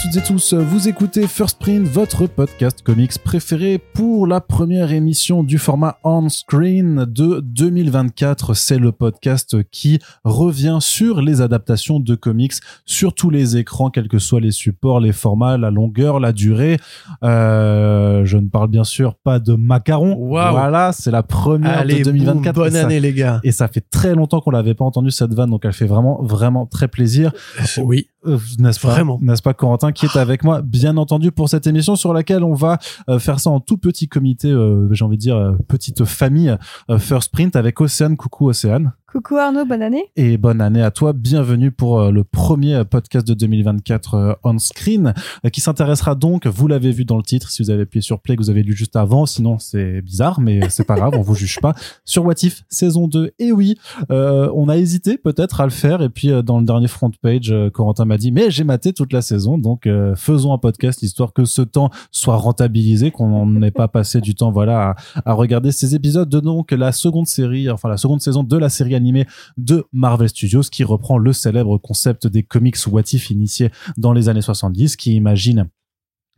Toutes et tous, vous écoutez First Print, votre podcast comics préféré pour la première émission du format on-screen de 2024. C'est le podcast qui revient sur les adaptations de comics sur tous les écrans, quels que soient les supports, les formats, la longueur, la durée. Euh, je ne parle bien sûr pas de macaron. Waouh. Voilà, c'est la première Allez, de 2024. boum, bonne ça- année les gars. Et ça fait très longtemps qu'on l'avait pas entendu cette vanne, donc elle fait vraiment, vraiment très plaisir. Oui, Euh, n'est-ce pas Vraiment. n'est-ce pas Corentin qui est avec moi bien entendu pour cette émission sur laquelle on va euh, faire ça en tout petit comité euh, j'ai envie de dire petite famille First Print avec Océane. Coucou Océane Coucou Arnaud, bonne année. et bonne année à toi. Bienvenue pour euh, le premier euh, podcast de 2024 euh, on screen qui s'intéressera donc vous l'avez vu dans le titre si vous avez appuyé sur play que vous avez lu juste avant sinon c'est bizarre mais c'est pas grave on vous juge pas. Sur What If saison 2 et oui on a hésité peut-être à le faire et puis dans le dernier front page Corentin m'a dit mais j'ai maté toute la saison donc faisons un podcast histoire que ce temps soit rentabilisé qu'on n'ait pas passé du temps voilà à, à regarder ces épisodes. De donc la seconde série enfin la seconde saison de la série animée de Marvel Studios qui reprend le célèbre concept des comics What If initiés dans les années 70 qui imagine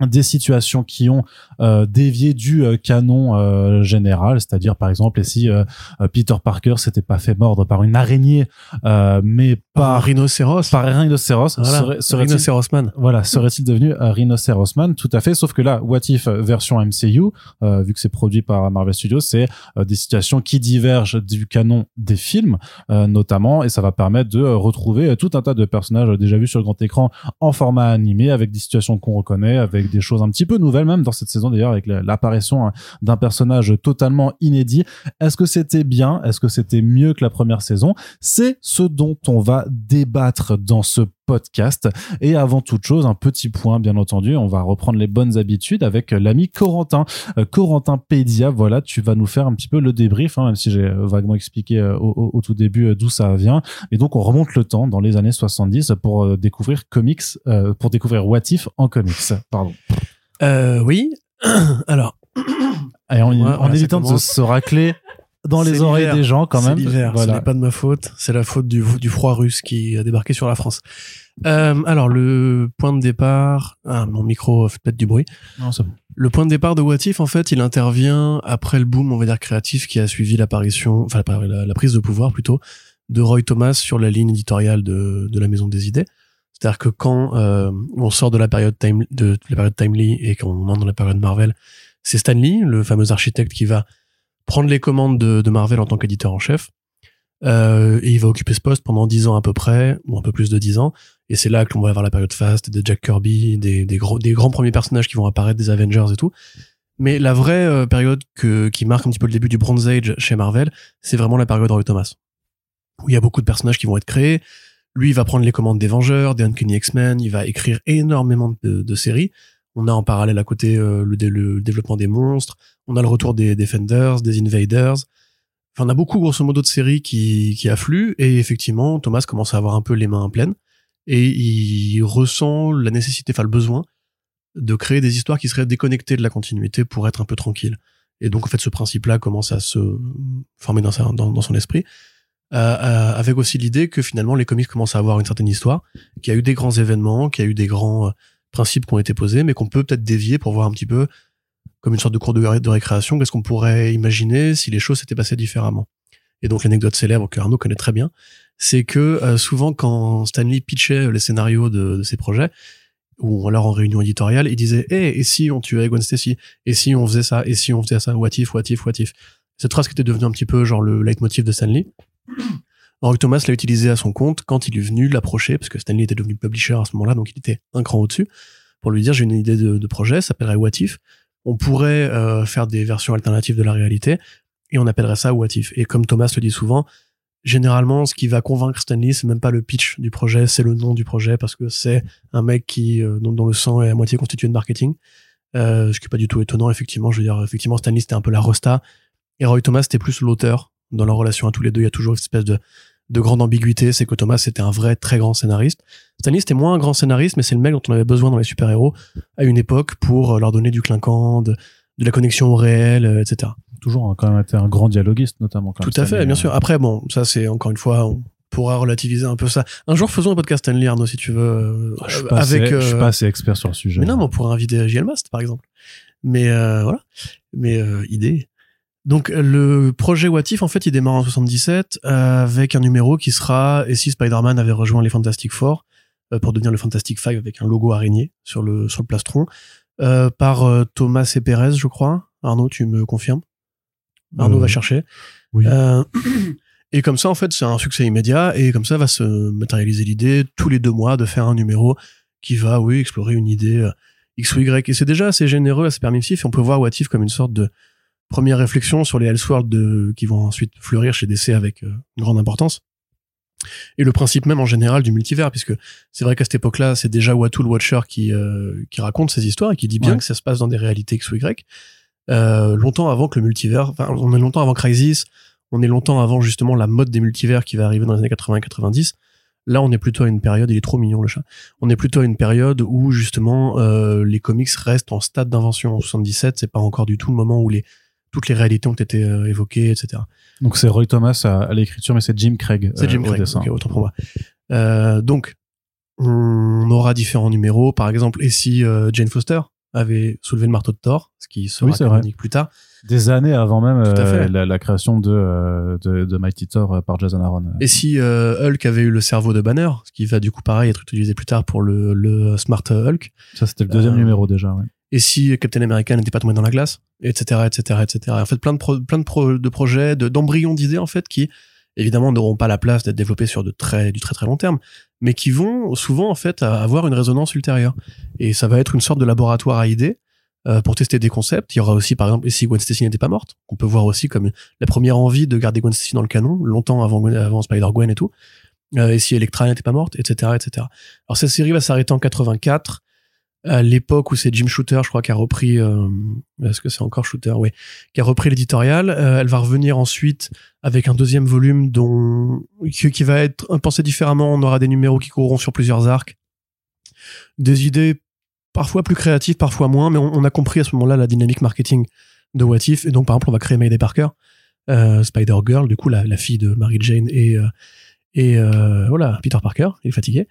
des situations qui ont euh, dévié du euh, canon euh, général, c'est-à-dire par exemple et si euh, euh, Peter Parker s'était pas fait mordre par une araignée, euh, mais par un par rhinocéros. par un rhinocéros, Voilà, serait- serait-il rhinocérosman. voilà, serait-il devenu un Rhinoceros Man? Tout à fait, sauf que là, What If version MCU, euh, vu que c'est produit par Marvel Studios, c'est euh, des situations qui divergent du canon des films, euh, notamment, et ça va permettre de retrouver tout un tas de personnages déjà vus sur le grand écran en format animé, avec des situations qu'on reconnaît, avec des choses un petit peu nouvelles même dans cette saison d'ailleurs, avec la- l'apparition hein, d'un personnage totalement inédit. Est-ce que c'était bien? Est-ce que c'était mieux que la première saison? C'est ce dont on va débattre dans ce podcast. Et avant toute chose, un petit point, bien entendu, on va reprendre les bonnes habitudes avec l'ami Corentin. Euh, Corentin Pédia, voilà, tu vas nous faire un petit peu le débrief, hein, même si j'ai euh, vaguement expliqué euh, au, au- au tout début d'où ça vient. Et donc, on remonte le temps dans les années 70 pour découvrir comics, euh, pour découvrir What If en comics. Pardon. Euh, oui. Alors, Et en, Ouais, en voilà, ça évitant de se racler dans C'est les oreilles l'hiver. des gens quand c'est même. l'hiver. Ce Voilà. n'est pas de ma faute. C'est la faute du, du froid russe qui a débarqué sur la France. Euh, alors, le point de départ. Ah, mon micro fait peut-être du bruit. Non, c'est bon. Le point de départ de What If, en fait, il intervient après le boom, on va dire, créatif qui a suivi l'apparition, enfin, la, prise de pouvoir plutôt, de Roy Thomas sur la ligne éditoriale de, de la Maison des Idées. C'est-à-dire que quand euh, on sort de la période time, de, de la période Timely et qu'on entre dans la période Marvel, c'est Stan Lee, le fameux architecte, qui va prendre les commandes de, Marvel en tant qu'éditeur en chef. Euh, et il va occuper ce poste pendant 10 ans à peu près, ou un peu plus de 10 ans. Et c'est là que l'on va avoir la période Fast, de Jack Kirby, des, des, des grands premiers personnages qui vont apparaître, des Avengers et tout. Mais la vraie euh, période que, qui marque un petit peu le début du Bronze Age chez Marvel, c'est vraiment la période Roy Thomas. Où il y a beaucoup de personnages qui vont être créés. Lui, il va prendre les commandes des Vengeurs, des Uncanny X-Men, il va écrire énormément de séries. On a en parallèle à côté euh, le, le développement des monstres, on a le retour des Defenders, des Invaders. Enfin, on a beaucoup, grosso modo, de séries qui, qui affluent, et effectivement, Thomas commence à avoir un peu les mains pleines, et il ressent la nécessité, enfin le besoin, de créer des histoires qui seraient déconnectées de la continuité pour être un peu tranquille. Et donc, en fait, ce principe-là commence à se former dans, sa, dans son esprit, euh, euh, avec aussi l'idée que finalement, les comics commencent à avoir une certaine histoire, qu'il y a eu des grands événements, qu'il y a eu des grands euh, principes qui ont été posés, mais qu'on peut peut-être dévier pour voir un petit peu comme une sorte de cours de, ré- de récréation, qu'est-ce qu'on pourrait imaginer si les choses s'étaient passées différemment. Et donc l'anecdote célèbre que Arnaud connaît très bien, c'est que euh, souvent quand Stanley pitchait les scénarios de, de ses projets, ou alors en réunion éditoriale, il disait hey, et si on tuait Gwen Stacy Et si on faisait ça? Et si on faisait ça? What if, what if, what if? Cette phrase qui était devenue un petit peu genre le leitmotiv de Stanley. Henry Thomas l'a utilisé à son compte quand il est venu l'approcher, parce que Stanley était devenu publisher à ce moment-là, donc il était un cran au-dessus, pour lui dire j'ai une idée de, projet, ça s'appellerait What If. On pourrait euh, faire des versions alternatives de la réalité, et on appellerait ça What If. Et comme Thomas le dit souvent, généralement, ce qui va convaincre Stanley, c'est même pas le pitch du projet, c'est le nom du projet, parce que c'est un mec qui euh, dont, le sang est à moitié constitué de marketing. Euh, ce qui est pas du tout étonnant, effectivement. Je veux dire, effectivement, Stanley c'était un peu la rosta, et Roy Thomas c'était plus l'auteur. Dans leur relation à tous les deux, il y a toujours une espèce de de grande ambiguïté, c'est que Thomas c'était un vrai très grand scénariste. Stanley c'était moins un grand scénariste, mais c'est le mec dont on avait besoin dans les super-héros à une époque pour euh, leur donner du clinquant, de, de la connexion au réel, euh, etc. Toujours hein, quand même été un grand dialoguiste, notamment. Quand Tout à fait, bien euh, sûr. Après, bon, ça c'est encore une fois, on pourra relativiser un peu ça. Un jour, faisons un podcast Stanley Arnaud, si tu veux. euh, Je suis euh, pas, avec, assez, je suis pas assez expert sur le sujet. Mais non, mais on pourrait inviter JL Mast, par exemple. Mais voilà. Mais idée. Donc euh, le projet What If, en fait, il démarre en 77 euh, avec un numéro qui sera et si Spider-Man avait rejoint les Fantastic Four euh, pour devenir le Fantastic Five avec un logo araignée sur le sur le plastron euh, par Thomas et Perez, je crois. Arnaud, tu me confirmes? Arnaud va chercher. oui. Et comme ça, en fait, c'est un succès immédiat et comme ça va se matérialiser l'idée tous les deux mois de faire un numéro qui va, oui, explorer une idée X ou Y. Et c'est déjà assez généreux, assez permissif. Et on peut voir What If comme une sorte de première réflexion sur les Elseworlds de, qui vont ensuite fleurir chez DC avec euh, une grande importance. Et le principe même en général du multivers, puisque c'est vrai qu'à cette époque-là, c'est déjà Watu le Watcher qui, euh, qui raconte ces histoires et qui dit bien Ouais. que ça se passe dans des réalités X ou Y. Euh, longtemps avant que le multivers, enfin, on est longtemps avant Crisis, on est longtemps avant justement la mode des multivers qui va arriver dans les années 80-90. Là, on est plutôt à une période, il est trop mignon le chat. On est plutôt à une période où justement euh, les comics restent en stade d'invention. En 77, c'est pas encore du tout le moment où les toutes les réalités ont été euh, évoquées, etc. Donc c'est Roy Thomas à, à l'écriture, mais c'est Jim Craig. C'est euh, Jim au Craig. dessin. Ok, autant pour moi. Euh, donc, on aura différents numéros. Par exemple, et si euh, Jane Foster avait soulevé le marteau de Thor, ce qui sera Oui, plus tard. Des années avant même la, la création de, de, de Mighty Thor par Jason Aaron. Et si Hulk avait eu le cerveau de Banner, ce qui va du coup pareil être utilisé plus tard pour le, le Smart Hulk. Ça, c'était le deuxième numéro déjà. Ouais. Et si Captain America n'était pas tombé dans la glace, etc., etc., etc. En fait, plein de pro- plein de, pro- de projets, de- d'embryons d'idées en fait qui évidemment n'auront pas la place d'être développés sur de très du très très long terme, mais qui vont souvent en fait avoir une résonance ultérieure. Et ça va être une sorte de laboratoire à idées euh, pour tester des concepts. Il y aura aussi par exemple si Gwen Stacy n'était pas morte, on peut voir aussi comme la première envie de garder Gwen Stacy dans le canon longtemps avant avant Spider Gwen et tout. Euh, et si Electra n'était pas morte, etc., etc. Alors cette série va s'arrêter en 84 à l'époque où c'est Jim Shooter, je crois, qui a repris. euh, Est-ce que c'est encore Shooter? Oui, qui a repris l'éditorial. Euh, elle va revenir ensuite avec un deuxième volume dont qui, qui va être pensé différemment. On aura des numéros qui courront sur plusieurs arcs, des idées parfois plus créatives, parfois moins, mais on, on a compris à ce moment-là la dynamique marketing de What If. Et donc, par exemple, on va créer Mayday Parker, euh, Spider Girl, du coup la, la fille de Mary Jane et euh, et euh, voilà Peter Parker, il est fatigué.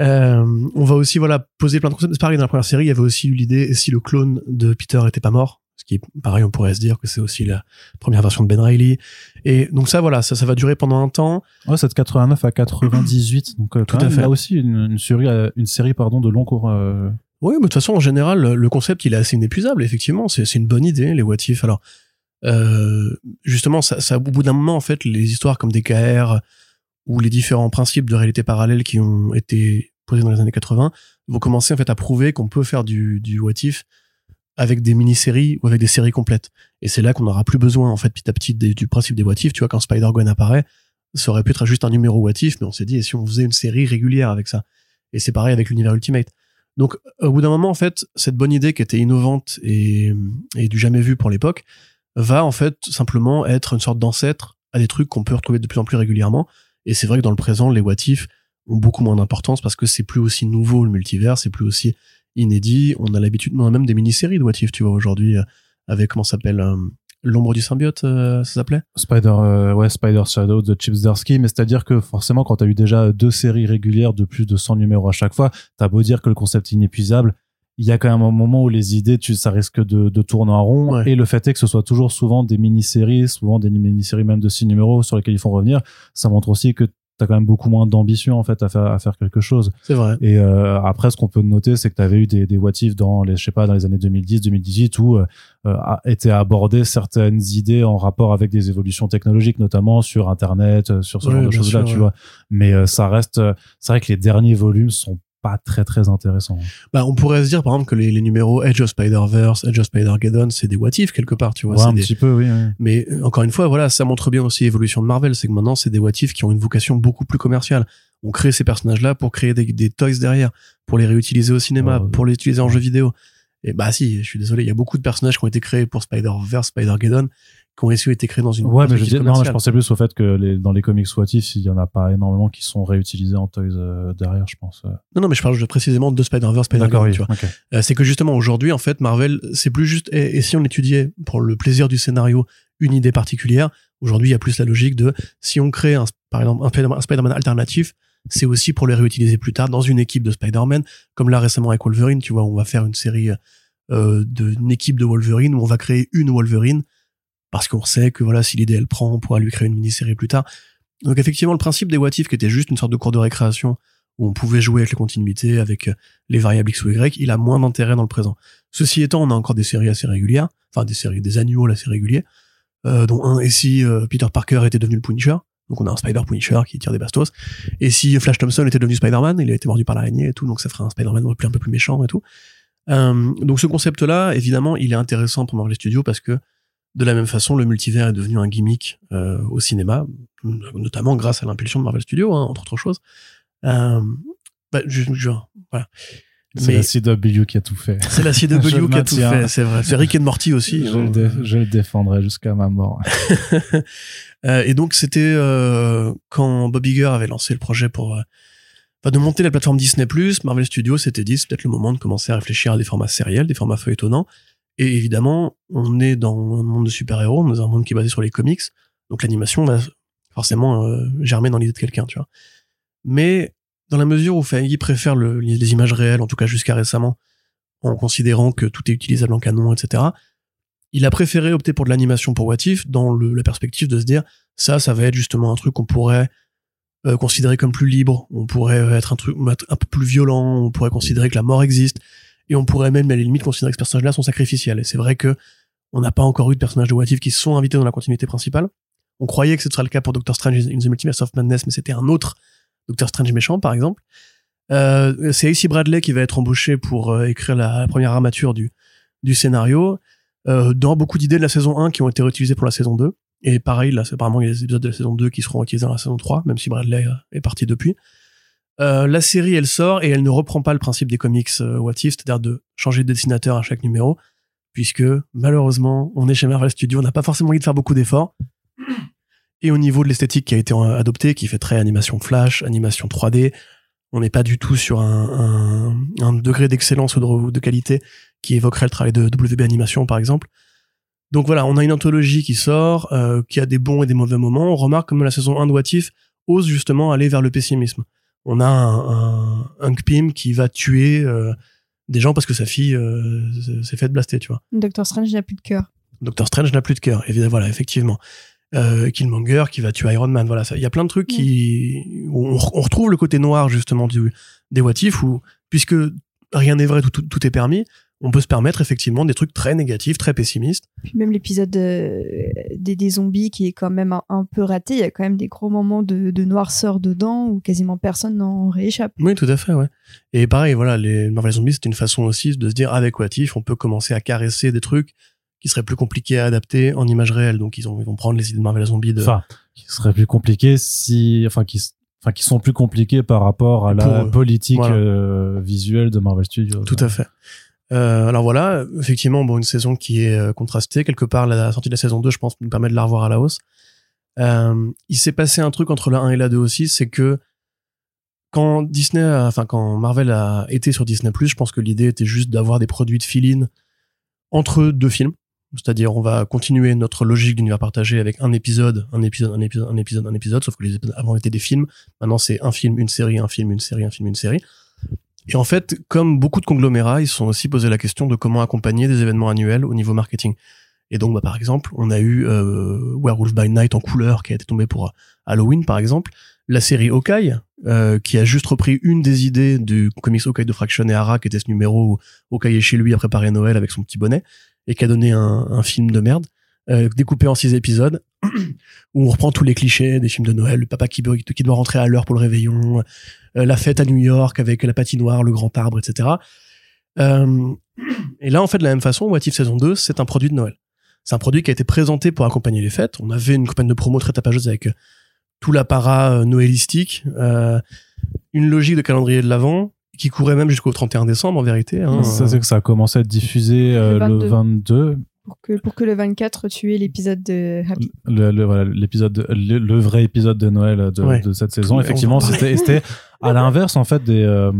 Euh, on va aussi voilà poser plein de concepts. C'est pareil dans la première série, il y avait aussi eu l'idée si le clone de Peter était pas mort, ce qui est pareil, on pourrait se dire que c'est aussi la première version de Ben Reilly. Et donc ça voilà, ça ça va durer pendant un temps. Ouais, c'est de 89 à 98. Donc, euh, quand Tout à fait. là aussi, une, une série, euh, une série pardon, de long cours. euh, Oui, mais de toute façon en général le- concept il est assez inépuisable. Effectivement, c'est c'est une bonne idée les what if. Alors euh, justement, ça, ça au bout d'un moment en fait les histoires comme DKR ou les différents principes de réalité parallèle qui ont été posés dans les années 80 vont commencer en fait à prouver qu'on peut faire du, du what if avec des mini-séries ou avec des séries complètes. Et c'est là qu'on n'aura plus besoin en fait petit à petit du principe des what if. Tu vois quand Spider-Gwen apparaît, ça aurait pu être juste un numéro what if, mais on s'est dit et si on faisait une série régulière avec ça? Et c'est pareil avec l'univers Ultimate. Donc au bout d'un moment en fait, cette bonne idée qui était innovante et, et du jamais vu pour l'époque va en fait simplement être une sorte d'ancêtre à des trucs qu'on peut retrouver de plus en plus régulièrement. Et c'est vrai que dans le présent, les what if ont beaucoup moins d'importance parce que c'est plus aussi nouveau le multivers, c'est plus aussi inédit. On a l'habitude, on a même des mini-séries de what if, tu vois, aujourd'hui, euh, avec comment s'appelle euh, L'ombre du symbiote, euh, ça s'appelait? Spider, ouais, Spider Shadow de Chips Darsky, mais c'est-à-dire que forcément, quand t'as eu déjà deux séries régulières de plus de 100 numéros à chaque fois, t'as beau dire que le concept est inépuisable, il y a quand même un moment où les idées, tu, ça risque de, de tourner en rond. Ouais. Et le fait est que ce soit toujours souvent des mini-séries, souvent des mini-séries même de 6 numéros sur lesquels ils font revenir, ça montre aussi que t'as quand même beaucoup moins d'ambition en fait à faire, à faire quelque chose. C'est vrai. Et euh, après, ce qu'on peut noter, c'est que tu avais eu des, des what if dans les, je sais pas, dans les années 2010, 2018, où euh, a- étaient abordées certaines idées en rapport avec des évolutions technologiques, notamment sur Internet, euh, sur ce genre de bien choses-là, sûr, tu ouais. vois. Mais euh, ça reste, c'est vrai que les derniers volumes sont pas très très intéressants. Bah, on pourrait se dire, par exemple, que les, les numéros Edge of Spider-Verse, Edge of Spider-Geddon, c'est des what if quelque part, tu vois. Ouais, c'est un des- petit peu, oui. oui. Mais euh, encore une fois, voilà, ça montre bien aussi l'évolution de Marvel, c'est que maintenant c'est des what if qui ont une vocation beaucoup plus commerciale. On crée ces personnages-là pour créer des, des toys derrière, pour les réutiliser au cinéma, Ouais. pour les utiliser en jeu vidéo. Et bah si, je suis désolé, il y a beaucoup de personnages qui ont été créés pour Spider-Verse, Spider-Geddon, qui ont aussi été créés dans une Ouais, mais je, dis, non, mais je pensais plus au fait que les, dans les comics what if, il y en a pas énormément qui sont réutilisés en toys euh, derrière, je pense. euh. Non, non, mais je parle précisément de Spider-Verse, D'accord, Spider-Geddon, oui. tu vois. ok. Euh, c'est que justement aujourd'hui en fait Marvel c'est plus juste et, et si on étudiait pour le plaisir du scénario une idée particulière Aujourd'hui, il y a plus la logique de si on crée un, par exemple un Spider-Man alternatif, c'est aussi pour les réutiliser plus tard dans une équipe de Spider-Man, comme là récemment avec Wolverine, tu vois, on va faire une série euh, d'une équipe de Wolverine où on va créer une Wolverine parce qu'on sait que voilà, si l'idée elle prend, on pourra lui créer une mini-série plus tard. Donc effectivement, le principe des What qui était juste une sorte de cours de récréation où on pouvait jouer avec les continuités, avec euh, les variables X ou Y, il a moins d'intérêt dans le présent. Ceci étant, on a encore des séries assez régulières, enfin des séries, des annuals assez réguliers, euh, dont un, et si euh, Peter Parker était devenu le Punisher, donc on a un Spider Punisher qui tire des bastos, et si Flash Thompson était devenu Spider-Man, il a été mordu par l'araignée et tout, donc ça ferait un Spider-Man un peu plus méchant et tout. Euh, donc ce concept-là, évidemment, il est intéressant pour Marvel Studios parce que de la même façon, le multivers est devenu un gimmick euh, au cinéma, notamment grâce à l'impulsion de Marvel Studios, hein, entre autres choses. Euh, bah, je, je, voilà. C'est la CW qui a tout fait. C'est la CW qui a tout fait, c'est vrai. C'est Rick and Morty aussi. Je, le, je le défendrai jusqu'à ma mort. euh, et donc c'était euh, quand Bob Iger avait lancé le projet pour euh, de monter la plateforme Disney+, Marvel Studios s'était dit c'est peut-être le moment de commencer à réfléchir à des formats sériels, des formats feuilletonnants. Et évidemment, on est dans un monde de super-héros, dans un monde qui est basé sur les comics, donc l'animation va forcément euh, germer dans l'idée de quelqu'un, tu vois. Mais dans la mesure où Feige préfère le, les images réelles, en tout cas jusqu'à récemment, en considérant que tout est utilisable en canon, etc., il a préféré opter pour de l'animation pour What If dans la perspective de se dire ça, ça va être justement un truc qu'on pourrait euh, considéré comme plus libre, on pourrait être un truc un peu plus violent, on pourrait considérer que la mort existe, et on pourrait même à la limite considérer que ces personnages-là sont sacrificiels. Et c'est vrai que on n'a pas encore eu de personnages de What If qui sont invités dans la continuité principale. On croyait que ce serait le cas pour Doctor Strange in the Multiverse of Madness, mais c'était un autre Doctor Strange méchant, par exemple. Euh, c'est AC Bradley qui va être embauché pour euh, écrire la, première armature du, scénario, euh, dans beaucoup d'idées de la saison 1 qui ont été réutilisées pour la saison 2. Et pareil, là, apparemment, il y a des épisodes de la saison 2 qui seront utilisés dans la saison 3, même si Bradley est parti depuis. Euh, la série, elle sort et elle ne reprend pas le principe des comics euh, What If, c'est-à-dire de changer de dessinateur à chaque numéro, puisque malheureusement, on est chez Marvel Studios, on n'a pas forcément envie de faire beaucoup d'efforts. Et au niveau de l'esthétique qui a été adoptée, qui fait très animation flash, animation 3D, on n'est pas du tout sur un, degré d'excellence ou de, de, qualité qui évoquerait le travail de WB Animation, par exemple. Donc voilà, on a une anthologie qui sort, euh, qui a des bons et des mauvais moments. On remarque comme la saison 1 de What If ose justement aller vers le pessimisme. On a un, un, un Pym qui va tuer euh, des gens parce que sa fille euh, s'est faite blaster, tu vois. Doctor Strange n'a plus de cœur. Doctor Strange n'a plus de cœur, évidemment, voilà, effectivement. Euh, Killmonger qui va tuer Iron Man, voilà, il y a plein de trucs qui où on, on, retrouve le côté noir justement du des What If où puisque rien n'est vrai, tout, tout, tout est permis on peut se permettre effectivement des trucs très négatifs, très pessimistes. Puis même l'épisode des, des, zombies qui est quand même un, peu raté, il y a quand même des gros moments de, de noirceur dedans où quasiment personne n'en rééchappe. Oui, tout à fait, ouais. Et pareil, voilà, les Marvel Zombies, c'est une façon aussi de se dire avec What If, on peut commencer à caresser des trucs qui seraient plus compliqués à adapter en image réelle. Donc ils, ont, ils vont prendre les idées de Marvel Zombies de... Enfin, qui seraient plus compliqués si... Enfin, qui enfin qui sont plus compliqués par rapport à la politique euh, visuelle de Marvel Studios. Tout à fait. Euh, alors voilà, effectivement, bon, une saison qui est euh, contrastée. Quelque part, la sortie de la saison 2, je pense, nous permet de la revoir à la hausse. Euh, il s'est passé un truc entre la 1 et la 2 aussi, c'est que quand Disney, a, enfin quand Marvel a été sur Disney+, je pense que l'idée était juste d'avoir des produits de fill-in entre deux films. C'est-à-dire, on va continuer notre logique d'univers partagé avec un épisode, un épisode, un épisode, un épisode, un épisode, sauf que les épisodes avant étaient des films. Maintenant, c'est un film, une série, un film, une série, un film, une série. Et en fait, comme beaucoup de conglomérats, ils se sont aussi posé la question de comment accompagner des événements annuels au niveau marketing. Et donc, bah, par exemple, on a eu euh, Werewolf by Night en couleur qui a été tombé pour Halloween, par exemple. La série Hawkeye, euh, qui a juste repris une des idées du comics Hawkeye de Fraction et Hara, qui était ce numéro où Hawkeye est chez lui à préparer Noël avec son petit bonnet, et qui a donné un, un film de merde. Euh, découpé en six épisodes où on reprend tous les clichés des films de Noël, le papa qui, qui doit rentrer à l'heure pour le réveillon, euh, la fête à New York avec la patinoire, le grand arbre, etc. Euh, et là, en fait, de la même façon, What If saison 2, c'est un produit de Noël. C'est un produit qui a été présenté pour accompagner les fêtes. On avait une campagne de promo très tapageuse avec tout l'apparat noëlistique, une logique de calendrier de l'avant qui courait même jusqu'au 31 décembre en vérité. Hein. C'est que ça a commencé à être diffusé le 22. Le 22 pour que, pour que le 24 tu aies l'épisode de Happy. Le, le, voilà, l'épisode, le, le, vrai épisode de Noël de, ouais. de cette saison. Effectivement, c'était, c'était à l'inverse, en fait, des, euh,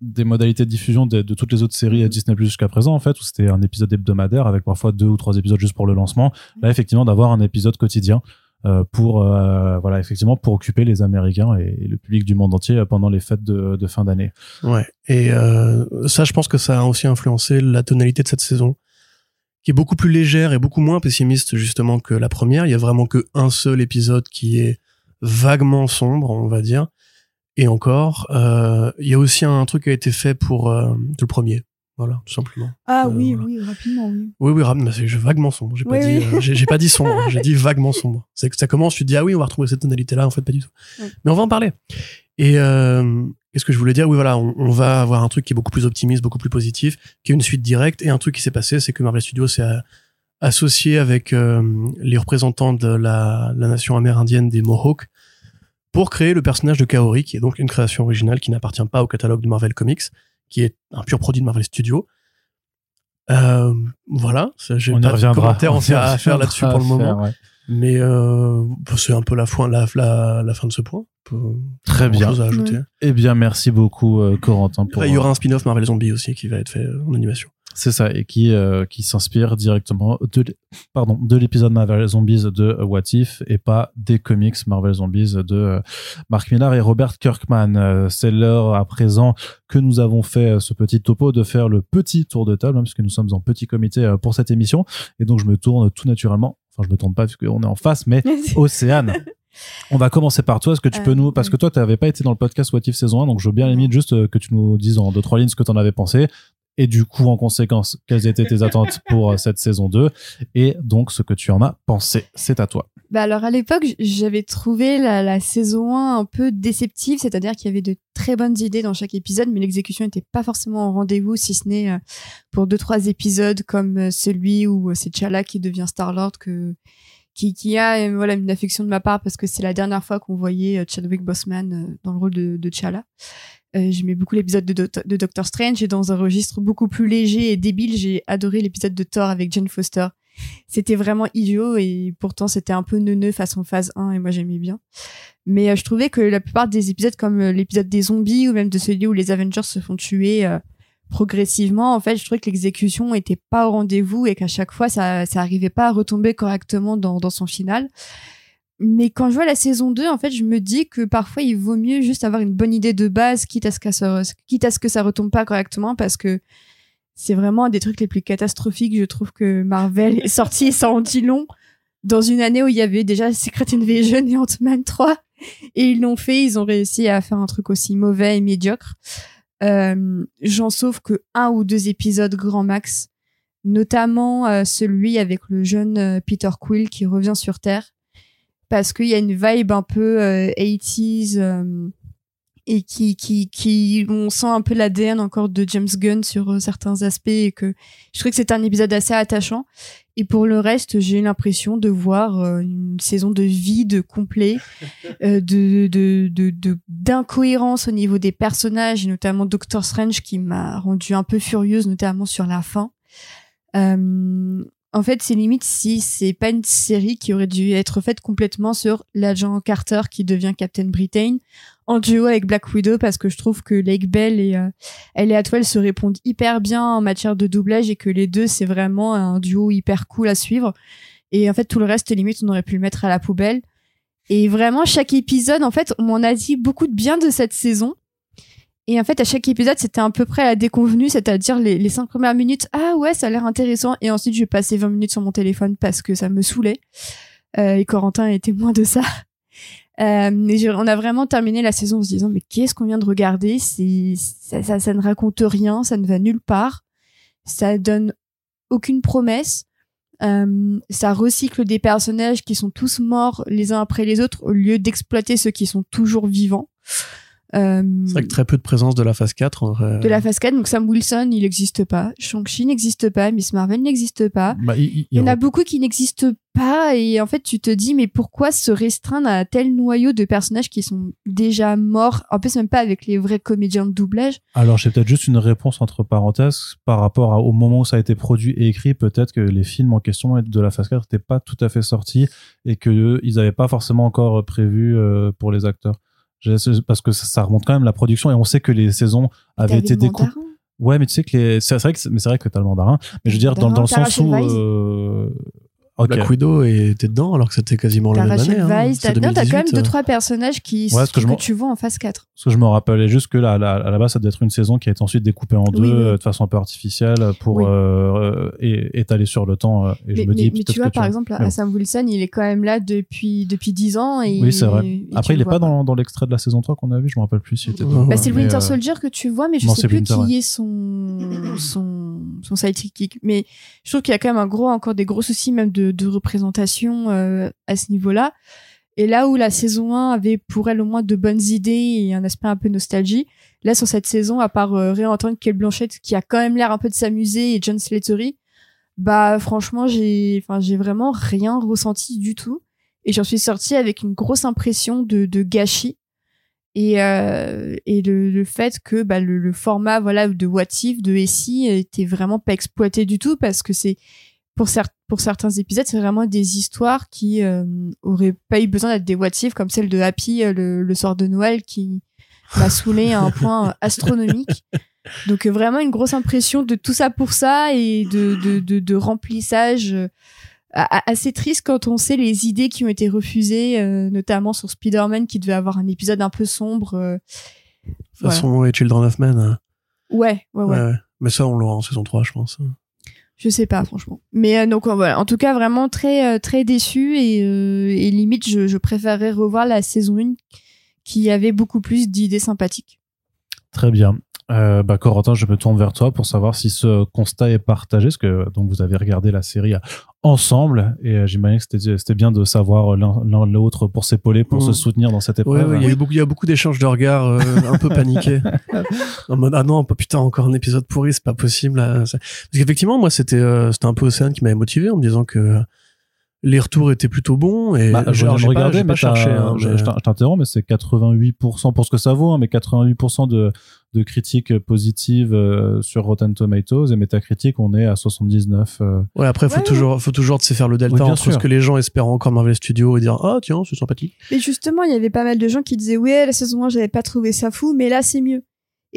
des modalités de diffusion de, de, toutes les autres séries à Disney Plus jusqu'à présent, en fait, où c'était un épisode hebdomadaire avec parfois deux ou trois épisodes juste pour le lancement. Là, effectivement, d'avoir un épisode quotidien. euh, pour euh, voilà effectivement pour occuper les Américains et, et le public du monde entier pendant les fêtes de, de fin d'année. Ouais. Et euh, ça, je pense que ça a aussi influencé la tonalité de cette saison, qui est beaucoup plus légère et beaucoup moins pessimiste justement que la première. Il y a vraiment que un seul épisode qui est vaguement sombre, on va dire. Et encore, euh, il y a aussi un truc qui a été fait pour euh, le premier. Voilà, tout simplement. Ah Euh, oui, voilà. oui, rapidement, oui. Oui, oui, rap- mais c'est vaguement sombre. J'ai pas Oui, euh, j'ai pas dit sombre. hein, j'ai dit vaguement sombre. C'est que ça commence, tu te dis ah oui, on va retrouver cette tonalité-là. En fait, pas du tout. Oui. Mais on va en parler. Et euh, qu'est-ce que je voulais dire Oui, voilà, on, on va avoir un truc qui est beaucoup plus optimiste, beaucoup plus positif, qui est une suite directe. Et un truc qui s'est passé, c'est que Marvel Studios s'est associé avec euh, les représentants de la, la nation amérindienne des Mohawks pour créer le personnage de Kaori, qui est donc une création originale qui n'appartient pas au catalogue de Marvel Comics, qui est un pur produit de Marvel Studios. Euh, voilà, j'ai pas de entiers à faire là-dessus pour le à moment, faire, ouais. Mais euh, c'est un peu la fin, la, la, la fin de ce point. Très bien. Chose à ajouter. Eh bien, merci beaucoup, euh, Corentin. Pour, il y aura un spin-off Marvel Zombie aussi qui va être fait euh, en animation. C'est ça, et qui, euh, qui s'inspire directement de, l'é- pardon, de l'épisode Marvel Zombies de euh, What If et pas des comics Marvel Zombies de euh, Mark Millar et Robert Kirkman. Euh, C'est l'heure à présent que nous avons fait euh, ce petit topo de faire le petit tour de table, hein, puisque nous sommes en petit comité euh, pour cette émission. Et donc, je me tourne tout naturellement. Enfin, je me tourne pas puisqu'on est en face, mais Océane. On va commencer par toi. Est-ce que tu peux Euh, nous, parce que toi, tu n'avais pas été dans le podcast What If saison 1, donc je veux bien limite juste euh, que tu nous dises en deux, trois lignes ce que tu en avais pensé. Et du coup, en conséquence, quelles étaient tes attentes pour euh, cette saison 2 et donc ce que tu en as pensé. C'est à toi. Bah alors à l'époque, j'avais trouvé la, saison 1 un peu déceptive, c'est-à-dire qu'il y avait de très bonnes idées dans chaque épisode, mais l'exécution n'était pas forcément au rendez-vous, si ce n'est euh, pour deux trois épisodes comme euh, celui où euh, c'est T'Challa qui devient Star-Lord que qui, qui a voilà une affection de ma part parce que c'est la dernière fois qu'on voyait Chadwick Boseman dans le rôle de, de T'Challa. Euh, J'aimais beaucoup l'épisode de, de Doctor Strange et dans un registre beaucoup plus léger et débile, j'ai adoré l'épisode de Thor avec Jane Foster. C'était vraiment idiot et pourtant c'était un peu neuneux façon phase 1 et moi j'aimais bien. Mais euh, je trouvais que la plupart des épisodes comme euh, l'épisode des zombies ou même de celui où les Avengers se font tuer euh, progressivement, en fait, je trouvais que l'exécution était pas au rendez-vous et qu'à chaque fois ça ça arrivait pas à retomber correctement dans dans son final. Mais quand je vois la saison 2, en fait, je me dis que parfois il vaut mieux juste avoir une bonne idée de base, quitte à ce que ça, quitte à ce que ça retombe pas correctement, parce que c'est vraiment un des trucs les plus catastrophiques, je trouve, que Marvel est sorti, et ça long, dans une année où il y avait déjà Secret Invasion et Ant-Man 3. Et ils l'ont fait, ils ont réussi à faire un truc aussi mauvais et médiocre. Euh, J'en sauve que un ou deux épisodes grand max, notamment euh, celui avec le jeune euh, Peter Quill qui revient sur Terre, parce qu'il y a une vibe un peu euh, 80s euh, et qui, qui, qui, on sent un peu l'ADN encore de James Gunn sur euh, certains aspects et que je trouve que c'est un épisode assez attachant. Et pour le reste, j'ai eu l'impression de voir euh, une saison de vide complet, euh, de, de, de, de- d'incohérence au niveau des personnages, et notamment Doctor Strange qui m'a rendu un peu furieuse, notamment sur la fin. Euh, en fait, c'est limite si c'est pas une série qui aurait dû être faite complètement sur l'agent Carter qui devient Captain Britain en duo avec Black Widow parce que je trouve que Lake Bell et euh, Ellie Atwell se répondent hyper bien en matière de doublage et que les deux c'est vraiment un duo hyper cool à suivre. Et en fait, tout le reste, limite, on aurait pu le mettre à la poubelle. Et vraiment, chaque épisode, en fait, on m'en a dit beaucoup de bien de cette saison. Et en fait, à chaque épisode, c'était à peu près à la déconvenue, c'est-à-dire les, les cinq premières minutes, ah ouais, ça a l'air intéressant. Et ensuite, je passer 20 minutes sur mon téléphone parce que ça me saoulait. Euh, et Corentin est témoin de ça. Euh, je- on a vraiment terminé la saison en se disant, mais qu'est-ce qu'on vient de regarder? Ça, ça, ça ne raconte rien, ça ne va nulle part, ça donne aucune promesse. Euh, ça recycle des personnages qui sont tous morts les uns après les autres au lieu d'exploiter ceux qui sont toujours vivants. Euh, C'est vrai que très peu de présence de la phase 4. en vrai. de la phase 4, donc Sam Wilson, il n'existe pas. Shang-Chi n'existe pas. Miss Marvel n'existe pas. Bah, il, il- Il y en a beaucoup qui n'existent pas et en fait tu te dis mais pourquoi se restreindre à tel noyau de personnages qui sont déjà morts? En plus même pas avec les vrais comédiens de doublage Alors, j'ai peut-être juste une réponse entre parenthèses par rapport à- au moment où ça a été produit et écrit. Peut-être que les films en question de la phase 4 n'étaient pas tout à fait sortis et qu'ils n'avaient pas forcément encore prévu euh, pour les acteurs. Parce que ça, ça remonte quand même la production et on sait que les saisons avaient été découpées. Ouais, mais tu sais que les... c'est vrai que c'est- mais c'est vrai que t'as le mandarin. Mais je veux dire dans, dans le sens où Vice. euh, Ok. Black Widow était dedans alors que c'était quasiment la même année. hein. T'as quand même 2018, deux euh. trois personnages qui Ouais, parce que tu vois en phase 4. Parce que je me rappelais juste que là, à la, à la base, ça devait être une saison qui a été ensuite découpée en deux Oui, oui. euh, de façon un peu artificielle pour Oui. euh, et, étaler sur le temps. euh, je Mais, me dis mais- mais peut-être tu vois, que par tu- exemple, bon. Sam Wilson, il est quand même là depuis depuis 10 ans et Oui, c'est vrai. et Après, il est pas dans, dans l'extrait de la saison 3 qu'on a vu, je me rappelle plus s'il était Bah, c'est le Winter euh, Soldier que tu vois, mais je non, sais plus qui est son, son, son sidekick. Mais je trouve qu'il y a quand même un gros, encore des gros soucis même de, de représentation euh, à ce niveau-là. Et là où la saison 1 avait pour elle au moins de bonnes idées et un aspect un peu nostalgie, là sur cette saison, à part euh, réentendre Kate Blanchett qui a quand même l'air un peu de s'amuser et John Slattery, bah franchement j'ai, enfin j'ai vraiment rien ressenti du tout. Et j'en suis sortie avec une grosse impression de, gâchis et, euh, et le, fait que bah, le, format voilà de What If de Essie était vraiment pas exploité du tout parce que c'est pour, cer- pour certains épisodes c'est vraiment des histoires qui euh, auraient pas eu besoin d'être des What If comme celle de Happy euh, le, le soir de Noël qui m'a saoulé à un point astronomique donc euh, vraiment une grosse impression de tout ça pour ça et de, de, de, de remplissage euh, assez triste quand on sait les idées qui ont été refusées, euh, notamment sur Spider-Man qui devait avoir un épisode un peu sombre. euh, De toute façon, ouais, Children of Men. hein. Ouais, ouais, ouais. Ouais, ouais. Mais ça, on l'aura en saison 3, je pense. Je sais pas, franchement. Mais euh, donc euh, voilà, en tout cas, vraiment très euh, très déçu et, euh, limite, je, je préférerais revoir la saison 1 qui avait beaucoup plus d'idées sympathiques. Très bien. Euh, bah, Corentin, je me tourne vers toi pour savoir si ce constat est partagé, parce que donc vous avez regardé la série ensemble, et euh, j'imagine que c'était c'était bien de savoir l'un l'autre pour s'épauler, pour Mm. se soutenir dans cette Ouais, épreuve. ouais, il y a eu beaucoup, il y a beaucoup d'échanges de regards euh, un peu paniqués. en mode, ah non, putain, encore un épisode pourri, c'est pas possible. là. Parce qu'effectivement, moi, c'était, euh, c'était un peu Océane qui m'avait motivé en me disant que les retours étaient plutôt bons et Bah, je alors, j'ai pas- mais pas cherché. t'as- hein, je, mais- je t'interromps, mais c'est 88% pour ce que ça vaut, hein, mais 88% de, de critiques positives euh, sur Rotten Tomatoes et Metacritic, on est à 79. euh, Ouais, après, faut Ouais, toujours, faut toujours se faire le delta Oui, bien entre sûr. ce que les gens espèrent encore Marvel Studios et dire, ah, tiens, c'est sympathique. Mais justement, il y avait pas mal de gens qui disaient ouais, la saison 1, j'avais pas trouvé ça fou, mais là c'est mieux.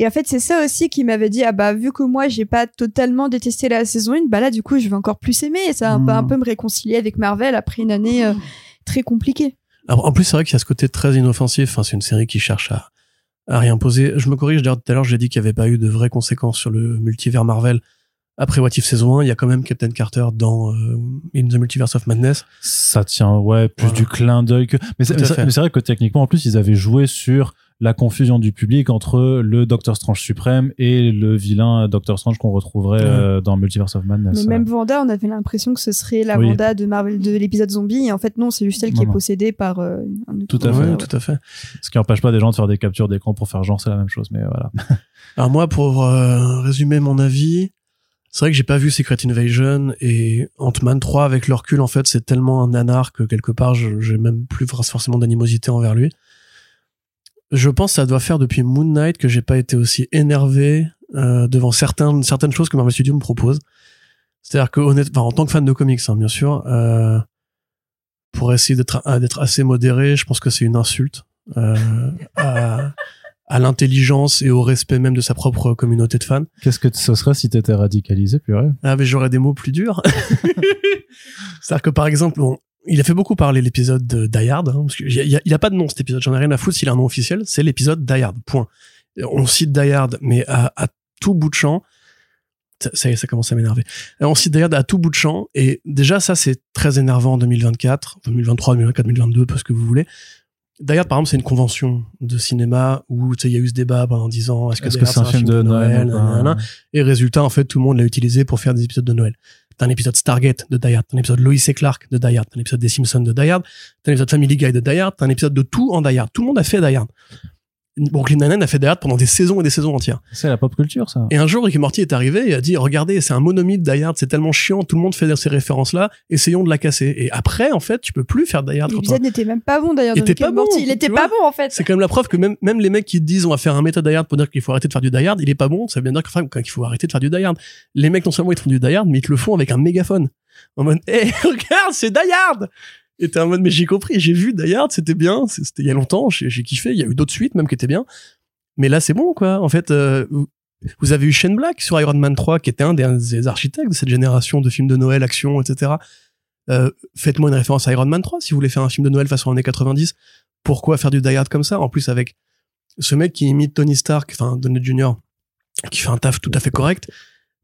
Et en fait, c'est ça aussi qui m'avait dit ah bah vu que moi j'ai pas totalement détesté la saison 1, bah là du coup, je vais encore plus aimer et ça va un peu- Mm. un peu me réconcilier avec Marvel après une année euh, très compliquée. Alors, en plus, c'est vrai qu'il y a ce côté très inoffensif. Enfin, c'est une série qui cherche à, à rien poser. Je me corrige, d'ailleurs, tout à l'heure, j'ai dit qu'il n'y avait pas eu de vraies conséquences sur le multivers Marvel. Après What If saison 1, il y a quand même Captain Carter dans euh, In the Multiverse of Madness. ça tient, ouais, plus Voilà. du clin d'œil que. Mais c'est vrai que techniquement, en plus, ils avaient joué sur la confusion du public entre le Doctor Strange suprême et le vilain Doctor Strange qu'on retrouverait Ouais. euh, dans Multiverse of Madness. Mais même Vanda, on avait l'impression que ce serait la Oui. Vanda de Marvel de l'épisode zombie et en fait non, c'est juste elle qui Non, est non. possédée par euh, un autre Tout à Ouais, fait. tout à fait. Ce qui n'empêche pas des gens de faire des captures d'écran pour faire genre c'est la même chose, mais voilà. Alors moi, pour euh, résumer mon avis, c'est vrai que j'ai pas vu Secret Invasion et Ant-Man 3 avec le recul, en fait, c'est tellement un nanar que quelque part, je- j'ai même plus forcément d'animosité envers lui. Je pense que ça doit faire depuis Moon Knight que j'ai pas été aussi énervé euh, devant certaines certaines choses que Marvel Studios me propose. C'est-à-dire que honnêtement, en tant que fan de comics, hein, bien sûr, euh, pour essayer d'être euh, d'être assez modéré, je pense que c'est une insulte euh, à, à l'intelligence et au respect même de sa propre communauté de fans. Qu'est-ce que ce serait si t'étais radicalisé, purée? Ah, mais j'aurais des mots plus durs. C'est-à-dire que par exemple, bon, il a fait beaucoup parler l'épisode de Die Hard, hein, parce qu'il y a, il y a- il a pas de nom cet épisode, j'en ai rien à foutre s'il a un nom officiel, c'est l'épisode Die Hard, point. On cite Die Hard, mais à, à tout bout de champ, ça, ça y est, ça commence à m'énerver. On cite Die Hard à tout bout de champ, et déjà ça c'est très énervant en 2024, 2023, 2024, 2022, parce que vous voulez. Die Hard, par exemple, c'est une convention de cinéma où il y a eu ce débat pendant 10 ans. Est-ce que Est-ce Die que Hard, c'est un film de Noël. Et résultat, en fait, tout le monde l'a utilisé pour faire des épisodes de Noël. T'as un épisode Stargate de Die t'as un épisode Lois et Clark de Die t'as un épisode des Simpsons de Die t'as un épisode Family Guy de Die t'as un épisode de tout en Die. Tout le monde a fait Die. Brooklyn Nine-Nine a fait Hard pendant des saisons et des saisons entières. C'est la pop culture, ça. Et un jour, Rick et Morty est arrivé et a dit, regardez, c'est un monomythe Die Hard, c'est tellement chiant, tout le monde fait ces références-là, essayons de la casser. Et après, en fait, tu peux plus faire Die Hard. L'épisode n'était même pas bon d'ailleurs. Il de était Rick and pas bon, Morty. Il était pas bon en fait. C'est quand même la preuve que même, même les mecs qui te disent on va faire un méta Die Hard pour dire qu'il faut arrêter de faire du Die Hard, il est pas bon, ça veut bien dire qu'enfin, qu'il faut arrêter de faire du Die Hard. Les mecs non seulement ils te font du Die Hard, mais ils te le font avec un mégaphone. En mode, hé, regarde, c'est Die Hard! Et t'es en mode, mais j'ai compris, j'ai vu Die Hard, c'était bien, c'était il y a longtemps, j'ai kiffé, il y a eu d'autres suites même qui étaient bien. Mais là, c'est bon, quoi. En fait, euh, vous- avez eu Shane Black sur Iron Man 3, qui était un des, un des architectes de cette génération de films de Noël, action, etc. Euh, Faites-moi une référence à Iron Man 3 si vous voulez faire un film de Noël façon années 90. Pourquoi faire du Die Hard comme ça? En plus avec ce mec qui imite Tony Stark, enfin Donald Jr., qui fait un taf tout à fait correct.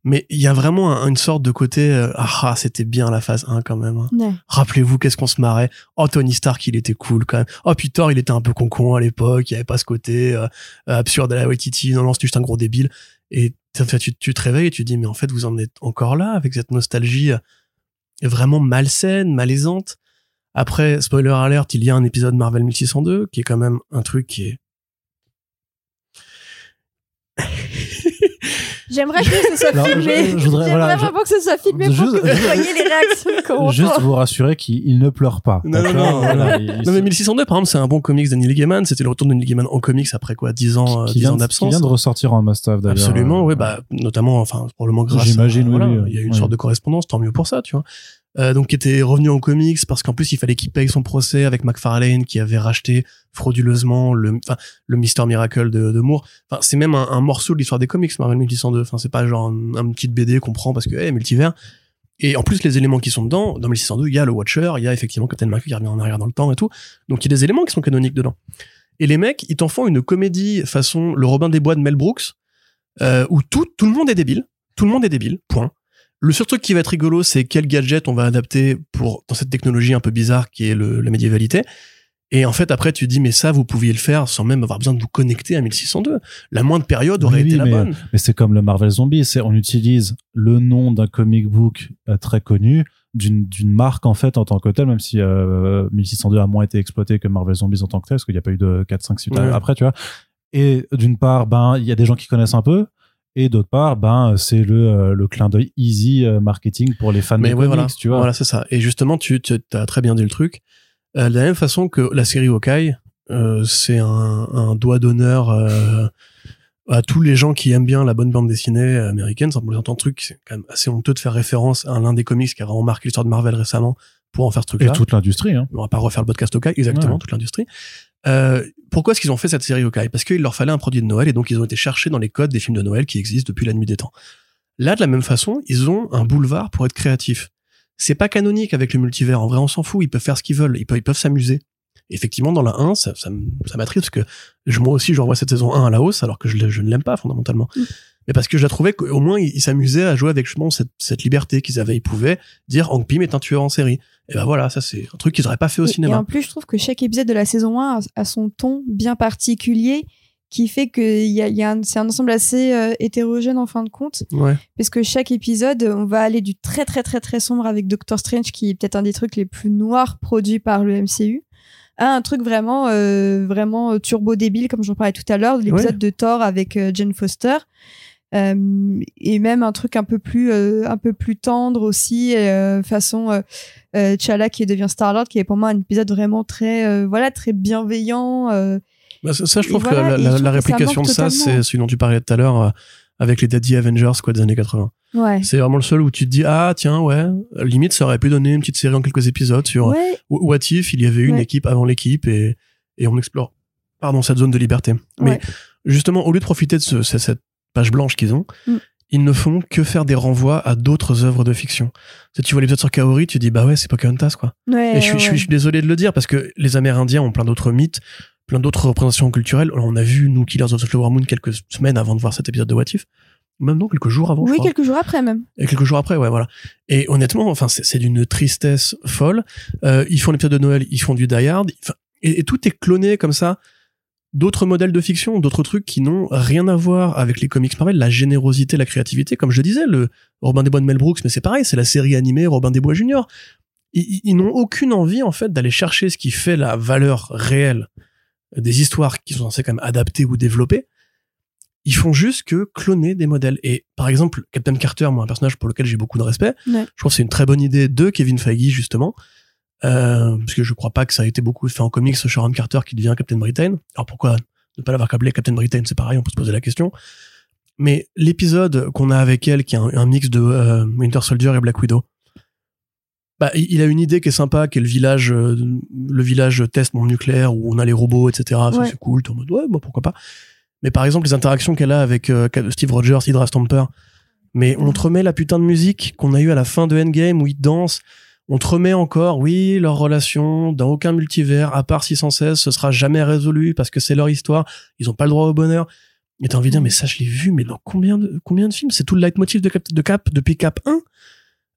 Mais il y a vraiment un- une sorte de côté euh, ah, ah, c'était bien la phase 1 quand même. hein. Ouais. Rappelez-vous qu'est-ce qu'on se marrait. Oh Tony Stark il était cool quand même. Oh puis Thor il était un peu concon à l'époque, il y avait pas ce côté euh, absurde à la Waititi. Non non, c'est juste un gros débile. Et tu, tu, tu te réveilles et tu te dis mais en fait vous en êtes encore là avec cette nostalgie euh, vraiment malsaine, malaisante. Après spoiler alert, il y a un épisode Marvel 1602 qui est quand même un truc qui est J'aimerais que ce soit filmé. je- je voudrais- je- vraiment que ce soit filmé pour Juste- que vous voyez les réactions qu'on Juste vous rassurer qu'il il ne pleure pas. Non, non, d'accord non, Voilà, il- Non mais 1602 par exemple c'est un bon comics de Neil Gaiman, c'était le retour de Neil Gaiman en comics après quoi 10 ans euh, qui 10 vient, ans de- qui d'absence. vient de ressortir en must-have d'ailleurs. Absolument, Euh, oui, bah notamment, enfin probablement grâce. J'imagine, voilà, oui, Il y a eu une oui. sorte de correspondance, tant mieux pour ça, tu vois. Euh, donc qui était revenu en comics parce qu'en plus il fallait qu'il paye son procès avec McFarlane qui avait racheté frauduleusement le, enfin le Mister Miracle de, de Moore. Enfin c'est même un, un morceau de l'histoire des comics Marvel 1602. Enfin c'est pas genre un, petit BD qu'on prend parce que hey, multivers. Et en plus les éléments qui sont dedans, dans 1602 il y a le Watcher, il y a effectivement Captain America qui revient en arrière dans le temps et tout. Donc il y a des éléments qui sont canoniques dedans. Et les mecs ils t'en font une comédie façon le Robin des Bois de Mel Brooks euh, où tout, tout le monde est débile. Tout le monde est débile, point. Le seul truc qui va être rigolo, c'est quel gadget on va adapter pour dans cette technologie un peu bizarre qui est le, la médiévalité. Et en fait, après, tu dis, mais ça, vous pouviez le faire sans même avoir besoin de vous connecter à 1602. La moindre période aurait Oui, été oui, la mais- bonne. Mais c'est comme le Marvel Zombie, c'est on utilise le nom d'un comic book euh, très connu d'une marque en fait en tant que tel même si euh, 1602 a moins été exploité que Marvel Zombies en tant que tel parce qu'il n'y a pas eu de 4 5 suites Ouais. après tu vois et d'une part ben il y a des gens qui connaissent un peu et d'autre part ben c'est le euh, le clin d'œil easy euh, marketing pour les fans Mais de ouais, comics voilà. tu vois Voilà, c'est ça. Et justement, tu, tu as très bien dit le truc. Euh, de la même façon que la série Hawkeye, euh, c'est un, un doigt d'honneur euh, à tous les gens qui aiment bien la bonne bande dessinée américaine. Sans pour un truc, c'est quand même assez honteux de faire référence à l'un des comics qui a vraiment marqué l'histoire de Marvel récemment pour en faire ce et truc-là. toute l'industrie hein. On va pas refaire le podcast Hawkeye, exactement, Ouais. toute l'industrie. Euh, pourquoi est-ce qu'ils ont fait cette série Hawkeye? Parce qu'il leur fallait un produit de Noël et donc ils ont été cherchés dans les codes des films de Noël qui existent depuis la nuit des temps. Là, de la même façon, ils ont un boulevard pour être créatifs. C'est pas canonique avec le multivers. En vrai, on s'en fout. Ils peuvent faire ce qu'ils veulent. Ils peuvent, ils peuvent s'amuser. Effectivement, dans la 1, ça, ça, m'attriste parce que je, moi aussi, je revois cette saison 1 à la hausse alors que je, ne l'aime pas fondamentalement. Mm. Mais parce que je la trouvais qu'au moins, ils s'amusaient à jouer avec justement cette, cette liberté qu'ils avaient. Ils pouvaient dire Hank Pym est un tueur en série. Et ben voilà, ça c'est un truc qu'ils n'auraient pas fait au Et- Et, cinéma. en plus, je trouve que chaque épisode de la saison 1 a, a son ton bien particulier qui fait que y a, y a c'est un ensemble assez euh, hétérogène en fin de compte. Ouais. Parce que chaque épisode, on va aller du très très très très sombre avec Doctor Strange, qui est peut-être un des trucs les plus noirs produits par le MCU, à un truc vraiment euh, vraiment euh, turbo débile, comme j'en parlais tout à l'heure, l'épisode Ouais. de Thor avec euh, Jane Foster. Et même un truc un peu plus un peu plus tendre aussi façon T'Challa qui devient Star Lord qui est pour moi un épisode vraiment très voilà très bienveillant Bah, ça, ça, je trouve que la, je la- trouve la que ça réplication de ça, c'est celui dont tu parlais tout à l'heure euh, avec les Daddy Avengers quoi des années 80. ouais C'est vraiment le seul où tu te dis ah tiens ouais limite ça aurait pu donner une petite série en quelques épisodes sur ouais What If il y avait eu une équipe avant l'équipe et et on explore pardon cette zone de liberté. Mais justement au lieu de profiter de ce- ce- cette page blanche qu'ils ont, Mm. ils ne font que faire des renvois à d'autres œuvres de fiction. Tu sais, tu vois l'épisode sur Kaori, tu dis bah ouais c'est Pocahontas quoi. ouais Et je suis, je, suis, ouais. je suis désolé de le dire parce que les Amérindiens ont plein d'autres mythes, plein d'autres représentations culturelles. On a vu, nous, Killers of the Flower Moon, quelques semaines avant de voir cet épisode de What If. Même non, quelques jours avant, je oui crois. quelques jours après même Et quelques jours après, ouais, voilà. Et honnêtement, enfin, c'est d'une tristesse folle. Euh, ils font l'épisode de Noël, ils font du Die Hard. Et, et tout est cloné comme ça. D'autres modèles de fiction, d'autres trucs qui n'ont rien à voir avec les comics Marvel, la générosité, la créativité. Comme je le disais, le Robin des Bois de Mel Brooks, mais c'est pareil, c'est la série animée Robin des Bois Junior. Ils, ils- ils n'ont aucune envie, en fait, d'aller chercher ce qui fait la valeur réelle des histoires qui sont censées quand même adapter ou développer. Ils font juste que cloner des modèles. Et par exemple, Captain Carter, moi, un personnage pour lequel j'ai beaucoup de respect, Ouais. je trouve que c'est une très bonne idée de Kevin Feige, justement. Euh, parce que je crois pas que ça a été beaucoup fait en comics, ce Sharon Carter qui devient Captain Britain. Alors pourquoi ne pas l'avoir câblé Captain Britain C'est pareil, on peut se poser la question. Mais l'épisode qu'on a avec elle, qui est un, un mix de euh, Winter Soldier et Black Widow, bah, il a une idée qui est sympa, qui est le village, euh, le village test mon nucléaire où on a les robots, etc. Ça, Ouais. C'est cool. T'es en mode ouais, bah, pourquoi pas. Mais par exemple, les interactions qu'elle a avec euh, Steve Rogers, Hydra Stomper, mais on te remet la putain de musique qu'on a eue à la fin de Endgame où ils dansent. on te remet encore, oui, leur relation dans aucun multivers, à part 616, ce sera jamais résolu parce que c'est leur histoire, ils ont pas le droit au bonheur. Et t'as envie de dire, mais ça, je l'ai vu, mais dans combien de, combien de films? C'est tout le leitmotiv de Cap, de Cap depuis Cap 1.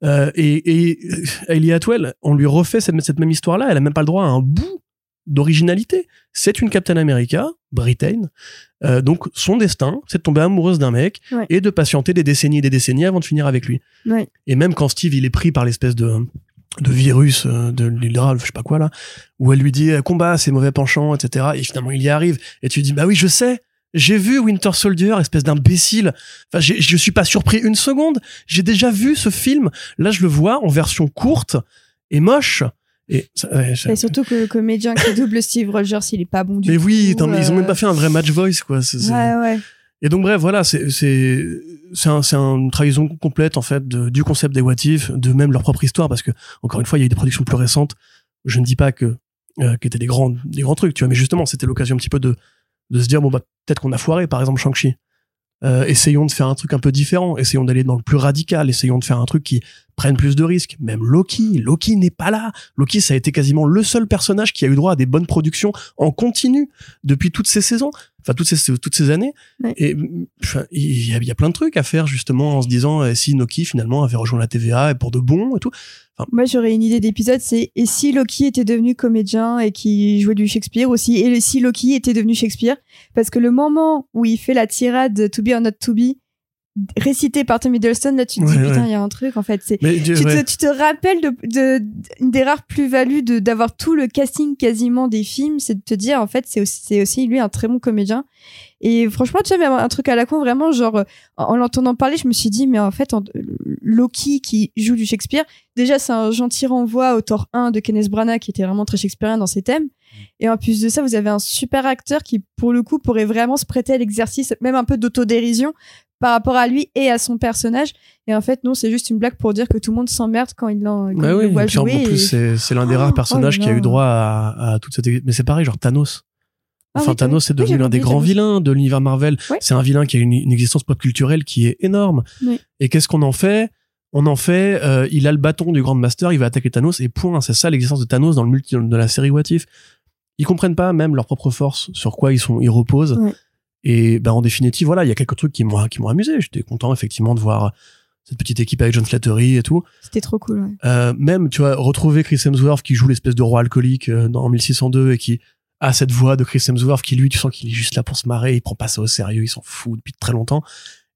Euh, et, et euh, Hayley Atwell, on lui refait cette, cette même histoire-là, elle a même pas le droit à un bout d'originalité. C'est une Captain America, Britain. Euh, donc son destin, c'est de tomber amoureuse d'un mec Ouais. et de patienter des décennies et des décennies avant de finir avec lui. Ouais. Et même quand Steve il est pris par l'espèce de de virus euh, de l'hydra, je sais pas quoi là, où elle lui dit euh, combat, c'est mauvais penchant, etc. Et finalement il y arrive. Et tu dis bah oui je sais. J'ai vu Winter Soldier, espèce d'imbécile. Enfin, je suis pas surpris une seconde. J'ai déjà vu ce film. Là, je le vois en version courte et moche. Et, ça- ouais, ça- Et surtout que le comédien qui double Steve Rogers, il est pas bon du mais tout. oui, mais ils ont même euh, pas fait un vrai match voice, quoi. Ouais, ouais. Et donc bref, voilà, c'est c'est c'est un, une trahison complète en fait de- du concept des What If, de même leur propre histoire, parce que encore une fois, il y a eu des productions plus récentes. Je ne dis pas que euh, qui étaient des grands des grands trucs, tu vois, mais justement, c'était l'occasion un petit peu de de se dire bon bah peut-être qu'on a foiré, par exemple Shang-Chi. Euh, essayons de faire un truc un peu différent, essayons d'aller dans le plus radical, essayons de faire un truc qui prenne plus de risques. Même Loki, Loki n'est pas là. Loki, ça a été quasiment le seul personnage qui a eu droit à des bonnes productions en continu depuis toutes ces saisons, enfin toutes ces toutes ces années. Ouais. Et mm, enfin, il y, a, il y a plein de trucs à faire justement en se disant euh, si Loki finalement avait rejoint la TVA et pour de bon et tout. Moi, j'aurais une idée d'épisode, c'est et si Loki était devenu comédien et qui jouait du Shakespeare aussi, et si Loki était devenu Shakespeare, parce que le moment où il fait la tirade To be or not to be, récité par Tom Hiddleston, là, tu te dis, Ouais, putain, ouais. il y a un truc, en fait. C'est, tu, ouais. te, tu te rappelles de, de, une des rares plus-values de, d'avoir tout le casting quasiment des films, c'est de te dire, en fait, c'est aussi, c'est aussi lui un très bon comédien. Et franchement, tu sais, même un truc à la con, vraiment, genre, en, en l'entendant parler, je me suis dit, mais en fait, en- Loki qui joue du Shakespeare, déjà, c'est un gentil renvoi au Thor 1 de Kenneth Branagh qui était vraiment très shakespearien dans ses thèmes. Et en plus de ça, vous avez un super acteur qui, pour le coup, pourrait vraiment se prêter à l'exercice, même un peu d'autodérision par rapport à lui et à son personnage. Et en fait, non, c'est juste une blague pour dire que tout le monde s'emmerde quand il, quand Bah il oui, le voit puis en jouer. plus, et- c'est l'un des Oh, rares oh personnages là qui a eu droit à, à toute cette. Mais c'est pareil, genre Thanos. Ah Enfin, oui, Thanos c'est oui, devenu l'un des grands vilains de l'univers Marvel. C'est un vilain qui a une, une existence pop culturelle qui est énorme. Et qu'est-ce qu'on en fait? On en fait, euh, il a le bâton du Grand Master, il va attaquer Thanos et point. C'est ça l'existence de Thanos dans le multi de la série What If. Ils comprennent pas même leur propre force, sur quoi ils sont, ils reposent. Ouais. Et ben en définitive, voilà, il y a quelques trucs qui m'ont qui m'ont amusé. J'étais content effectivement de voir cette petite équipe avec John Slattery et tout. C'était trop cool, ouais. Euh, même, tu vois, retrouver Chris Hemsworth qui joue l'espèce de roi alcoolique euh, dans 1602 et qui a cette voix de Chris Hemsworth qui, lui, tu sens qu'il est juste là pour se marrer, il prend pas ça au sérieux, il s'en fout depuis très longtemps.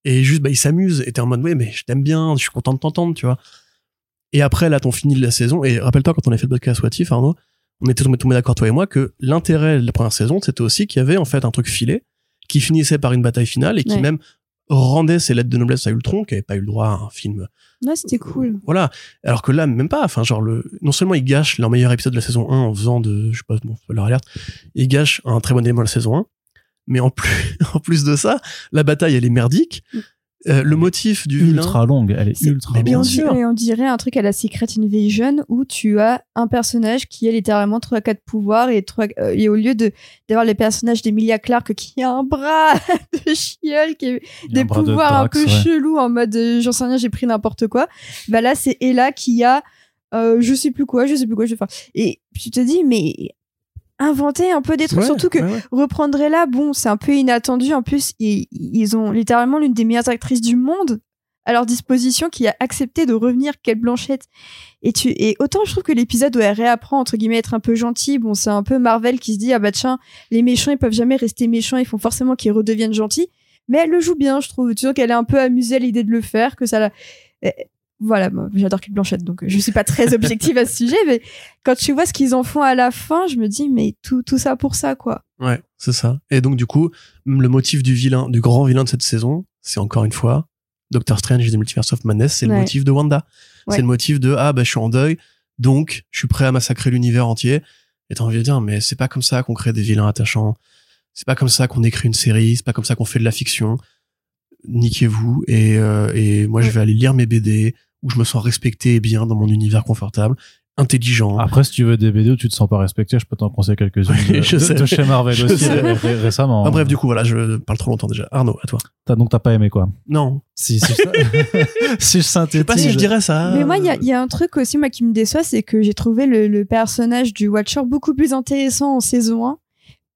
Et juste, bah, il s'amuse. Et t'es en mode, ouais, mais je t'aime bien, je suis content de t'entendre, tu vois. Et après, là, t'on fini la saison. Et rappelle-toi, quand on a fait le podcast What If, Arnaud, on était tombé, tombé d'accord, toi et moi, que l'intérêt de la première saison, c'était aussi qu'il y avait, en fait, un truc filé qui finissait par une bataille finale et qui Ouais. même rendait ses lettres de noblesse à Ultron, qui avait pas eu le droit à un film Non, c'était cool. voilà. Alors que là, même pas. Enfin, genre, le, non seulement ils gâchent leur meilleur épisode de la saison 1 en faisant de, je sais pas, bon, leur alerte, ils gâchent un très bon élément de la saison 1. Mais en plus, en plus de ça, la bataille, elle est merdique. Euh, le motif du vilain. ultra longue, elle est, ultra mais Et bien longue. sûr. et on dirait un truc à la Secret Invasion où tu as un personnage qui a littéralement 3 quatre pouvoirs et, trois, euh, et au lieu de d'avoir les personnages d'Emilia Clarke qui a un bras de chiole qui a Il y a des un bras de pouvoirs un peu ouais. chelous en mode euh, j'en sais rien j'ai pris n'importe quoi bah là c'est Ella qui a euh, je sais plus quoi je sais plus quoi je vais faire et tu te dis mais inventer un peu des trucs Ouais, surtout que ouais, ouais. reprendrait là, bon, c'est un peu inattendu. En plus, ils, ils ont littéralement l'une des meilleures actrices du monde à leur disposition qui a accepté de revenir, Kate Blanchette. Et, tu, et autant je trouve que l'épisode où elle réapprend, entre guillemets, à être un peu gentille, bon, c'est un peu Marvel qui se dit, ah bah tiens, les méchants, ils peuvent jamais rester méchants, il faut forcément qu'ils redeviennent gentils. Mais elle le joue bien, je trouve. Tu vois qu'elle est un peu amusée à l'idée de le faire, que ça la... Voilà, j'adore Kate Blanchette, donc euh, je suis pas très objective à ce sujet, mais quand tu vois ce qu'ils en font à la fin, je me dis, mais tout, tout ça pour ça, quoi. Ouais, c'est ça. Et donc, du coup, le motif du vilain, du grand vilain de cette saison, c'est encore une fois Doctor Strange et the Multiverse of Madness, c'est le motif de Wanda. Ouais. C'est le motif de ah bah je suis en deuil, donc je suis prêt à massacrer l'univers entier. Et t'as envie de dire mais c'est pas comme ça qu'on crée des vilains attachants. C'est pas comme ça qu'on écrit une série. C'est pas comme ça qu'on fait de la fiction. Niquez-vous et euh, et moi je vais aller lire mes BD où je me sens respecté et bien dans mon univers confortable intelligent. Après, si tu veux des BD où tu te sens pas respecté, je peux t'en conseiller quelques-unes Oui, je de- sais. de chez Marvel Je aussi sais. ré- ré- récemment. Ah, bref, du coup, voilà, je parle trop longtemps déjà. Arnaud, à toi. T'as- donc t'as pas aimé quoi Non, Si, si, je, si je je sais pas si je dirais ça. Mais moi, il y a, il y a un truc aussi moi qui me déçoit, c'est que j'ai trouvé le, le personnage du Watcher beaucoup plus intéressant en saison 1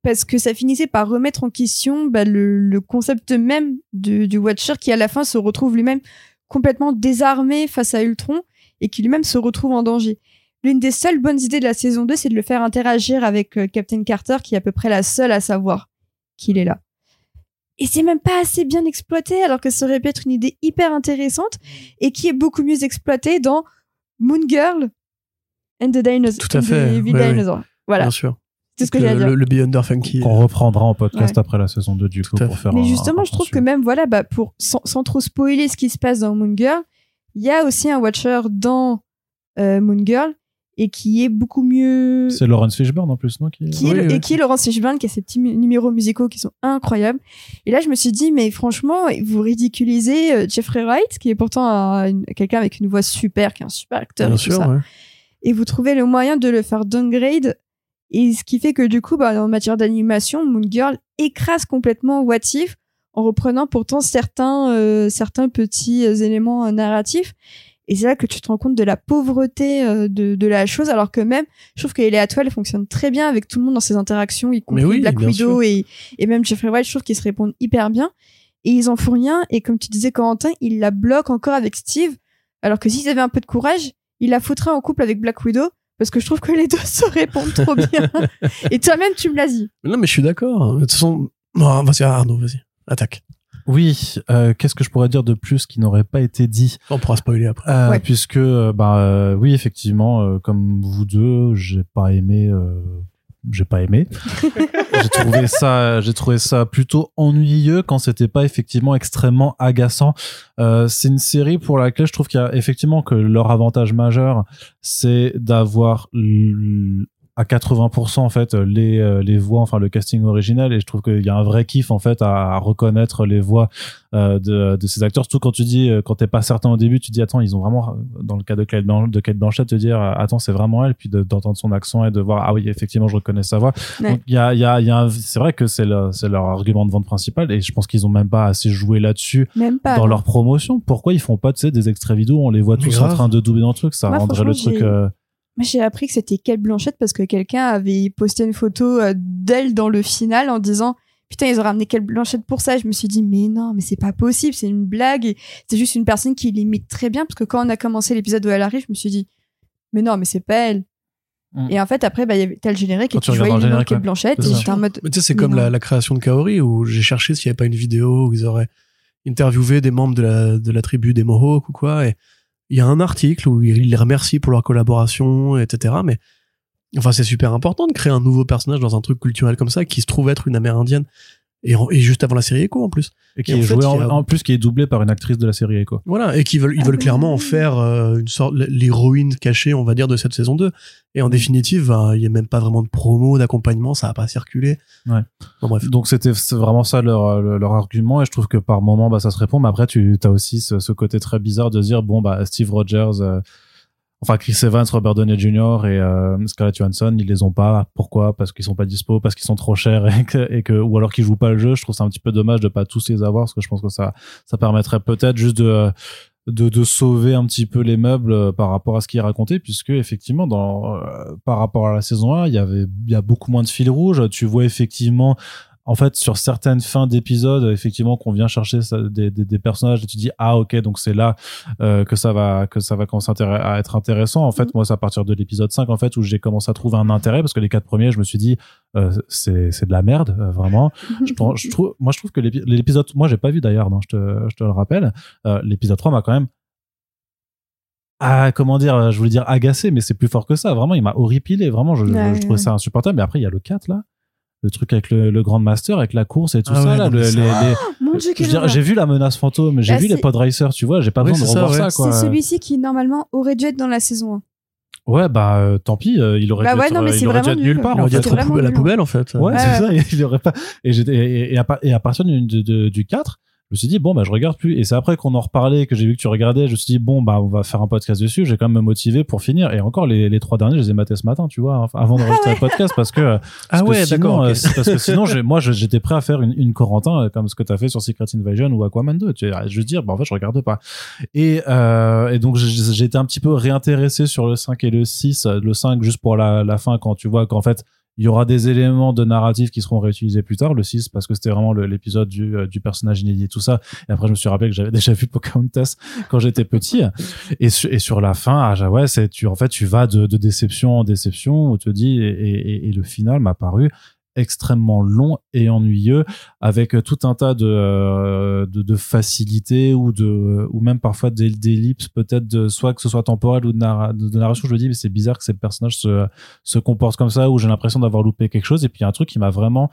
parce que ça finissait par remettre en question bah, le, le concept même du, du Watcher qui à la fin se retrouve lui-même complètement désarmé face à Ultron et qui lui-même se retrouve en danger. L'une des seules bonnes idées de la saison 2, c'est de le faire interagir avec euh, Captain Carter, qui est à peu près la seule à savoir qu'il est là. Et c'est même pas assez bien exploité, alors que ça aurait pu être une idée hyper intéressante et qui est beaucoup mieux exploitée dans Moon Girl and the Dinosaurs. Tout à fait, The. Dinosaur. Voilà, Bien sûr. C'est ce que j'ai à dire. le, le Beyonder Funky. Qu'on reprendra en podcast Ouais. après la saison 2 du coup pour faire Mais un- justement, un je trouve que même, voilà, bah, pour, sans, sans trop spoiler ce qui se passe dans Moon Girl, il y a aussi un Watcher dans euh, Moon Girl et qui est beaucoup mieux. C'est Lawrence Fishburne en plus, non qui... Qui est, Oui, le- oui. Et qui est Laurence Fishburne, qui a ses petits numéros musicaux qui sont incroyables. Et là, je me suis dit, mais franchement, vous ridiculisez euh, Jeffrey Wright, qui est pourtant un- quelqu'un avec une voix super, qui est un super acteur. Bien et tout sûr, ça. ouais. et vous trouvez le moyen de le faire downgrade. Et ce qui fait que du coup, bah, en matière d'animation, Moon Girl écrase complètement What If en reprenant pourtant certains, euh, certains petits euh, éléments euh, narratifs. Et c'est là que tu te rends compte de la pauvreté euh, de, de la chose, alors que même, je trouve que Ellie Atwell fonctionne très bien avec tout le monde dans ses interactions, y compris oui, Black Widow et, et même Jeffrey Wright, je trouve qu'ils se répondent hyper bien. Et ils en font rien, et comme tu disais, Corentin, ils la bloquent encore avec Steve, alors que s'ils avaient un peu de courage, ils la foutraient en couple avec Black Widow, parce que je trouve que les deux se répondent trop bien. et toi-même, tu me l'as dit. Non, mais je suis d'accord. De toute façon, non, vas-y, Arnaud, vas-y. Attaque. Oui, euh, qu'est-ce que je pourrais dire de plus qui n'aurait pas été dit? On pourra spoiler après. Euh, Ouais. Puisque, euh, bah, euh, oui, effectivement, euh, comme vous deux, j'ai pas aimé. J'ai pas aimé. j'ai trouvé ça, j'ai trouvé ça plutôt ennuyeux quand c'était pas effectivement extrêmement agaçant. Euh, c'est une série pour laquelle je trouve qu'il y a effectivement que leur avantage majeur, c'est d'avoir à 80% en fait les euh, les voix enfin le casting original. Et je trouve qu'il y a un vrai kiff en fait à, à reconnaître les voix euh, de, de ces acteurs. Surtout quand tu dis euh, quand t'es pas certain au début tu dis attends ils ont vraiment dans le cas de Kate, de Kate Blanchett te dire euh, attends c'est vraiment elle. Puis de- d'entendre son accent et de voir ah oui effectivement je reconnais sa voix. Ouais. donc il y a il y a, il y a un- c'est vrai que c'est le- c'est leur argument de vente principal et je pense qu'ils ont même pas assez joué là-dessus Même pas. dans non. leur promotion. Pourquoi ils font pas tu sais des extraits vidéo on les voit Mais tous en train de doubler dans le truc? Ça Moi, rendrait le truc euh, j'ai appris que c'était Kate Blanchett parce que quelqu'un avait posté une photo euh, d'elle dans le final en disant Putain, ils ont ramené Kate Blanchett pour ça. Je me suis dit, mais non, mais c'est pas possible, c'est une blague. C'est juste une personne qui l'imite très bien parce que quand on a commencé l'épisode où elle arrive, je me suis dit, mais non, mais c'est pas elle. Mm. Et en fait, après, bah, il y avait tel générique Quand et tu le le générique, Kate ouais. Blanchett C'est et ça. j'étais en mode. Mais tu sais, c'est comme la, la création de Kaori où j'ai cherché s'il n'y avait pas une vidéo où ils auraient interviewé des membres de la, de la tribu des Mohawks ou quoi. Et il y a un article où ils les remercient pour leur collaboration, etc. Mais enfin, c'est super important de créer un nouveau personnage dans un truc culturel comme ça qui se trouve être une amérindienne. Et, en- et juste avant la série Echo en plus. et qui Et en est fait, joué en, a- en plus qui est doublé par une actrice de la série Echo Voilà, et qui veulent, ils Ah veulent clairement en faire euh, une sorte l'héroïne cachée, on va dire, de cette saison 2. Et en définitive, bah, il y a même pas vraiment de promo, d'accompagnement, ça a pas circulé. Ouais. Bon, bref. Donc c'était c'est vraiment ça leur, leur leur argument et je trouve que par moment bah ça se répond mais après tu as aussi ce, ce côté très bizarre de dire bon bah Steve Rogers euh, enfin Chris Evans, Robert Downey Jr. et euh, Scarlett Johansson ils les ont pas. Pourquoi? Parce qu'ils sont pas dispo parce qu'ils sont trop chers et que, et que ou alors qu'ils jouent pas le jeu. Je trouve ça un petit peu dommage de pas tous les avoir parce que je pense que ça ça permettrait peut-être juste de de, de sauver un petit peu les meubles euh, par rapport à ce qui est raconté puisque effectivement dans euh, par rapport à la saison 1 il y avait il y a beaucoup moins de fil rouge. Tu vois effectivement en fait sur certaines fins d'épisodes effectivement qu'on vient chercher ça- des, des, des personnages et tu dis ah ok donc c'est là euh, que ça va que ça va commencer à être intéressant en fait Mhm. moi c'est à partir de l'épisode 5 en fait où j'ai commencé à trouver un intérêt parce que les quatre premiers je me suis dit euh, c'est de la merde euh, vraiment je, pense- je trouve moi je trouve que l'épi- l'épisode moi j'ai pas vu d'ailleurs non je te je te le rappelle l'épisode 3 m'a quand même ah comment dire je voulais dire agacé mais c'est plus fort que ça vraiment il m'a horripilé vraiment je, je- Ouais, je trouvais ouais. ça insupportable mais après il y a le 4 là le truc avec le, le Grand Master avec la course et tout Ah ça ouais, là le- les, ça- les- Mon dieu, je veux quel dire, horreur. j'ai vu la menace fantôme j'ai Bah, vu les pod racers tu vois j'ai pas Oui, besoin de c'est ça, revoir ça, ouais. quoi C'est celui-ci qui, normalement, aurait dû être dans la saison 1. ouais bah euh, tant pis euh, il aurait Bah dû ouais, être, non, mais euh, c'est il aurait dû être nulle nul. part fait. c'est trop vraiment poubelle- la poubelle, en fait. Ouais, c'est ça, il aurait pas. Et, j'étais- et, et, à, et à partir du, de- de- du 4, je me suis dit bon bah je regarde plus. Et c'est après qu'on en reparlait que j'ai vu que tu regardais je me suis dit bon bah on va faire un podcast dessus. J'ai quand même me motiver pour finir. Et encore les, les trois derniers je les ai matés ce matin tu vois enfin, avant d'enregistrer le podcast parce que Ah parce que ouais, sinon, d'accord, euh, parce que sinon moi j'étais prêt à faire une, une Corentin euh, comme ce que tu as fait sur Secret Invasion ou Aquaman 2 tu vois, je veux dire bah en fait je regarde pas. Et, euh, et donc j'ai été un petit peu réintéressé sur le 5 et le 6 le 5 juste pour la, la fin quand tu vois qu'en fait il y aura des éléments de narratif qui seront réutilisés plus tard, le 6, parce que c'était vraiment l'épisode du, euh, du personnage inédit tout ça. Et après, je me suis rappelé que j'avais déjà vu Pocahontas quand j'étais petit. Et, et sur la fin, ah, ouais, c'est, tu, en fait, tu vas de, de déception en déception, où te dis, et, et le final m'a paru extrêmement long et ennuyeux avec tout un tas de euh, de, de facilités ou de ou même parfois des d'ellipses peut-être de soit que ce soit temporel ou de, narra- de, de narration. Je me dis mais c'est bizarre que ces personnages se se comportent comme ça ou j'ai l'impression d'avoir loupé quelque chose. Et puis il y a un truc qui m'a vraiment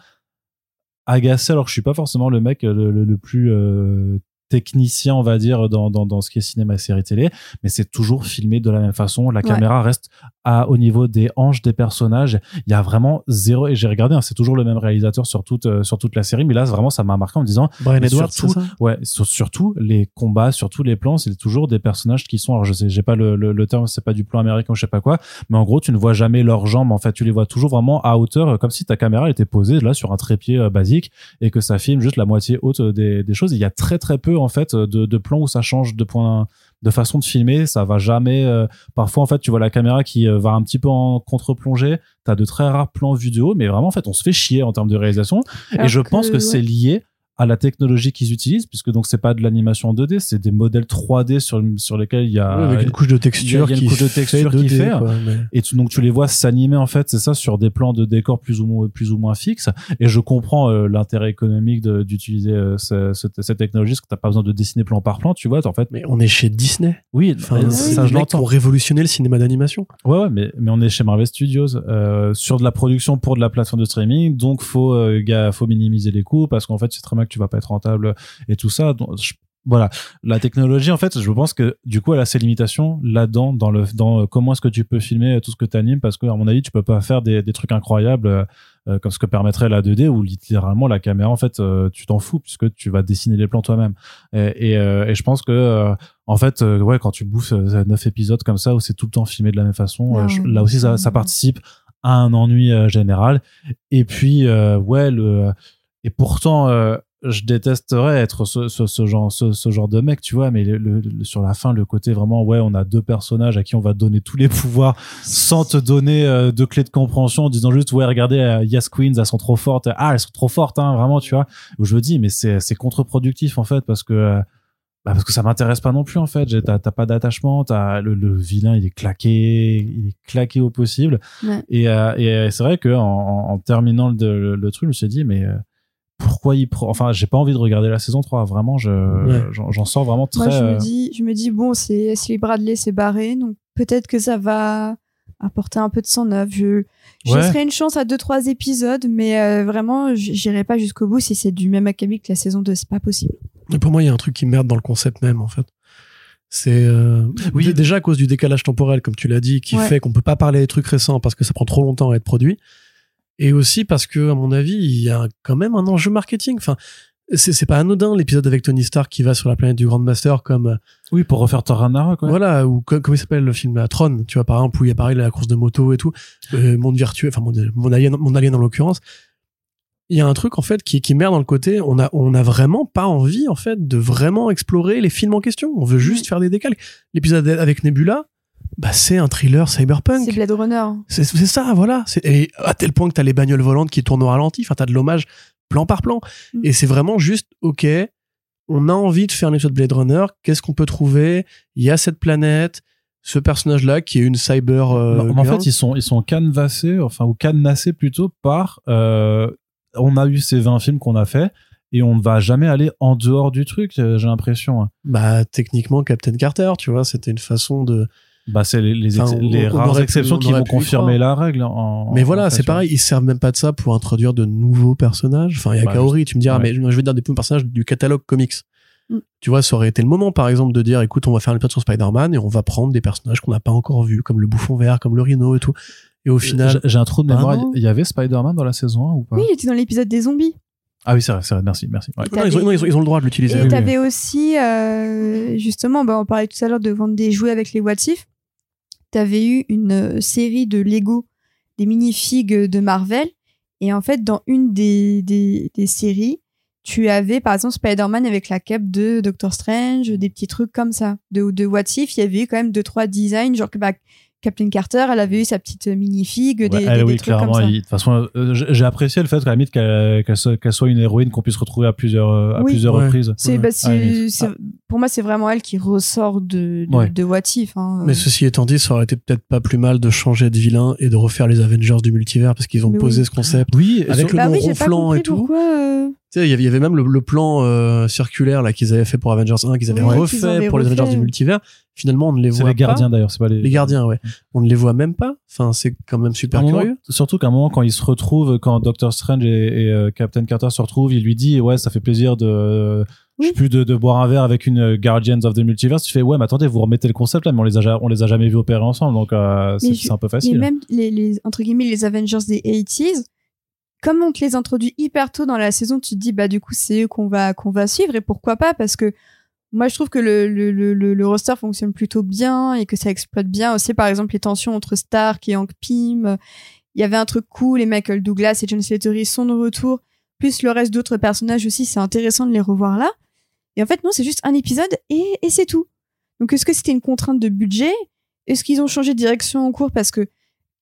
agacé alors que je suis pas forcément le mec euh, le, le, le plus euh, technicien on va dire dans, dans, dans ce qui est cinéma et série télé mais c'est toujours filmé de la même façon la Ouais. caméra reste à au niveau des hanches des personnages il y a vraiment zéro et j'ai regardé hein, c'est toujours le même réalisateur sur toute euh, sur toute la série mais là vraiment ça m'a marqué en me disant Brian Edwards, surtout- ça? Ouais, sur- surtout les combats, surtout les plans, c'est toujours des personnages qui sont, alors je sais, j'ai pas le, le, le terme, c'est pas du plan américain ou je sais pas quoi, mais en gros, tu ne vois jamais leurs jambes, en fait, tu les vois toujours vraiment à hauteur, euh, comme si ta caméra était posée là sur un trépied euh, basique et que ça filme juste la moitié haute des, des choses. Il y a très très peu, en fait, euh, de, de plans où ça change de point, de façon de filmer, ça va jamais, euh, parfois, en fait, tu vois la caméra qui euh, va un petit peu en contre-plongée, t'as de très rares plans vidéo, mais vraiment, en fait, on se fait chier en termes de réalisation et je pense que ouais. c'est lié à la technologie qu'ils utilisent, puisque donc c'est pas de l'animation en 2D, c'est des modèles 3D sur, sur lesquels il y a. Avec une couche de texture il y a une couche de texture qui 2D, fait, quoi, mais- Et tu, donc tu les vois s'animer en fait, c'est ça, sur des plans de décor plus ou moins, plus ou moins fixes. Et je comprends euh, l'intérêt économique d'utiliser euh, ce- cette, cette technologie, parce que t'as pas besoin de dessiner plan par plan, tu vois. En fait, Mais on est chez Disney. oui, Enfin, c'est ça je l'entends. ont révolutionné le cinéma d'animation. Ouais, ouais, mais, mais on est chez Marvel Studios euh, sur de la production pour de la plateforme de streaming, donc faut euh, gars, faut minimiser les coûts parce qu'en fait c'est très bien que tu vas pas être rentable et tout ça. Donc, je- voilà, la technologie en fait, je pense que du coup elle a ses limitations là-dedans dans le dans euh, comment est-ce que tu peux filmer tout ce que tu animes parce que à mon avis tu peux pas faire des, des trucs incroyables euh, euh, comme ce que permettrait la 2D où littéralement la caméra en fait euh, tu t'en fous puisque tu vas dessiner les plans toi-même et, et, euh, et je pense que euh, en fait euh, ouais quand tu bouffes euh, neuf épisodes comme ça où c'est tout le temps filmé de la même façon euh, je- là aussi ça, ça non. participe à un ennui euh, général et puis euh, ouais le et pourtant euh, je détesterais être ce, ce, ce genre ce, ce genre de mec tu vois mais le, le- le- sur la fin le côté vraiment ouais on a deux personnages à qui on va donner tous les pouvoirs sans te donner euh, de clés de compréhension en disant juste ouais regardez euh, Yes Queens elles sont trop fortes. Ah elles sont trop fortes hein vraiment tu vois. Où je me dis mais c'est c'est contre-productif en fait parce que euh, bah parce que ça m'intéresse pas non plus en fait. T'as t'as pas d'attachement t'as le, le vilain il est claqué il est claqué au possible. Ouais. et, euh, et euh, c'est vrai que en, en- terminant le, le, le truc je me suis dit mais euh, pourquoi il prend enfin j'ai pas envie de regarder la saison 3 vraiment je Ouais. j'en sors vraiment très Moi, je euh, me dis, je me dis bon, c'est Ashley Bradley s'est barré, donc peut-être que ça va apporter un peu de sang neuf. Je, je Ouais. une chance à deux trois épisodes, mais euh, vraiment, j'irai pas jusqu'au bout si c'est du même acabit que la saison 2, c'est pas possible. Et pour moi, il y a un truc qui merde dans le concept même, en fait. C'est euh, Oui. déjà à cause du décalage temporel, comme tu l'as dit, qui Ouais. fait qu'on peut pas parler des trucs récents parce que ça prend trop longtemps à être produit. Et aussi parce que, à mon avis, il y a quand même un enjeu marketing. Enfin, c'est c'est pas anodin l'épisode avec Tony Stark qui va sur la planète du Grandmaster comme euh, oui pour refaire Thor Ragnarok ouais. voilà ou co- comment il s'appelle le film là, Tron tu vois par exemple où il y a pareil la course de moto et tout. Euh, monde virtuel enfin mon, mon alien mon alien en l'occurrence. Il y a un truc en fait qui qui merde dans le côté. On a on a vraiment pas envie en fait de vraiment explorer les films en question. On veut juste faire des décals l'épisode avec Nebula bah c'est un thriller cyberpunk C'est Blade Runner. c'est ça, voilà. Et à tel point que t'as les bagnoles volantes qui tournent au ralenti, enfin t'as de l'hommage plan par plan. Mm. Et c'est vraiment juste, ok, on a envie de faire un épisode Blade Runner, qu'est-ce qu'on peut trouver? Il y a cette planète, ce personnage-là qui est une cyber... euh, Non, en fait, ils sont, ils sont canvassés, enfin, ou cadenassés plutôt par, euh, on a eu ces 20 films qu'on a fait, et on ne va jamais aller en dehors du truc, euh, j'ai l'impression. hein. Bah techniquement Captain Carter, tu vois, c'était une façon de... Bah, c'est les, les, ex- Enfin, on- les on rares exceptions on qui vont confirmer la règle. En, Mais en voilà, c'est pareil, ils servent même pas de ça pour introduire de nouveaux personnages. Enfin, il y a Bah, Kaori, tu me diras, ouais. mais je veux dire des nouveaux personnages du catalogue comics. Mm. Tu vois, ça aurait été le moment, par exemple, de dire, écoute, on va faire un épisode sur Spider-Man et on va prendre des personnages qu'on n'a pas encore vus, comme le bouffon vert, comme le rhino et tout. Et au final, J'ai- un trou de Bah mémoire. Il y avait Spider-Man dans la saison 1 ou pas? Oui, il était dans l'épisode des zombies. Ah oui, c'est vrai, c'est vrai. Merci, merci. Ouais. Et Non, ils, ont, non, ils ont- ils ont le droit de l'utiliser. Et oui, t'avais aussi, euh, justement, bah, on parlait tout à l'heure de vendre des jouets avec les What If. T'avais eu une euh, série de Lego, des minifigs de Marvel. Et en fait, dans une des, des, séries, tu avais par exemple Spider-Man avec la cape de Doctor Strange, des petits trucs comme ça. De, de What If, il y avait quand même deux, trois designs, genre que bah, Captain Carter, elle avait eu sa petite minifig, des, Ouais, des- elle, des oui, trucs comme clairement. ça. De toute façon, euh, j'ai j'ai apprécié le fait qu'à la limite qu'elle soit, une héroïne qu'on puisse retrouver à plusieurs, euh, à Oui. plusieurs Ouais. reprises. Ouais. bah, Ah, pour moi, c'est vraiment elle qui ressort de, de, Ouais. de What If. hein. Mais ceci étant dit, ça aurait été peut-être pas plus mal de changer de vilain et de refaire les Avengers du multivers parce qu'ils ont Mais posé oui. ce concept. Oui, Avec le bah nom ronflant et tout. pourquoi. euh, Tu sais, il y avait- même le, le plan euh, circulaire là qu'ils avaient fait pour Avengers 1, qu'ils avaient refait avaient pour les. Avengers du multivers. Finalement, on ne les c'est voit les gardiens pas. d'ailleurs, c'est pas les. Les gardiens, ouais. On ne les voit même pas. Enfin, c'est quand même super un moment- curieux. surtout qu'à un moment, quand ils se retrouvent, quand Doctor Strange et, et, euh, Captain Carter se retrouvent, il lui dit Ouais, ça fait plaisir de. Je plus de, de boire un verre avec une euh, Guardians of the Multiverse. Tu fais Ouais, mais attendez, vous remettez le concept là, mais on les a, on les a jamais vus opérer ensemble, donc euh, c'est Mais c'est un peu Mais facile. même les, les, entre guillemets, les Avengers des 80s, comme on te les introduit hyper tôt dans la saison, tu te dis, bah, du coup, c'est eux qu'on va, qu'on va suivre et pourquoi pas? Parce que moi, je trouve que le, le, le, le- roster fonctionne plutôt bien et que ça exploite bien aussi, par exemple, les tensions entre Stark et Hank Pym. Il y avait un truc cool et Michael Douglas et John Slattery sont de retour. Plus le reste d'autres personnages aussi, c'est intéressant de les revoir là. Et en fait, non, c'est juste un épisode et, et c'est tout. Donc, est-ce que c'était une contrainte de budget? Est-ce qu'ils ont changé de direction en cours? Parce que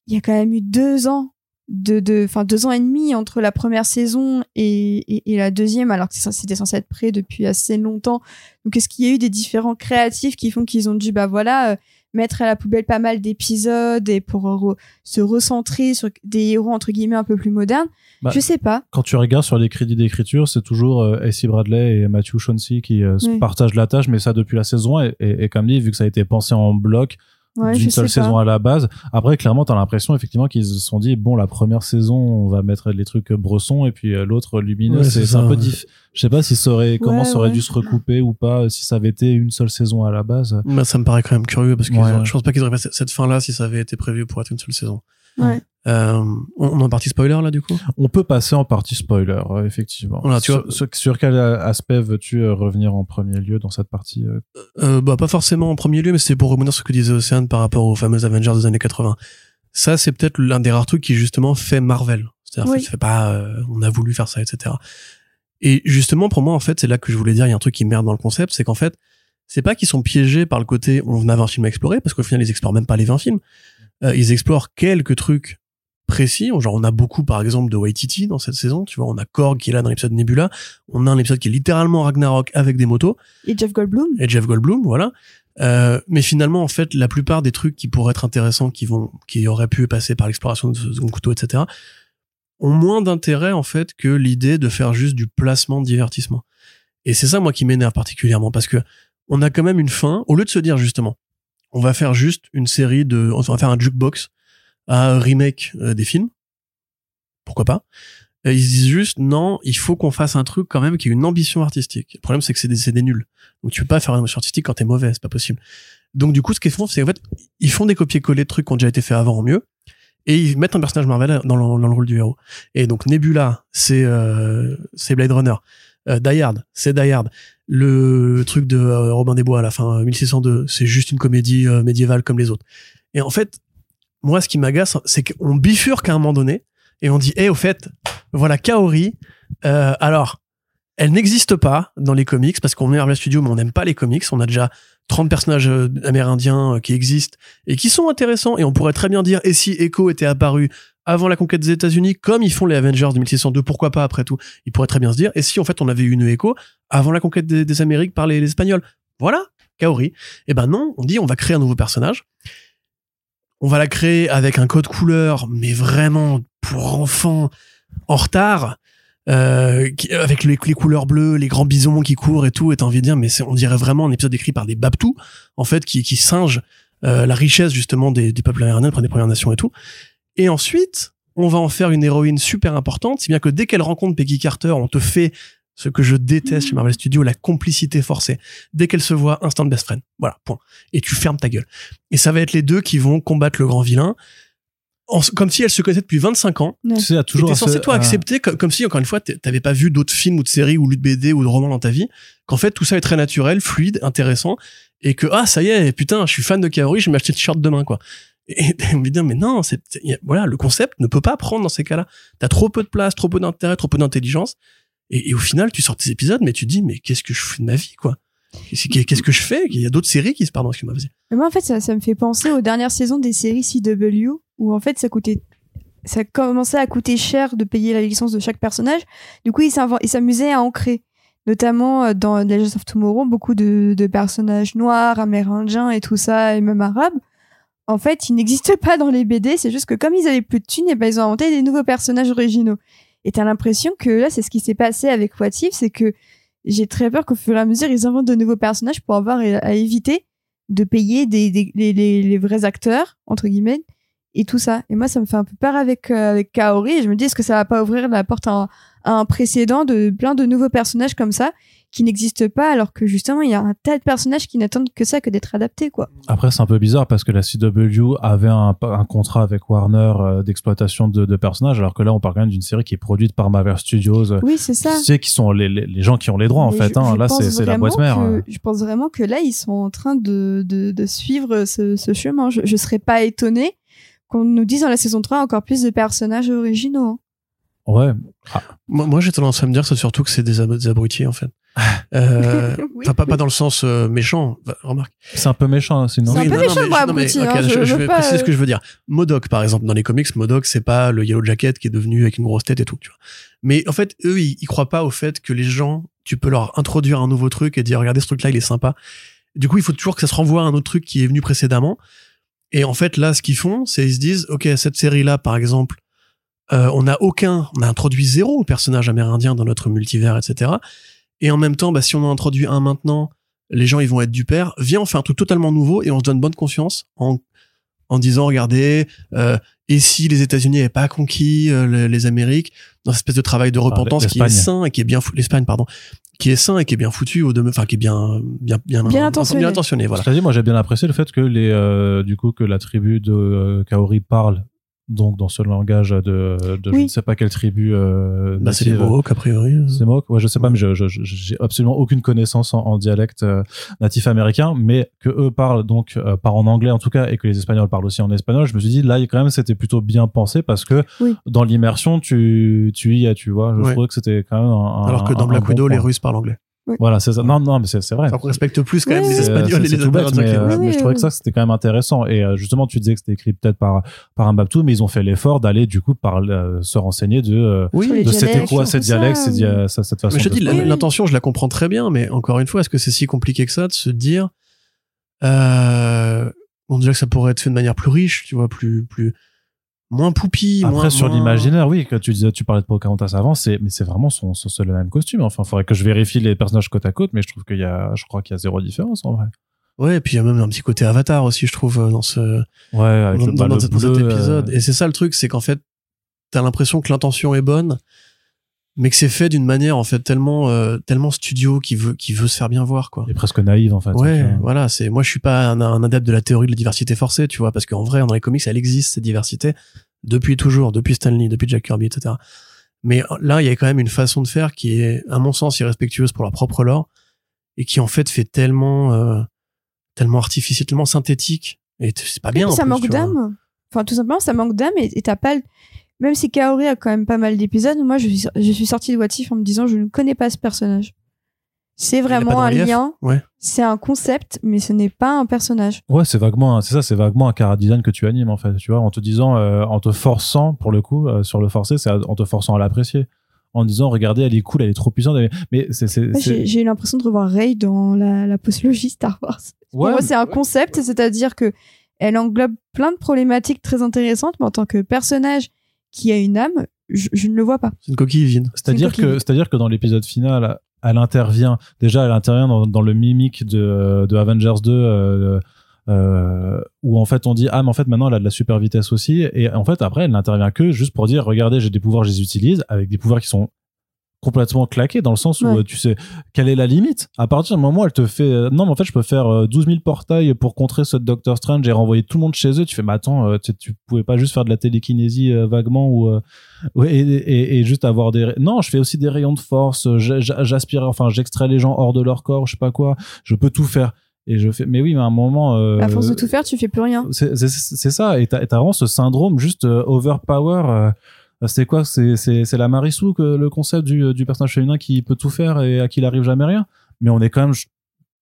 il y a quand même eu deux ans de, deux ans et demi entre la première saison et, et, et la deuxième, alors que c'était censé être prêt depuis assez longtemps. Donc, est-ce qu'il y a eu des différents créatifs qui font qu'ils ont dû, bah voilà, euh, mettre à la poubelle pas mal d'épisodes et pour re- se recentrer sur des héros entre guillemets un peu plus modernes? Bah, Je sais pas. quand tu regardes sur les crédits d'écriture, c'est toujours euh, AC Bradley et Matthew Chauncey qui euh, se partagent la tâche, mais ça depuis la saison 1. Et, et, et comme dit, vu que ça a été pensé en bloc Ouais, d'une seule pas. saison à la base, après clairement t'as l'impression effectivement qu'ils se sont dit bon la première saison on va mettre les trucs bressons et puis euh, l'autre lumineux. Ouais, c'est un peu diff. Je sais pas si ça aurait comment Ouais, ça aurait ouais. dû se recouper ou pas si ça avait été une seule saison à la base. Bah, ça me paraît quand même curieux parce que Ouais. je pense pas qu'ils auraient fait cette- cette fin-là si ça avait été prévu pour être une seule saison. Ouais. Euh, on, est en partie spoiler là du coup? On peut passer en partie spoiler euh, effectivement. Voilà, tu sur, vois. sur, sur quel aspect veux-tu euh, revenir en premier lieu dans cette partie euh, euh, Bah pas forcément en premier lieu, mais c'était pour revenir sur ce que disait Océane par rapport aux fameux Avengers des années 80. Ça c'est peut-être l'un des rares trucs qui justement fait Marvel. C'est-à-dire Oui. fait pas, euh, on a voulu faire ça, etc. Et justement pour moi en fait c'est là que je voulais dire, il y a un truc qui merde dans le concept, c'est qu'en fait c'est pas qu'ils sont piégés par le côté on a 20 films à explorer, parce qu'au final ils explorent même pas les 20 films. Euh, ils explorent quelques trucs précis. Genre, on a beaucoup, par exemple, de Waititi dans cette saison. Tu vois, on a Korg qui est là dans l'épisode Nebula. On a un épisode qui est littéralement Ragnarok avec des motos. Et Jeff Goldblum. Et Jeff Goldblum, voilà. Euh, mais finalement, en fait, la plupart des trucs qui pourraient être intéressants, qui vont, qui auraient pu passer par l'exploration de ce second couteau, etc., ont moins d'intérêt, en fait, que l'idée de faire juste du placement de divertissement. Et c'est ça, moi, qui m'énerve particulièrement, parce que on a quand même une fin, au lieu de se dire, justement, on va faire juste une série de, on va faire un jukebox, un remake euh, des films. Pourquoi pas? Euh, Ils se disent juste, non, il faut qu'on fasse un truc quand même qui ait une ambition artistique. Le problème, c'est que c'est des, c'est des nuls. Donc, tu peux pas faire une ambition artistique quand t'es mauvais, c'est pas possible. Donc, du coup, ce qu'ils font, c'est en fait, ils font des copier-coller de trucs qui ont déjà été faits avant en mieux, et ils mettent un personnage Marvel dans le, dans le rôle du héros. Et donc, Nebula, c'est, euh, c'est Blade Runner. Euh, Die Hard, c'est Die Hard. Le truc de euh, Robin des Bois à la fin, euh, 1602, c'est juste une comédie euh, médiévale comme les autres. Et en fait, moi, ce qui m'agace, c'est qu'on bifurque à un moment donné, et on dit, eh, au fait, voilà, Kaori, euh, alors, elle n'existe pas dans les comics, parce qu'on est Marvel Studio, mais on n'aime pas les comics. On a déjà 30 personnages euh, amérindiens euh, qui existent et qui sont intéressants, et on pourrait très bien dire, et si Echo était apparu avant la conquête des États-Unis, comme ils font les Avengers de 1602, pourquoi pas après tout Ils pourraient très bien se dire, et si en fait on avait eu une Echo avant la conquête des, Amériques par les, Espagnols? Voilà, Kaori. Eh ben non, on dit on va créer un nouveau personnage. On va la créer avec un code couleur, mais vraiment pour enfants en retard, euh, avec les, couleurs bleues, les grands bisons qui courent et tout. Et t'as envie de dire, mais on dirait vraiment un épisode écrit par des Babtou, en fait, qui, qui singent euh, la richesse justement des, des peuples amérindiens, des Premières Nations et tout. Et ensuite, on va en faire une héroïne super importante, si bien que dès qu'elle rencontre Peggy Carter, on te fait ce que je déteste chez Marvel Studios, la complicité forcée. Dès qu'elle se voit, instant best friend. Voilà, point. Et tu fermes ta gueule. Et ça va être les deux qui vont combattre le grand vilain en- comme si elles se connaissaient depuis 25 ans. Tu sais, a Et toujours t'es ce- censé toi un- accepter comme, comme si encore une fois t'a- t'avais pas vu d'autres films ou de séries ou de BD ou de romans dans ta vie qu'en fait tout ça est très naturel fluide intéressant et que ah ça y est putain je suis fan de Kaori je vais m'acheter le t-shirt demain quoi et on me dit mais non voilà le concept ne peut pas prendre dans ces cas-là. T'as trop peu de place trop peu d'intérêt trop peu d'intelligence. Et, au final tu sors tes épisodes mais tu te dis mais qu'est-ce que je fais de ma vie quoi? Qu'est-ce que- je fais? Il y a d'autres séries qui se pardon excuse-moi Mais moi, en fait, ça, me fait penser aux dernières saisons des séries CW, où en fait, ça coûtait, ça commençait à coûter cher de payer la licence de chaque personnage. Du coup, ils s'amusaient à ancrer, notamment euh, dans Legends of Tomorrow, beaucoup de, de personnages noirs, amérindiens et tout ça, et même arabes. En fait, ils n'existent pas dans les BD. C'est juste que comme ils avaient plus de thunes, et ben, ils ont inventé des nouveaux personnages originaux. Et t'as l'impression que là, c'est ce qui s'est passé avec What If, c'est que j'ai très peur qu'au fur et à mesure, ils inventent de nouveaux personnages pour avoir à éviter de payer des, les, vrais acteurs, entre guillemets, et tout ça. Et moi, ça me fait un peu peur avec, euh, Kaori. Et je me dis, est-ce que ça va pas ouvrir la porte à un, à un précédent de plein de nouveaux personnages comme ça qui n'existent pas, alors que justement, il y a un tas de personnages qui n'attendent que ça, que d'être adaptés, quoi. Après, c'est un peu bizarre parce que la CW avait un, un contrat avec Warner euh, d'exploitation de, de personnages, alors que là, on parle quand même d'une série qui est produite par Marvel Studios. euh, Oui, c'est ça. Tu sais, qui sont les, les, les gens qui ont les droits, en Mais fait. je- hein. je Là, c'est c'est la boîte mère. que- hein. Je pense vraiment que là, ils sont en train de, de, de suivre ce, ce chemin. Je, je serais pas étonnée qu'on nous dise dans la saison 3 encore plus de personnages originaux. hein. Ouais. moi, moi j'ai tendance à me dire c'est surtout que c'est des, ab- des abrutis en fait euh, Oui. Enfin, pas, pas dans le sens euh, méchant, remarque. C'est un peu méchant, hein, sinon. C'est un Oui, peu non, non, méchant, mais non, mais, hein, je, je je veux vais pas, préciser euh, ce que je veux dire. Modoc, par exemple, dans les comics, Modoc, c'est pas le Yellow Jacket qui est devenu avec une grosse tête et tout, tu vois. Mais en fait, eux, ils, ils croient pas au fait que les gens, tu peux leur introduire un nouveau truc et dire, regardez ce truc-là, il est sympa. Du coup, il faut toujours que ça se renvoie à un autre truc qui est venu précédemment. Et en fait, là, ce qu'ils font, c'est ils se disent, ok, cette série-là, par exemple, euh, on n'a aucun, on a introduit zéro personnage amérindien dans notre multivers, etc. Et en même temps, bah, si on en introduit un maintenant, les gens ils vont être du père. Viens, on fait un truc totalement nouveau et on se donne bonne conscience en en disant, regardez, euh, et si les États-Unis n'avaient pas conquis euh, les, les Amériques dans cette espèce de travail de repentance qui est sain et qui est bien fou- l'Espagne pardon, qui est sain et qui est bien foutu au demeure, enfin qui est bien bien bien Bien intentionné. bien intentionné, voilà. Dit, moi j'ai bien apprécié le fait que les, euh, du coup, que la tribu de euh, Kaori parle donc dans ce langage de, de je ne sais pas quelle tribu. Euh, Bah, c'est les. Mohawks a priori. C'est Mohawk Ouais, je sais pas, mais je, je, je- j'ai absolument aucune connaissance en, en dialecte euh, natif américain, mais que eux parlent donc euh, par en anglais en tout cas, et que les Espagnols parlent aussi en espagnol. Je me suis dit là, quand même, c'était plutôt bien pensé parce que Oui. dans l'immersion, tu, tu y es, tu vois. Je Ouais. trouvais que c'était quand même un, Alors que dans un Black bon Widow, les. Russes parlent anglais. Voilà, c'est ça. Non, non, mais c'est c'est vrai. On respecte plus quand même les Espagnols et les tout bête, Amérindiens. mais, que les euh. Oui, mais je trouvais que ça c'était quand même intéressant et euh, justement tu disais que c'était écrit peut-être par par un Babtou mais ils ont fait l'effort d'aller du coup par euh, se renseigner de Oui, de c'était dialectes, quoi tout cette ça, dialecte cette, dia- façon Mais je te dis, l'intention, je la comprends très bien, mais encore une fois, est-ce que c'est si compliqué que ça de se dire, euh, on dirait que ça pourrait être fait de manière plus riche, tu vois, plus, plus, moins poupie, Après moins, sur moins- l'imaginaire, oui, que tu disais, tu parlais de Pocahontas avant, c'est mais c'est vraiment son, son le même costume. Enfin, faudrait que je vérifie les personnages côte à côte, mais je trouve qu'il y a, je crois qu'il y a zéro différence en vrai. Ouais, et puis il y a même un petit côté avatar aussi, je trouve, euh, dans ce, Ouais, avec dans, le, dans- dans cet bleu, euh, épisode. Et c'est ça le truc, c'est qu'en fait, t'as l'impression que l'intention est bonne, mais que c'est fait d'une manière, en fait, tellement, euh, tellement studio qui veut, qui veut se faire bien voir, quoi. est presque naïve en fait. Ouais, vois. voilà, c'est moi je suis pas un, un adepte de la théorie de la diversité forcée, tu vois, parce qu'en vrai dans les comics elle existe cette diversité depuis toujours, depuis Stanley, depuis Jack Kirby, etc. Mais là il y a quand même une façon de faire qui est à mon sens irrespectueuse pour leur propre lore et qui en fait fait tellement euh, tellement artificiel, tellement synthétique et c'est pas bien. Et puis en ça plus, manque d'âme. Enfin, tout simplement, ça manque d'âme et et t'as pas. Même si Kaori a quand même pas mal d'épisodes, moi je suis, je suis sortie de What If en me disant je ne connais pas ce personnage. C'est vraiment un lien. Ouais. C'est un concept, mais ce n'est pas un personnage. Ouais, c'est vaguement, c'est ça, c'est vaguement un cara design que tu animes en fait, tu vois, en te disant, euh, en te forçant pour le coup, euh, sur le forcer, c'est en te forçant à l'apprécier, en disant, regardez, elle est cool, elle est trop puissante, mais c'est, J'ai eu l'impression de revoir Rey dans la, la postologie Star Wars. Pour ouais, moi, c'est un concept, c'est-à-dire que elle englobe plein de problématiques très intéressantes, mais en tant que personnage qui a une âme, je, je ne le vois pas. C'est une coquille vide. C'est-à-dire que, c'est-à-dire que dans l'épisode final, elle intervient, déjà, elle intervient dans, dans le mimique de, de Avengers 2, euh, euh, où en fait on dit, ah, mais en fait maintenant elle a de la super vitesse aussi, et en fait après elle n'intervient que juste pour dire, regardez, j'ai des pouvoirs, je les utilise, avec des pouvoirs qui sont complètement claqué dans le sens où Ouais. euh, tu sais quelle est la limite? À partir du moment où elle te fait euh, non mais en fait je peux faire euh, 12 000 portails pour contrer ce Doctor Strange et renvoyer tout le monde chez eux tu fais mais attends euh, tu, tu pouvais pas juste faire de la télékinésie euh, vaguement ou euh, et, et, et juste avoir des non je fais aussi des rayons de force euh, j'a- j'a- j'aspire enfin j'extrais les gens hors de leur corps je sais pas quoi je peux tout faire et je fais mais oui mais à un moment euh, À force de tout faire, tu fais plus rien. c'est ça et t'as et t'as vraiment ce syndrome juste euh, overpower euh, c'est quoi c'est la Marissou que le concept du du personnage féminin qui peut tout faire et à qui il arrive jamais rien? Mais on est quand même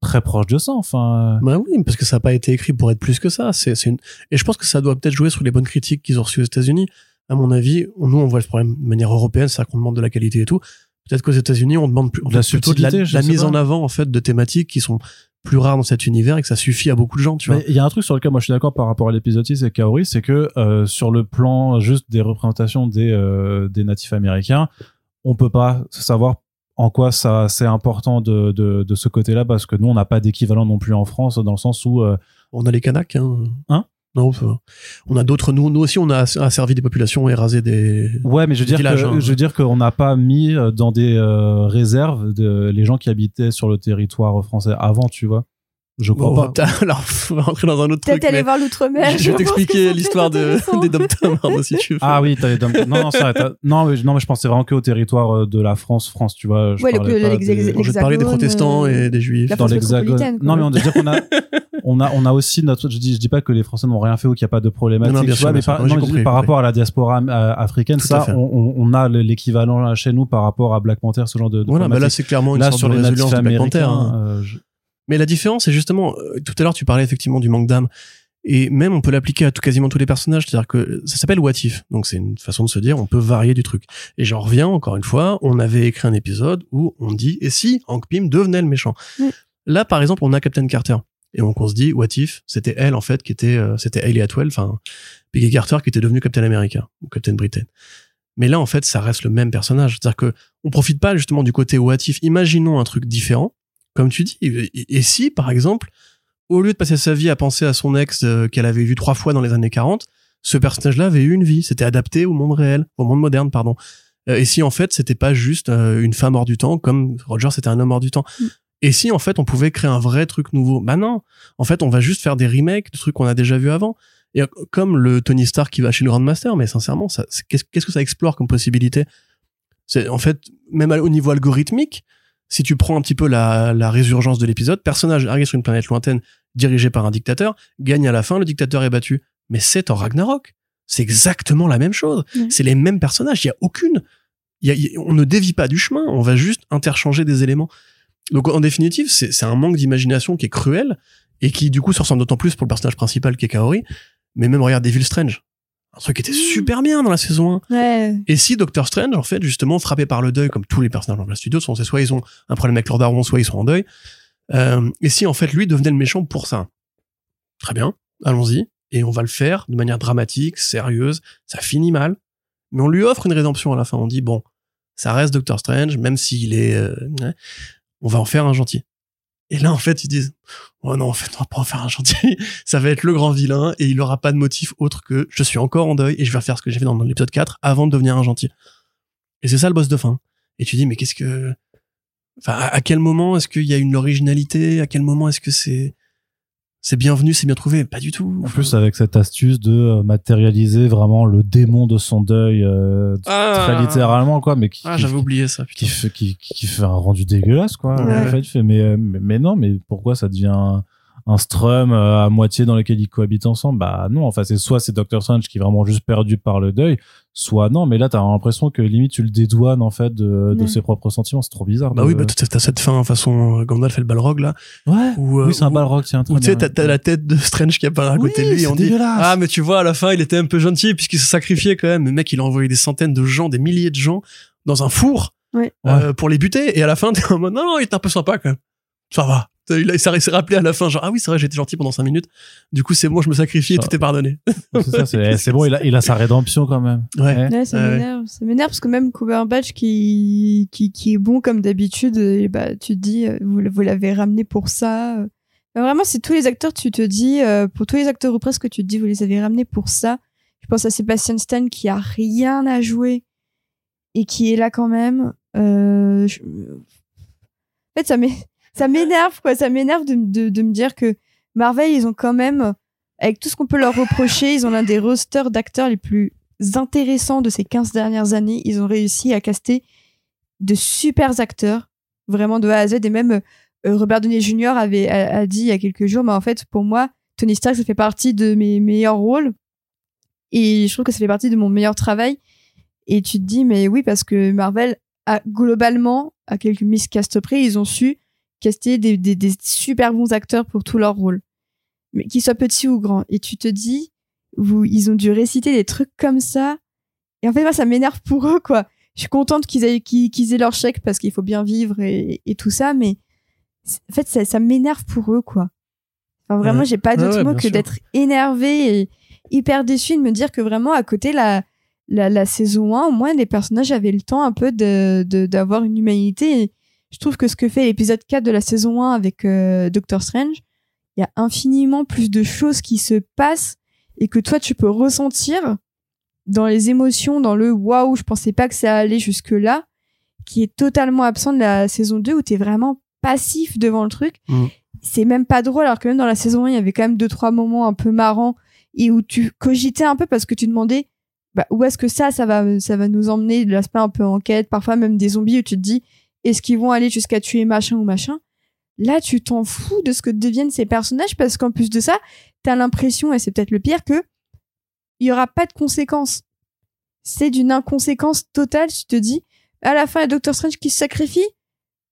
très proche de ça enfin euh, Bah oui, parce que ça n'a pas été écrit pour être plus que ça. C'est, une... Et je pense que ça doit peut-être jouer sur les bonnes critiques qu'ils ont reçues aux États-Unis. À mon avis, nous, on voit le problème de manière européenne, c'est-à-dire qu'on demande de la qualité et tout. Peut-être qu'aux États-unis, on demande plus, De la plutôt de la, subtilité, mise pas. en avant, en fait, de thématiques qui sont plus rares dans cet univers et que ça suffit à beaucoup de gens, tu vois. Il y a un truc sur lequel moi je suis d'accord par rapport à l'épisode 6 et Kaori, c'est que euh, sur le plan juste des représentations des, euh, des natifs américains, on peut pas savoir en quoi ça c'est important de, de, de ce côté-là parce que nous on n'a pas d'équivalent non plus en France dans le sens où euh, On a les Kanaks, hein. Hein? Non, on a d'autres. Nous, nous aussi, on a asservi des populations et rasé des. ouais mais je veux dire villages, que, hein. je veux dire qu'on n'a pas mis euh, dans des euh, réserves de, les gens qui habitaient sur le territoire français avant tu vois je crois Bon, pas alors, on va rentrer dans un autre truc. Peut-être aller voir l'outre-mer. Je vais t'expliquer l'histoire de, des Dom si tu veux. ah oui t'as les dom- non non t'as- non mais, non mais je pensais vraiment que au territoire euh, de la France France tu vois je Ouais, le- parlais le- pas des- je vais te parler des protestants et des juifs. la dans l'hexagone. Non, mais on veut dire qu'on a, on a, on a aussi notre. Je dis, je dis pas que les Français n'ont rien fait ou qu'il n'y a pas de problématique. Non, non, bien tu sûr, vois, mais par, non, dis rapport à la diaspora euh, africaine, Tout ça, on, a le- l'équivalent là chez nous par rapport à Black Panther, ce genre de. de Voilà, bah là, c'est clairement une Là, sorte sur de les résilience de Black Panther. hein. euh, je- Mais la différence, c'est justement, euh, tout à l'heure, tu parlais effectivement du manque d'âme. Et même, on peut l'appliquer à tout, quasiment tous les personnages. C'est-à-dire que ça s'appelle What If. Donc, c'est une façon de se dire, on peut varier du truc. Et j'en reviens, encore une fois, on avait écrit un épisode où on dit, et si Hank Pym devenait le méchant? Là, par exemple, on a Captain Carter. Et donc, on se dit, What If, c'était elle, en fait, qui était, euh, c'était Hayley Atwell, enfin, Peggy Carter, qui était devenue Captain America, ou Captain Britain. Mais là, en fait, ça reste le même personnage. C'est-à-dire que on profite pas justement du côté what if. Imaginons un truc différent, comme tu dis. Et, si, par exemple, au lieu de passer sa vie à penser à son ex euh, qu'elle avait vu trois fois dans les années 40, ce personnage-là avait eu une vie. C'était adapté au monde réel, au monde moderne, pardon. Euh, et si en fait, c'était pas juste euh, une femme hors du temps, comme Roger, c'était un homme hors du temps. Et si en fait, on pouvait créer un vrai truc nouveau? Bah non. En fait, on va juste faire des remakes de trucs qu'on a déjà vu avant. Et euh, comme le Tony Stark qui va chez le Grandmaster, mais sincèrement, qu'est-ce que ça explore comme possibilité? C'est en fait même au niveau algorithmique, si tu prends un petit peu la, la résurgence de l'épisode, personnage arrive sur une planète lointaine dirigé par un dictateur, gagne à la fin, le dictateur est battu. Mais c'est en Ragnarok. C'est exactement la même chose. C'est les mêmes personnages. Il y a aucune, a- y a- on ne dévie pas du chemin. On va juste interchanger des éléments. Donc en définitive, c'est c'est un manque d'imagination qui est cruel et qui du coup se ressemble d'autant plus pour le personnage principal qui est Kaori. Mais même regarde Devil Strange, un truc qui était Mmh. super bien dans la saison 1. Ouais. Et si Doctor Strange, en fait, justement, frappé par le deuil, comme tous les personnages dans la studio, sont, c'est soit ils ont un problème avec leur daron, soit ils sont en deuil. Euh, et si, en fait, lui devenait le méchant pour ça. Très bien, allons-y. Et on va le faire de manière dramatique, sérieuse. Ça finit mal. Mais on lui offre une rédemption à la fin. On dit, bon, ça reste Doctor Strange, même s'il est, euh, on va en faire un gentil. Et là, en fait, ils disent, oh non, en fait, on va pas en faire un gentil. ça va être le grand vilain et il aura pas de motif autre que je suis encore en deuil et je vais faire ce que j'ai fait dans l'épisode 4 avant de devenir un gentil. Et c'est ça le boss de fin. Et tu dis, mais qu'est-ce que, enfin, à quel moment est-ce qu'il y a une originalité? À quel moment est-ce que c'est, c'est bienvenu, c'est bien trouvé? Pas du tout. En plus, avec cette astuce de euh, matérialiser vraiment le démon de son deuil, euh, Ah. très littéralement, quoi, mais qui, Ah, qui- j'avais oublié ça, putain. qui fait, qui, qui fait un rendu dégueulasse, quoi. Ouais. En fait, tu fais, mais, euh, mais, mais non, mais pourquoi ça devient un, strum euh, à moitié dans lequel ils cohabitent ensemble? Bah non, enfin, c'est soit c'est Doctor Strange qui est vraiment juste perdu par le deuil, soit non, mais là, t'as l'impression que limite tu le dédouanes, en fait, de, de Ouais. ses propres sentiments. C'est trop bizarre. Bah de- oui, bah t'as t'as cette fin façon euh, Gandalf et le Balrog là, ouais. où, euh, oui, c'est un balrog, tiens. tu sais, t'as la tête de Strange qui apparaît à côté de lui et on dit. Ah, mais tu vois, à la fin, il était un peu gentil puisqu'il se sacrifiait quand même. Le mec, il a envoyé des centaines de gens, des milliers de gens dans un four Ouais. euh, pour les buter. Et à la fin, t'es en mode non, non, il était un peu sympa quand même. Ça va. Il, a- il s'est rappelé à la fin, genre ah oui, c'est vrai, j'étais gentil pendant cinq minutes. Du coup, c'est bon, je me sacrifie et tout est pardonné. C'est ça, c'est bon, il a, il a sa rédemption quand même. Ouais. Ouais, ça Ouais. m'énerve. Ça m'énerve parce que même Cumberbatch qui, qui, qui est bon comme d'habitude, et bah, tu te dis, euh, vous, vous l'avez ramené pour ça. Bah, vraiment, c'est tous les acteurs, tu te dis, euh, pour tous les acteurs ou presque, tu te dis, vous les avez ramenés pour ça. Je pense à Sébastien Stan qui a rien à jouer et qui est là quand même. Euh, je- En fait, ça m'é- ça m'énerve, quoi. Ça m'énerve de, de, de me dire que Marvel, ils ont quand même, avec tout ce qu'on peut leur reprocher, ils ont l'un des rosters d'acteurs les plus intéressants de ces 15 dernières années. Ils ont réussi à caster de super acteurs, vraiment de A à Z. Et même euh, Robert Downey Jr. avait a, a dit il y a quelques jours, mais en fait, pour moi, Tony Stark, ça fait partie de mes meilleurs rôles. Et je trouve que ça fait partie de mon meilleur travail. Et tu te dis, mais oui, parce que Marvel, a, globalement, à quelques miscasts près, ils ont su caster des, des, des super bons acteurs pour tous leurs rôles. Mais qu'ils soient petits ou grands. Et tu te dis, vous, ils ont dû réciter des trucs comme ça. Et en fait, moi, ça m'énerve pour eux, quoi. Je suis contente qu'ils aient, qu'ils, qu'ils aient leur chèque parce qu'il faut bien vivre et, et tout ça, mais en fait, ça, ça m'énerve pour eux, quoi. Enfin, vraiment, Ouais. j'ai pas d'autre ouais, mot que d'être énervée et hyper déçue de me dire que vraiment, à côté, la, la, la saison 1, au moins, les personnages avaient le temps un peu de, de, d'avoir une humanité. Et je trouve que ce que fait l'épisode 4 de la saison 1 avec euh, Doctor Strange, il y a infiniment plus de choses qui se passent et que toi, tu peux ressentir dans les émotions, dans le waouh, je pensais pas que ça allait jusque-là, qui est totalement absent de la saison 2 où t'es vraiment passif devant le truc. Mm. C'est même pas drôle, alors que même dans la saison 1, il y avait quand même deux, trois moments un peu marrants et où tu cogitais un peu parce que tu demandais bah, où est-ce que ça, ça va, ça va nous emmener, de l'aspect un peu enquête, parfois même des zombies où tu te dis est-ce qu'ils vont aller jusqu'à tuer machin ou machin. Là, tu t'en fous de ce que deviennent ces personnages parce qu'en plus de ça, t'as l'impression, et c'est peut-être le pire, que il y aura pas de conséquences. C'est d'une inconséquence totale. Tu te dis, à la fin, il y a Doctor Strange qui se sacrifie.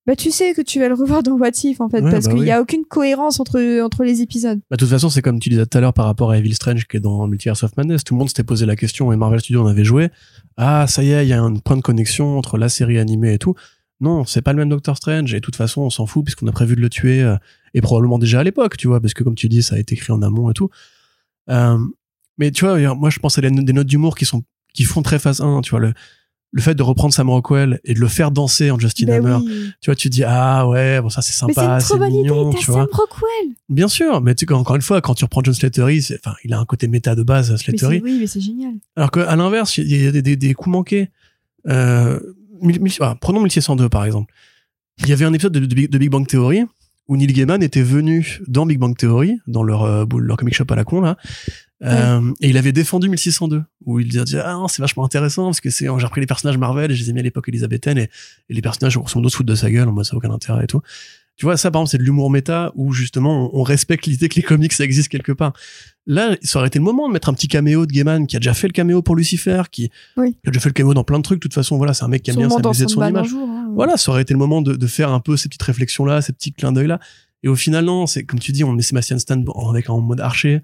Bah, tu sais que tu vas le revoir dans What If, en fait, Ouais, parce bah qu'il oui. y a aucune cohérence entre, entre les épisodes. Bah, de toute façon, c'est comme tu disais tout à l'heure par rapport à Evil Strange qui est dans Multiverse of Madness. Tout le monde s'était posé la question et Marvel Studios en avait joué. Ah, ça y est, il y a un point de connexion entre la série animée et tout. Non, c'est pas le même Doctor Strange et de toute façon, on s'en fout puisqu'on a prévu de le tuer euh, et probablement déjà à l'époque, tu vois, parce que comme tu dis, ça a été écrit en amont et tout. Euh, mais tu vois, moi, je pense à des notes d'humour qui sont qui font très phase 1, tu vois, le, le fait de reprendre Sam Rockwell et de le faire danser en Justin Bah Hammer. oui. Tu vois, tu dis, ah ouais, bon, ça c'est sympa, c'est mignon, tu vois. Sam Rockwell. Bien sûr, mais tu sais, encore une fois, quand tu reprends John Slattery, enfin, il a un côté méta de base, Slattery. oui, mais c'est génial. Alors qu'à l'inverse, il y a des, des, des coups manqués. Euh, ah, prenons 1602 par exemple. Il y avait un épisode de, de Big- de Big Bang Theory où Neil Gaiman était venu dans Big Bang Theory, dans leur, euh, leur comic shop à la con là, euh, et il avait défendu 1602 où il disait ah c'est vachement intéressant parce que c'est j'ai repris les personnages Marvel et je les ai mis à l'époque élisabéthaine et, et les personnages sont d'autres se foutent de sa gueule en mode ça n'a aucun intérêt et tout. Tu vois, ça, par exemple, c'est de l'humour méta où justement on, on respecte l'idée que les comics ça existe quelque part. Là, ça aurait été le moment de mettre un petit caméo de Gaiman qui a déjà fait le caméo pour Lucifer, qui, Oui. qui a déjà fait le caméo dans plein de trucs. De toute façon, voilà, c'est un mec qui aime bien s'amuser de son image. jour. hein. Voilà, ça aurait été le moment de, de faire un peu ces petites réflexions-là, ces petits clins d'œil-là. Et au final, non, c'est comme tu dis, on met Sébastien Stan en- avec en mode archer.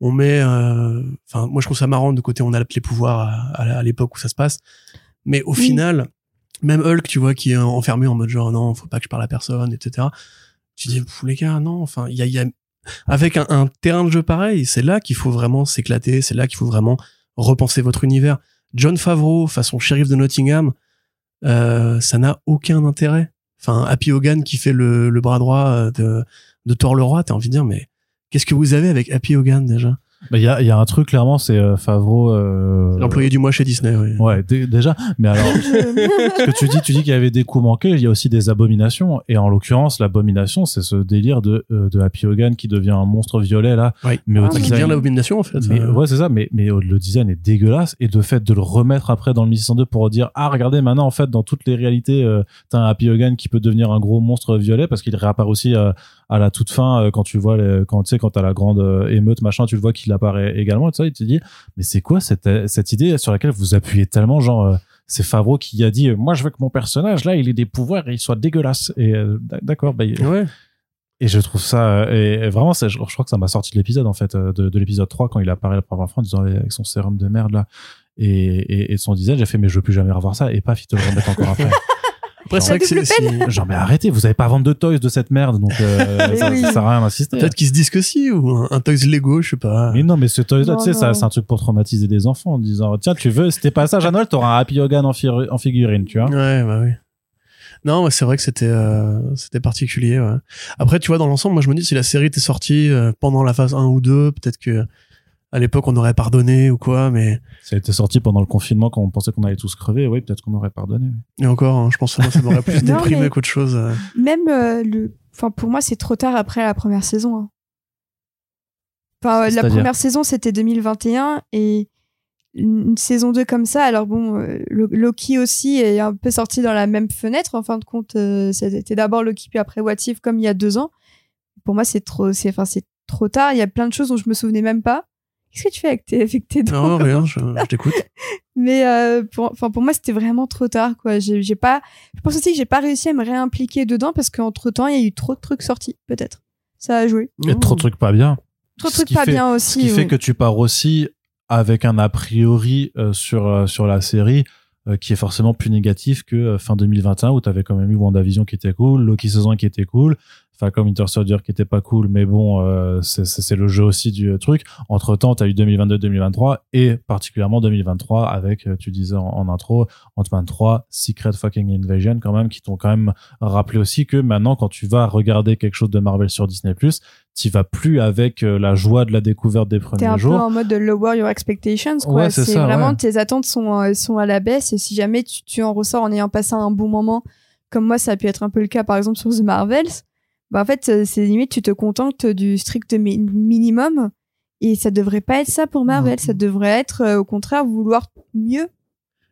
On met, euh, enfin, moi je trouve ça marrant de côté on adapte les pouvoirs à, à- à l'époque où ça se passe. Mais au Oui. final, même Hulk, tu vois, qui est enfermé en mode genre non, faut pas que je parle à personne, etc. Tu dis, les gars, non, enfin, il y a, avec un, terrain de jeu pareil, c'est là qu'il faut vraiment s'éclater, c'est là qu'il faut vraiment repenser votre univers. John Favreau, façon shérif de Nottingham, euh, ça n'a aucun intérêt. Enfin, Happy Hogan qui fait le, bras droit euh, de, de Thor le Roi, t'as envie de dire, mais qu'est-ce que vous avez avec Happy Hogan déjà? Il y, a, il y a un truc, clairement, c'est euh, Favreau. euh, L'employé du mois chez Disney, oui. Ouais, dé- déjà. Mais alors, ce que tu dis, tu dis qu'il y avait des coups manqués, il y a aussi des abominations. Et en l'occurrence, l'abomination, c'est ce délire de, euh, de Happy Hogan qui devient un monstre violet, là. Ouais. Mais au Ah, qui design- devient l'abomination en fait. mais, Euh, ouais, c'est ça, mais, mais le design est dégueulasse. Et de fait de le remettre après dans le 1602 pour dire, ah, regardez, maintenant, en fait, dans toutes les réalités, euh, t'as un Happy Hogan qui peut devenir un gros monstre violet parce qu'il réapparaît aussi euh, à la toute fin, euh, quand tu vois, les, quand tu sais, quand t'as la grande euh, émeute, machin, tu le vois qu'il apparaît également. Et tout ça, il te dit, mais c'est quoi cette, cette idée sur laquelle vous appuyez tellement, genre, euh, c'est Favreau qui a dit, euh, moi, je veux que mon personnage, là, il ait des pouvoirs et il soit dégueulasse. Et euh, d'accord, bah, Ouais. et je trouve ça euh, et, vraiment c'est je, je crois que ça m'a sorti de l'épisode en fait euh, de, de l'épisode 3 quand il apparaît la première fois en disant avec son sérum de merde là et, et, et son design j'ai fait mais je veux plus jamais revoir ça et paf il te le remettent encore après Après, c'est vrai que c'est. genre mais arrêtez vous avez pas à vendre de toys de cette merde donc euh, ça, oui. ça sert à rien d'insister Peut-être qu'ils se disent que si, ou un, un Toys Lego, je sais pas. mais non mais ce toys là Non, tu sais c'est un truc pour traumatiser des enfants en disant tiens tu veux c'était pas ça à Noël t'auras un Happy Hogan en, fi- en figurine tu vois Ouais, bah oui. Non, mais c'est vrai que c'était euh, c'était particulier. Ouais. Après, tu vois, dans l'ensemble, moi, je me dis si la série était sortie euh, pendant la phase 1 ou 2, peut-être que à l'époque on aurait pardonné ou quoi, mais Ça a été sorti pendant le confinement quand on pensait qu'on allait tous crever. Oui, peut-être qu'on aurait pardonné. et encore, hein, je pense que moi, ça m'aurait plus déprimé qu'autre chose. euh. Même euh, le. Enfin, pour moi, c'est trop tard après la première saison. hein. Enfin, euh, la première saison, c'était 2021 et une une saison 2 comme ça. Alors bon, Lo- Loki aussi est un peu sorti dans la même fenêtre. En fin de compte, c'était d'abord Loki puis après What If comme il y a deux ans. Pour moi, c'est trop, c'est, enfin, c'est trop tard. Il y a plein de choses dont je me souvenais même pas. Qu'est-ce que tu fais avec tes, avec tes dents Non, rien, je, je t'écoute. mais euh, pour, enfin pour moi c'était vraiment trop tard quoi. J'ai j'ai pas, je pense aussi que j'ai pas réussi à me réimpliquer dedans parce qu'entre temps il y a eu trop de trucs sortis peut-être. Ça a joué. Il y a trop de trucs pas bien. Trop de Ce trucs pas fait- bien Ce aussi. qui fait que tu pars aussi avec un a priori euh, sur, euh, sur la série euh, qui est forcément plus négatif que euh, fin 2021 où tu avais quand même eu WandaVision qui était cool, Loki saison qui était cool, Falcon Winter Soldier qui était pas cool, mais bon, euh, c'est- le jeu aussi du euh, truc. Entre temps, tu as eu 2022-2023 et particulièrement 2023 avec, euh, tu disais en, en intro, Ant-Man 3, Secret Fucking Invasion quand même, qui t'ont quand même rappelé aussi que maintenant, quand tu vas regarder quelque chose de Marvel sur Disney+, tu vas plus avec la joie de la découverte des T'es premiers un jours. peu en mode de lower your expectations quoi. Ouais, c'est vraiment ouais. tes attentes sont sont à la baisse et si jamais tu, tu en ressors en ayant passé un bon moment comme moi ça a pu être un peu le cas par exemple sur The Marvels, bah en fait euh, c'est limite tu te contentes du strict mi- minimum et ça devrait pas être ça pour Marvel, ça devrait être euh, au contraire vouloir mieux.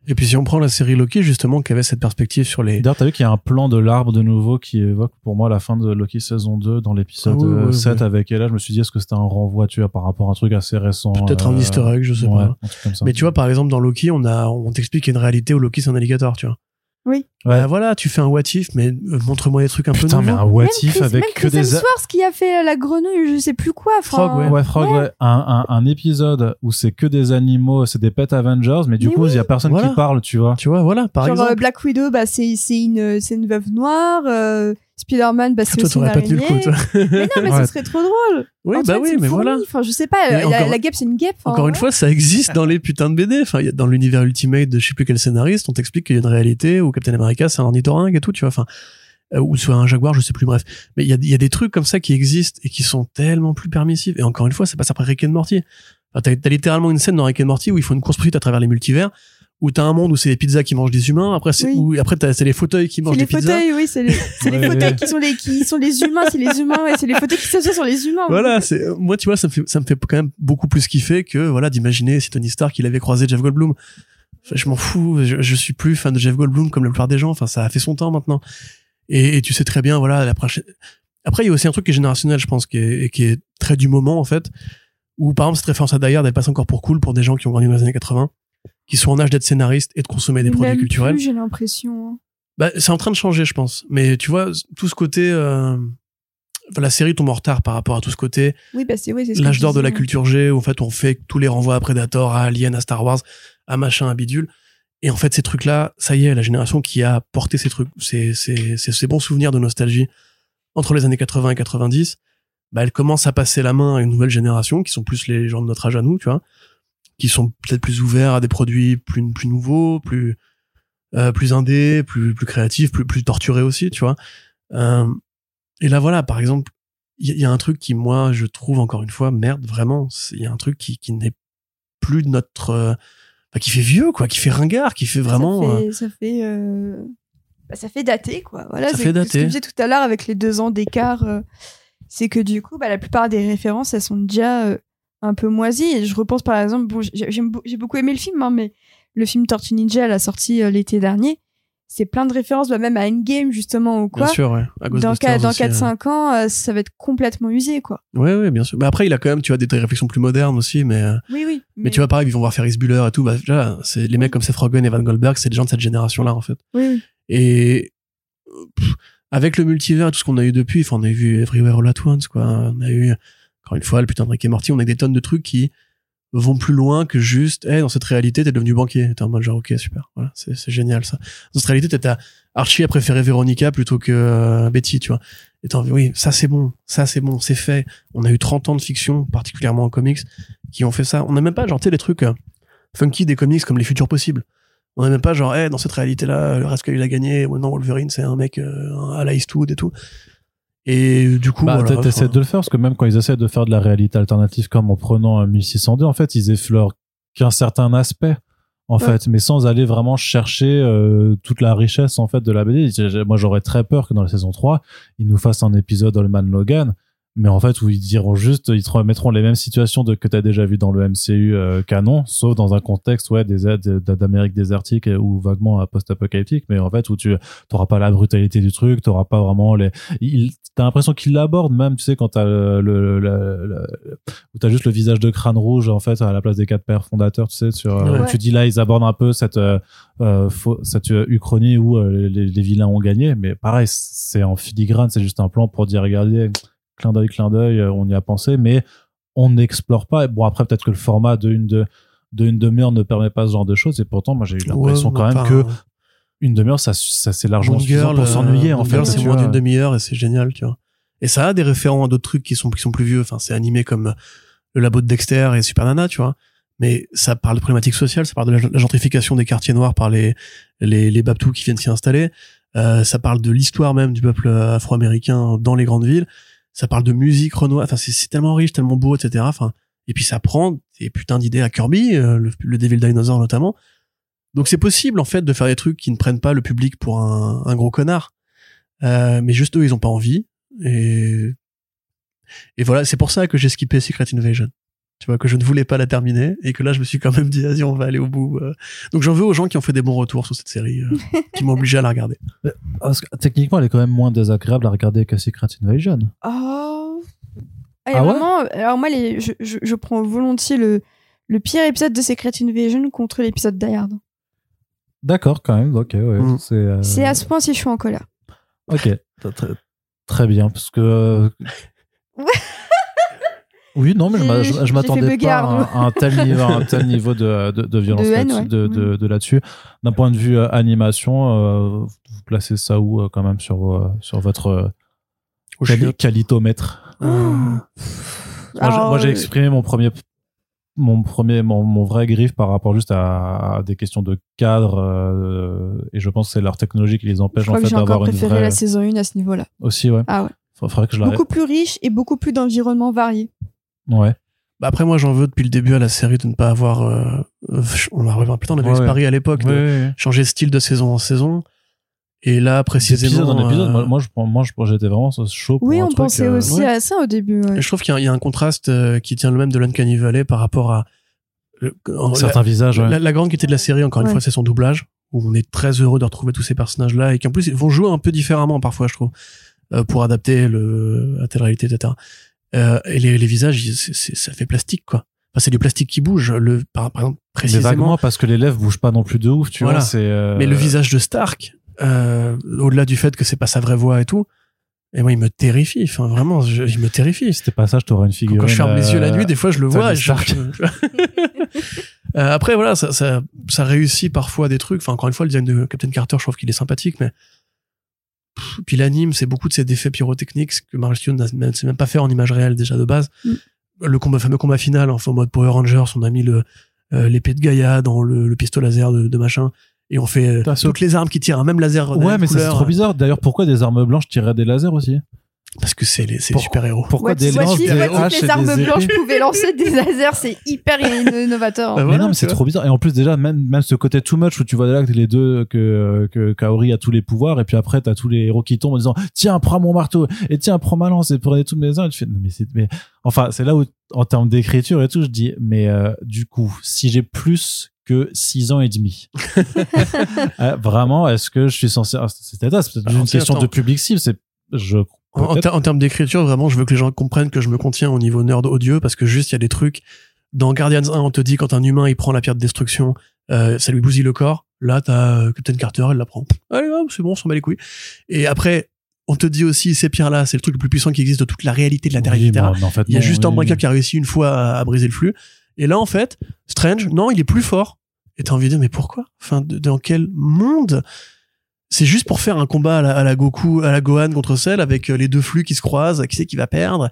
Et puis si on prend la série Loki, justement, qui avait cette perspective sur les... D'ailleurs, t'as vu qu'il y a un plan de l'arbre de nouveau qui évoque pour moi la fin de Loki saison 2 dans l'épisode Ah oui, euh, oui, 7 oui. avec Ella. Je me suis dit, est-ce que c'était un renvoi, tu vois, par rapport à un truc assez récent Peut-être un euh, easter egg, je sais ouais, pas. un truc comme ça. Mais tu vois, par exemple, dans Loki, on a, on t'explique qu'il y a une réalité où Loki c'est un alligator, tu vois. Oui. Ouais. Bah voilà, tu fais un what if, mais euh, montre-moi des trucs un Putain, peu mais nouveaux. un what Même if Chris- avec même que Chris des. Hemsworth qui a fait euh, la grenouille, je sais plus quoi. Frog, ouais. Ouais, Frog, ouais. Un, un, un épisode où c'est que des animaux, c'est des pet Avengers, mais du Mais coup, il y a personne Voilà. qui parle, tu vois. Tu vois, voilà, par Genre exemple. euh, Black Widow, bah, c'est c'est une, c'est une veuve noire. euh, Spider-Man, bah, c'est aussi une t'aurais pas tenu le coup, araignée. Mais non, mais Ouais. ce serait trop drôle. Oui, bah oui, mais fourmi. voilà. Enfin, je sais pas, la, encore- la guêpe, c'est une guêpe. enfin, Encore une fois, ça existe dans les putains de BD. Enfin, dans l'univers Ultimate de je sais plus quel scénariste, on t'explique qu'il y a une réalité où Captain America c'est un ornithorynque et tout, tu vois. Enfin, euh, ou soit un jaguar, je sais plus. Bref, mais il y a, il y a des trucs comme ça qui existent et qui sont tellement plus permissifs. Et encore une fois, ça après Rick and Morty. Enfin, t'as, t'as littéralement une scène dans Rick and Morty où ils font une course poursuite à travers les multivers, où t'as un monde où c'est les pizzas qui mangent des humains. Après, c'est Oui. où après t'as, c'est les fauteuils qui mangent C'est des les pizzas. fauteuils, oui, c'est les, c'est les fauteuils ouais. qui sont les, qui sont les humains, c'est les humains, ouais, c'est les fauteuils qui s'assoient sur les humains. Voilà, c'est moi tu vois ça me fait ça me fait quand même beaucoup plus kiffer que voilà d'imaginer si Tony Stark il avait croisé Jeff Goldblum. Enfin, je m'en fous, je, je suis plus fan de Jeff Goldblum comme la plupart des gens. Enfin, ça a fait son temps maintenant. Et, et tu sais très bien, voilà, la prochaine. Après, il y a aussi un truc qui est générationnel, je pense, qui est, et qui est très du moment en fait. Où par exemple cette référence à Die Hard, elle passe encore pour cool pour des gens qui ont grandi dans les années 80, qui sont en âge d'être scénaristes et de consommer des produits culturels. J'ai l'impression. hein. Bah, c'est en train de changer, je pense. Mais tu vois, tout ce côté, euh, la série tombe en retard par rapport à tout ce côté Oui, bah, c'est, oui, c'est ce l'âge d'or de la disais. culture G où en fait on fait tous les renvois à Predator, à Alien, à Star Wars, à machin, à bidule. Et en fait ces trucs là, ça y est, la génération qui a porté ces trucs, ces, ces, ces, ces bons souvenirs de nostalgie entre les années 80 et 90, bah elle commence à passer la main à une nouvelle génération qui sont plus les gens de notre âge à nous, tu vois, qui sont peut-être plus ouverts à des produits plus plus nouveaux, plus euh, plus indés, plus plus créatifs, plus plus torturés aussi, tu vois. Euh, et là voilà, par exemple, il y, a- il y a un truc qui moi je trouve encore une fois merde vraiment il y a un truc qui, qui n'est plus de notre euh, enfin, qui fait vieux quoi qui fait ringard qui fait vraiment Ça euh, fait, ça fait, bah, ça fait dater, quoi. Voilà, Ça fait ce que je disais tout à l'heure avec les deux ans d'écart. c'est que du coup, bah, la plupart des références, elles sont déjà euh, un peu moisies. Et je repense par exemple, bon, j'ai beaucoup aimé le film, hein, mais le film Tortue Ninja, la sortie euh, l'été dernier, c'est plein de références, bah, même à Endgame justement ou bien quoi. sûr ouais à dans dans aussi, euh. 4-5 ans, euh, ça va être complètement usé, quoi. ouais ouais bien sûr mais après il a quand même tu vois des, des réflexions plus modernes aussi mais euh, Oui, oui. mais, tu vois pareil ils vont voir Ferris Bueller et tout bah déjà c'est les mecs comme Seth Rogen et Van Goldberg c'est des gens de cette génération là en fait Oui, oui. et pff, avec le multivers et tout ce qu'on a eu depuis enfin on a vu Everywhere All At Once quoi on a eu encore une fois le putain de Rick et Morty on a des tonnes de trucs qui vont plus loin que juste hey, dans cette réalité t'es devenu banquier. T'es en mode genre ok super. Voilà c'est génial ça. Dans cette réalité t'as Archie a préféré Véronica plutôt que euh, Betty tu vois. Et t'as oui ça c'est bon. Ça c'est bon. C'est fait. On a eu 30 ans de fiction particulièrement en comics qui ont fait ça. On n'a même pas genre tu les trucs euh, funky des comics comme les futurs possibles. On n'a même pas genre hey, dans cette réalité là le reste qu'il a gagné non Wolverine c'est un mec euh, à la Eastwood et tout Et du coup, Bah, voilà, t'essaies de le faire parce que même quand ils essaient de faire de la réalité alternative comme en prenant un 1602, en fait, ils effleurent qu'un certain aspect, en Ouais. fait, mais sans aller vraiment chercher euh, toute la richesse en fait de la BD. Moi, j'aurais très peur que dans la saison 3, ils nous fassent un épisode Allman Logan. Mais en fait, où ils diront juste, ils te remettront les mêmes situations de, que tu as déjà vu dans le MCU euh, canon, sauf dans un contexte ouais, des aides d'Amérique désertique ou vaguement euh, post-apocalyptique, mais en fait, où tu n'auras pas la brutalité du truc, tu pas vraiment les, il, t'as l'impression qu'il l'aborde même tu sais quand t'as le, le, le, le- où t'as juste le visage de crâne rouge en fait à la place des quatre pères fondateurs tu sais sur euh, Ouais. tu dis là ils abordent un peu cette euh, cette uchronie où les, les vilains ont gagné mais pareil c'est en filigrane c'est juste un plan pour dire regardez clin d'œil clin d'œil euh, on y a pensé mais on n'explore pas bon après peut-être que le format de une de de une demi-heure ne permet pas ce genre de choses et pourtant moi j'ai eu l'impression ouais, quand même que une demi-heure ça ça c'est largement Moon suffisant Girl, pour s'ennuyer euh, en fait c'est moins d'une demi-heure et c'est génial, tu vois. Et ça a des référents à d'autres trucs qui sont, qui sont plus vieux. Enfin, c'est animé comme euh, le labo de Dexter et Super Nana, tu vois. Mais ça parle de problématiques sociales, ça parle de la, la gentrification des quartiers noirs par les, les, les Baptous qui viennent s'y installer. Euh, ça parle de l'histoire même du peuple afro-américain dans les grandes villes. Ça parle de musique Renoir. Enfin, c'est tellement riche, tellement beau, etc. Enfin, et puis ça prend des putains d'idées à Kirby, euh, le, le Devil Dinosaur notamment. Donc c'est possible en fait de faire des trucs qui ne prennent pas le public pour un, un gros connard. Euh, mais juste eux, ils ont pas envie. Et, et voilà, c'est pour ça que j'ai skippé Secret Invasion. Tu vois, que je ne voulais pas la terminer et que là, je me suis quand même dit, vas-y, on va aller au bout. euh. Donc j'en veux aux gens qui ont fait des bons retours sur cette série, euh, qui m'ont obligé à la regarder. Parce que, techniquement, elle est quand même moins désagréable à regarder que Secret Invasion. Oh. Ah, Ah ouais vraiment, alors moi, les, je, je, je prends volontiers le, le pire épisode de Secret Invasion contre l'épisode Die Hard. D'accord, quand même. Ok, ouais. Mm. C'est. euh, à ce point si je suis en colère. Ok, très, bien, parce que. euh, Oui, non, mais je je, m'attendais pas à, un- tel niveau, un tel niveau de, de, de violence De là-dessus- ouais. de, de, de là-dessus. D'un point de vue euh, animation, euh, vous placez ça où euh, quand même sur, sur votre euh, quali- qualitomètre? Euh, Moi, j'ai- Alors, moi, j'ai exprimé mon premier, mon premier, mon, mon vrai griffe par rapport juste à, à des questions de cadre, euh, et je pense que c'est leur technologie qui les empêche en crois fait j'ai encore d'avoir une préféré vraie. la saison 1 à ce niveau-là. Aussi, ouais. Ah ouais. Fa- Faudrait que je. Beaucoup plus riche et beaucoup plus d'environnements variés. Ouais. Bah après, moi, j'en veux depuis le début à la série de ne pas avoir. euh, euh, on a revu plus tard, on avait Ouais, eu ce ouais. pari à l'époque de Ouais, ouais, ouais. changer de style de saison en saison. Et là, précisément. D'épisode en épisode, euh, moi, je, moi, je- j'étais vraiment chaud pour Oui, un on truc, pensait euh, aussi ouais. à ça au début. je trouve qu'il y, a- il y a un contraste euh, qui tient le même de l'Uncanny Valley par rapport à le- en- certains visages. la, ouais. la- la grande qualité de la série, encore une fois, c'est son doublage, où on est très heureux de retrouver tous ces personnages-là et qu'en plus ils vont jouer un peu différemment parfois, je trouve, euh, pour adapter le à telle réalité, etc. Euh, et les, les visages, ils- c'est- c'est- ça fait plastique, quoi. Enfin, c'est du plastique qui bouge. Le, par, par exemple, Mais précisément, vaguement parce que les lèvres bougent pas non plus de ouf, tu Voilà. vois. C'est. euh, mais le visage de Stark, euh, au-delà du fait que c'est pas sa vraie voix et tout, et moi, il me terrifie. Enfin, vraiment, je- il me terrifie. C'était pas ça, je t'aurais une figurine. quand je ferme les yeux la euh, nuit, des fois, je le vois. Je- Euh, après, voilà, ça, ça, ça réussit parfois des trucs. Enfin, encore une fois, le design de Captain Carter, je trouve qu'il est sympathique, mais Pff, puis l'anime, c'est beaucoup de ces effets pyrotechniques ce que Marvel Studios n'a même- sait même pas faire en image réelle déjà de base. Mm. Le combat, fameux combat final, enfin, en mode Power Rangers, on a mis le euh, l'épée de Gaïa dans le, le pistolet laser de, de machin. Et on fait euh, toutes les armes qui tirent, hein, même laser. Ouais, mais c'est trop bizarre. D'ailleurs, pourquoi des armes blanches tireraient des lasers aussi? Parce que c'est les, super-héros. Pourquoi des lances, des haches les armes blanches pouvaient lancer des lasers, c'est hyper inno- innovateur. Bah Mais non, mais c'est trop bizarre. Et en plus, déjà, même, même ce côté too much où tu vois là que les deux, que, que Kaori a tous les pouvoirs, et puis après, t'as tous les héros qui tombent en disant, tiens, prends mon marteau, et tiens, prends ma lance, et prenez toutes mes armes. Tu fais, non, mais c'est, mais, enfin, c'est là où, en termes d'écriture et tout, je dis, mais, euh, du coup, si j'ai plus que 6 ans et demi, euh, vraiment, est-ce que je suis censé, ah, c'est peut-être Bah, une question de public cible, c'est, je, En, en termes d'écriture, vraiment, je veux que les gens comprennent que je me contiens au niveau nerd odieux parce que juste, il y a des trucs. Dans Guardians 1, on te dit quand un humain il prend la pierre de destruction, euh, ça lui bousille le corps. Là, t'as euh, Captain Carter, elle la prend. Allez, c'est bon, on s'en bat les couilles. Et après, on te dit aussi, ces pierres-là, c'est le truc le plus puissant qui existe de toute la réalité de la Terre, Oui, etc. mais en fait, Il y a non, juste oui. Unbreaker qui a réussi une fois à, à briser le flux. Et là, en fait, Strange, non, il est plus fort. Et t'as envie de dire, mais pourquoi? Enfin, de- dans quel monde? C'est juste pour faire un combat à la, à la Goku, à la Gohan contre Cell avec euh, les deux flux qui se croisent, qui c'est qui va perdre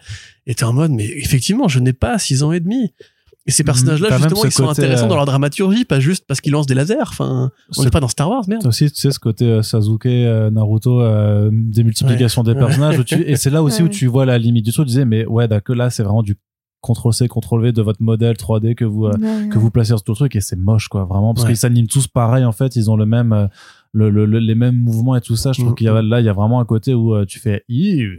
Et t'es en mode, mais effectivement, je n'ai pas 6 ans et demi. Et ces personnages-là, T'as même justement, ils sont intéressants euh, dans leur dramaturgie, pas juste parce qu'ils lancent des lasers. Enfin, on Ce- n'est pas dans Star Wars, merde. Aussi, tu sais, ce côté euh, Sasuke, euh, Naruto, euh, des multiplications des Ouais. personnages. où tu- et c'est là aussi Ouais. où tu vois la limite du truc. Tu disais, mais ouais, d'accord, là, c'est vraiment du CTRL-C, CTRL-V de votre modèle 3D que vous, euh, Ouais, que ouais. vous placez sur tout le truc. Et c'est moche, quoi, vraiment. Parce Ouais. qu'ils s'animent tous pareil, en fait. Ils ont le même, euh, le, le- le- les mêmes mouvements et tout ça. Je trouve Mhm. qu'il y a, là, il y a vraiment un côté où euh, tu fais,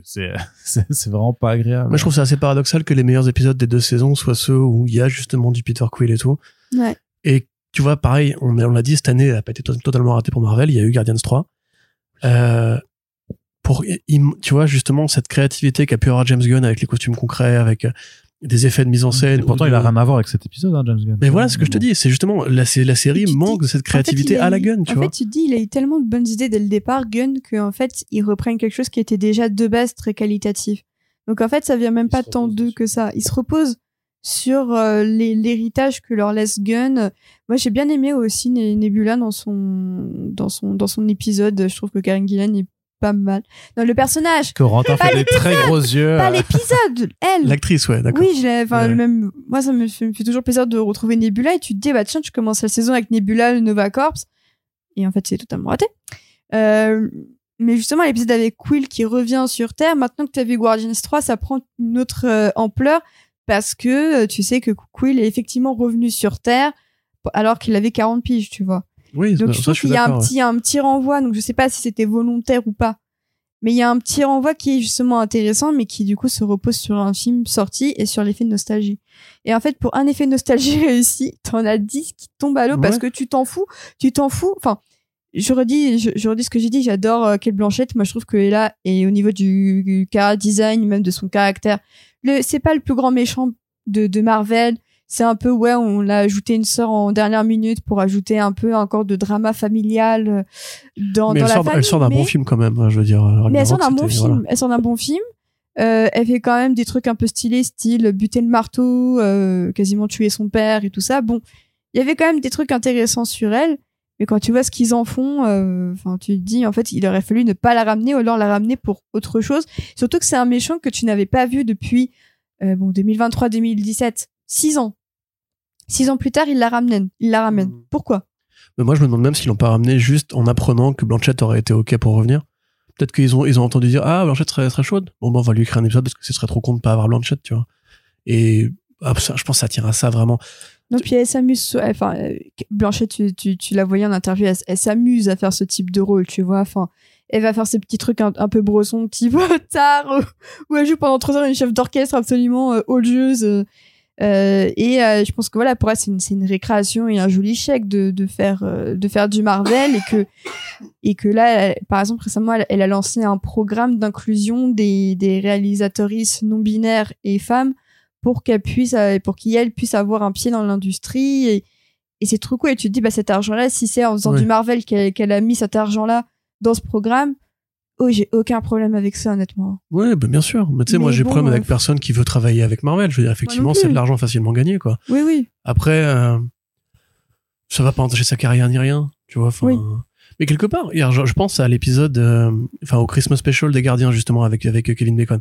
c'est, c'est, c'est vraiment pas agréable. Moi, je trouve ça assez paradoxal que les meilleurs épisodes des deux saisons soient ceux où il y a justement du Peter Quill et tout. Ouais. Et tu vois, pareil, on, on l'a dit, cette année, elle a pas été to- totalement ratée pour Marvel. Il y a eu Guardians 3. Euh, pour, tu vois, justement, cette créativité qu'a pu avoir James Gunn avec les costumes concrets, avec euh, des effets de mise en scène. Et pourtant, ou il a rien à voir avec cet épisode, hein, James Gunn. Mais voilà ce que je te dis, c'est justement la, sé- la série manque dis- de cette En fait, créativité a à la eu- Gunn, tu en vois. fait, tu te dis, il a eu tellement de bonnes idées dès le départ, Gunn, qu'en fait, ils reprennent quelque chose qui était déjà de base très qualitatif. Donc en fait, ça vient même Il pas tant d'eux que ça. Ils se reposent sur euh, l'héritage que leur laisse Gunn. Moi, j'ai bien aimé aussi Ne- Nebula dans son dans son dans son épisode. Je trouve que Karen Gillan est pas mal. Non, le personnage, Corentin fait des très gros yeux. pas euh, l'épisode, elle. L'actrice, ouais, d'accord. Oui, je l'ai. Enfin, Ouais. même moi, ça me fait, me fait toujours plaisir de retrouver Nebula et tu te dis, bah tiens, tu commences la saison avec Nebula, le Nova Corps, et en fait, c'est totalement raté. Euh, mais justement, l'épisode avec Quill qui revient sur Terre, maintenant que tu as vu Guardians 3, ça prend une autre euh, ampleur parce que euh, tu sais que Quill est effectivement revenu sur Terre alors qu'il avait 40 piges, tu vois. Oui, Donc ça, je trouve qu'il y a un ouais. petit, un petit renvoi, donc je sais pas si c'était volontaire ou pas, mais il y a un petit renvoi qui est justement intéressant, mais qui du coup se repose sur un film sorti et sur l'effet de nostalgie. Et en fait, pour un effet de nostalgie réussi, t'en as 10 qui tombent à l'eau parce que tu t'en fous, tu t'en fous. Enfin, je redis, je, je redis ce que j'ai dit, j'adore euh, Kate Blanchett. Moi, je trouve que Ella, et au niveau du, du design, même de son caractère, le, c'est pas le plus grand méchant de, de Marvel. C'est un peu, ouais, on l'a ajouté une sœur en dernière minute pour ajouter un peu encore de drama familial euh, dans, Mais dans elle la sort, famille. elle sort d'un mais- bon film quand même, je veux dire. mais elle sort d'un bon film. voilà. Elle sort d'un bon film. Euh, elle fait quand même des trucs un peu stylés, style buter le marteau, euh, quasiment tuer son père et tout ça. Bon, il y avait quand même des trucs intéressants sur elle. Mais quand tu vois ce qu'ils en font, euh, enfin, tu te dis, en fait, il aurait fallu ne pas la ramener ou alors la ramener pour autre chose. Surtout que c'est un méchant que tu n'avais pas vu depuis, bon, 2023-2017. Six ans. Six ans plus tard, il la ramène. Il la ramène. Mm. Pourquoi? Mais moi, je me demande même s'ils l'ont pas ramené juste en apprenant que Blanchett aurait été OK pour revenir. Peut-être qu'ils ont, ils ont entendu dire Ah, Blanchett serait, serait chaude. Bon, ben, on va lui écrire un épisode parce que ce serait trop con de pas avoir Blanchett, tu vois. Et ah, ça, je pense que ça tient à ça vraiment. Non, puis elle s'amuse. Enfin, euh, Blanchette, tu, tu, tu la voyais en interview, elle, elle s'amuse à faire ce type de rôle, tu vois. Enfin, elle va faire ces petits trucs un, un peu bressons, type tard, où, où elle joue pendant trois heures une chef d'orchestre absolument euh, odieuse. Euh, et euh, je pense que voilà, pour elle, c'est une, une récréation et un joli chèque de, de, faire, euh, de faire du Marvel. Et que, et que là, elle- par exemple, récemment, elle, elle a lancé un programme d'inclusion des, des réalisatrices non binaires et femmes pour qu'elle puisse, euh, pour qu'elle puisse avoir un pied dans l'industrie. Et, et c'est trop cool. Et tu te dis, bah, cet argent-là, si c'est en faisant du Marvel qu'elle qu'elle a mis cet argent-là dans ce programme, oh, j'ai aucun problème avec ça, honnêtement. Ouais, ben, bien sûr. Mais tu sais, moi, j'ai bon, problème euh, avec personne qui veut travailler avec Marvel. Je veux dire, effectivement, c'est de l'argent facilement gagné, quoi. Oui, oui. Après, euh, ça va pas entacher sa carrière ni rien, tu vois. Oui. Mais quelque part, hier, je, je pense à l'épisode, euh, enfin au Christmas Special des Gardiens justement avec avec Kevin Bacon.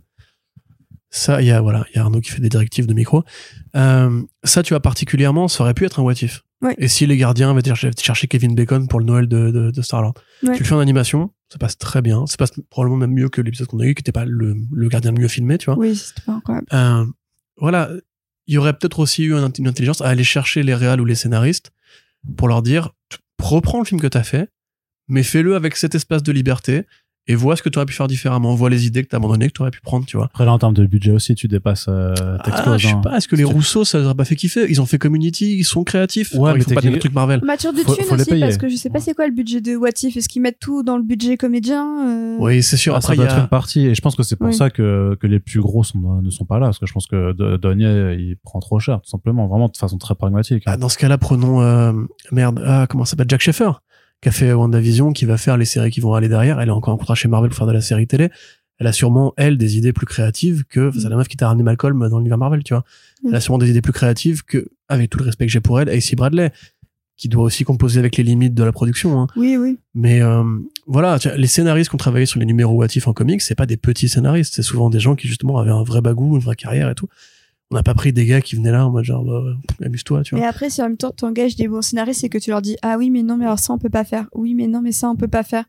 Ça, il y a voilà, il y a Arnaud qui fait des directives de micro. Euh, ça, tu vois particulièrement, ça aurait pu être un what if. Ouais. Et si les Gardiens avaient été chercher, chercher Kevin Bacon pour le Noël de, de, de Star Lord, Ouais. tu le fais en animation, ça passe très bien. Ça passe probablement même mieux que l'épisode qu'on a eu, qui n'était pas le, le Gardien le mieux filmé, tu vois. Oui, c'était pas incroyable. Euh, voilà, il y aurait peut-être aussi eu un- une intelligence à aller chercher les réals ou les scénaristes pour leur dire reprends le film que t'as fait, mais fais-le avec cet espace de liberté et vois ce que tu aurais pu faire différemment. Vois les idées que t'as abandonnées, que tu aurais pu prendre, tu vois. Après, là, en termes de budget aussi, tu dépasses, euh, Ah, je sais hein. pas, est-ce que les Rousseau, ça les aurait pas fait kiffer? Ils ont fait Community, ils sont créatifs. Ouais, Attends, mais ils font pas des trucs Marvel. Mature de Faut- thunes faut les aussi, parce que je sais pas c'est quoi le budget de What If. Est-ce qu'ils mettent tout dans le budget comédien euh, Oui, c'est sûr. Ah, Après, ça il doit y être une a... partie et je pense que c'est pour Oui. ça que, que les plus gros sont, ne sont pas là parce que je pense que Do- Donnier il prend trop cher tout simplement vraiment de façon très pragmatique Ah, dans ce cas-là, prenons euh, merde, ah, comment ça s'appelle? Jack Schaeffer, qui a fait WandaVision, qui va faire les séries qui vont aller derrière. Elle est encore en contrat chez Marvel pour faire de la série télé. Elle a sûrement elle des idées plus créatives que c'est la meuf qui t'a ramené Malcolm dans l'univers Marvel, tu vois. Elle a sûrement des idées plus créatives que, avec tout le respect que j'ai pour elle, AC Bradley, qui doit aussi composer avec les limites de la production. Hein. Oui, oui. Mais euh, voilà, les scénaristes qui ont travaillé sur les numéros What If en comics, c'est pas des petits scénaristes, c'est souvent des gens qui justement avaient un vrai bagou, une vraie carrière et tout. On n'a pas pris des gars qui venaient là en mode genre, bah, amuse-toi, tu vois. Mais après, si en même temps tu engages des bons scénaristes et que tu leur dis Ah oui, mais non, mais alors ça on peut pas faire. Oui, mais non, mais ça on peut pas faire.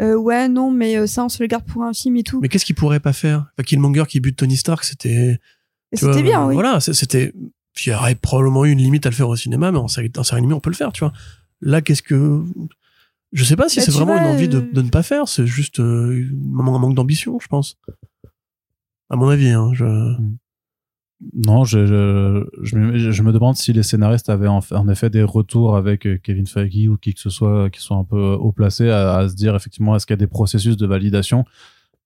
Euh, ouais, non, mais euh, ça on se le garde pour un film et tout. Mais qu'est-ce qu'il pourrait pas faire? Enfin, Killmonger qui bute Tony Stark, c'était. Et C'était bien, oui. Voilà, c'est- c'était. Il y aurait probablement eu une limite à le faire au cinéma, mais en série, en série animée, on peut le faire, tu vois. Là, qu'est-ce que. Je sais pas si Bah, c'est vraiment vois, une envie de, euh, de ne pas faire, c'est juste euh, un man- un manque d'ambition, je pense. À mon avis, hein. Je... Non, je, je, me, je me demande si les scénaristes avaient en, en effet des retours avec euh, Kevin Feige ou qui que ce soit qui sont un peu haut placés à, se dire effectivement est-ce qu'il y a des processus de validation?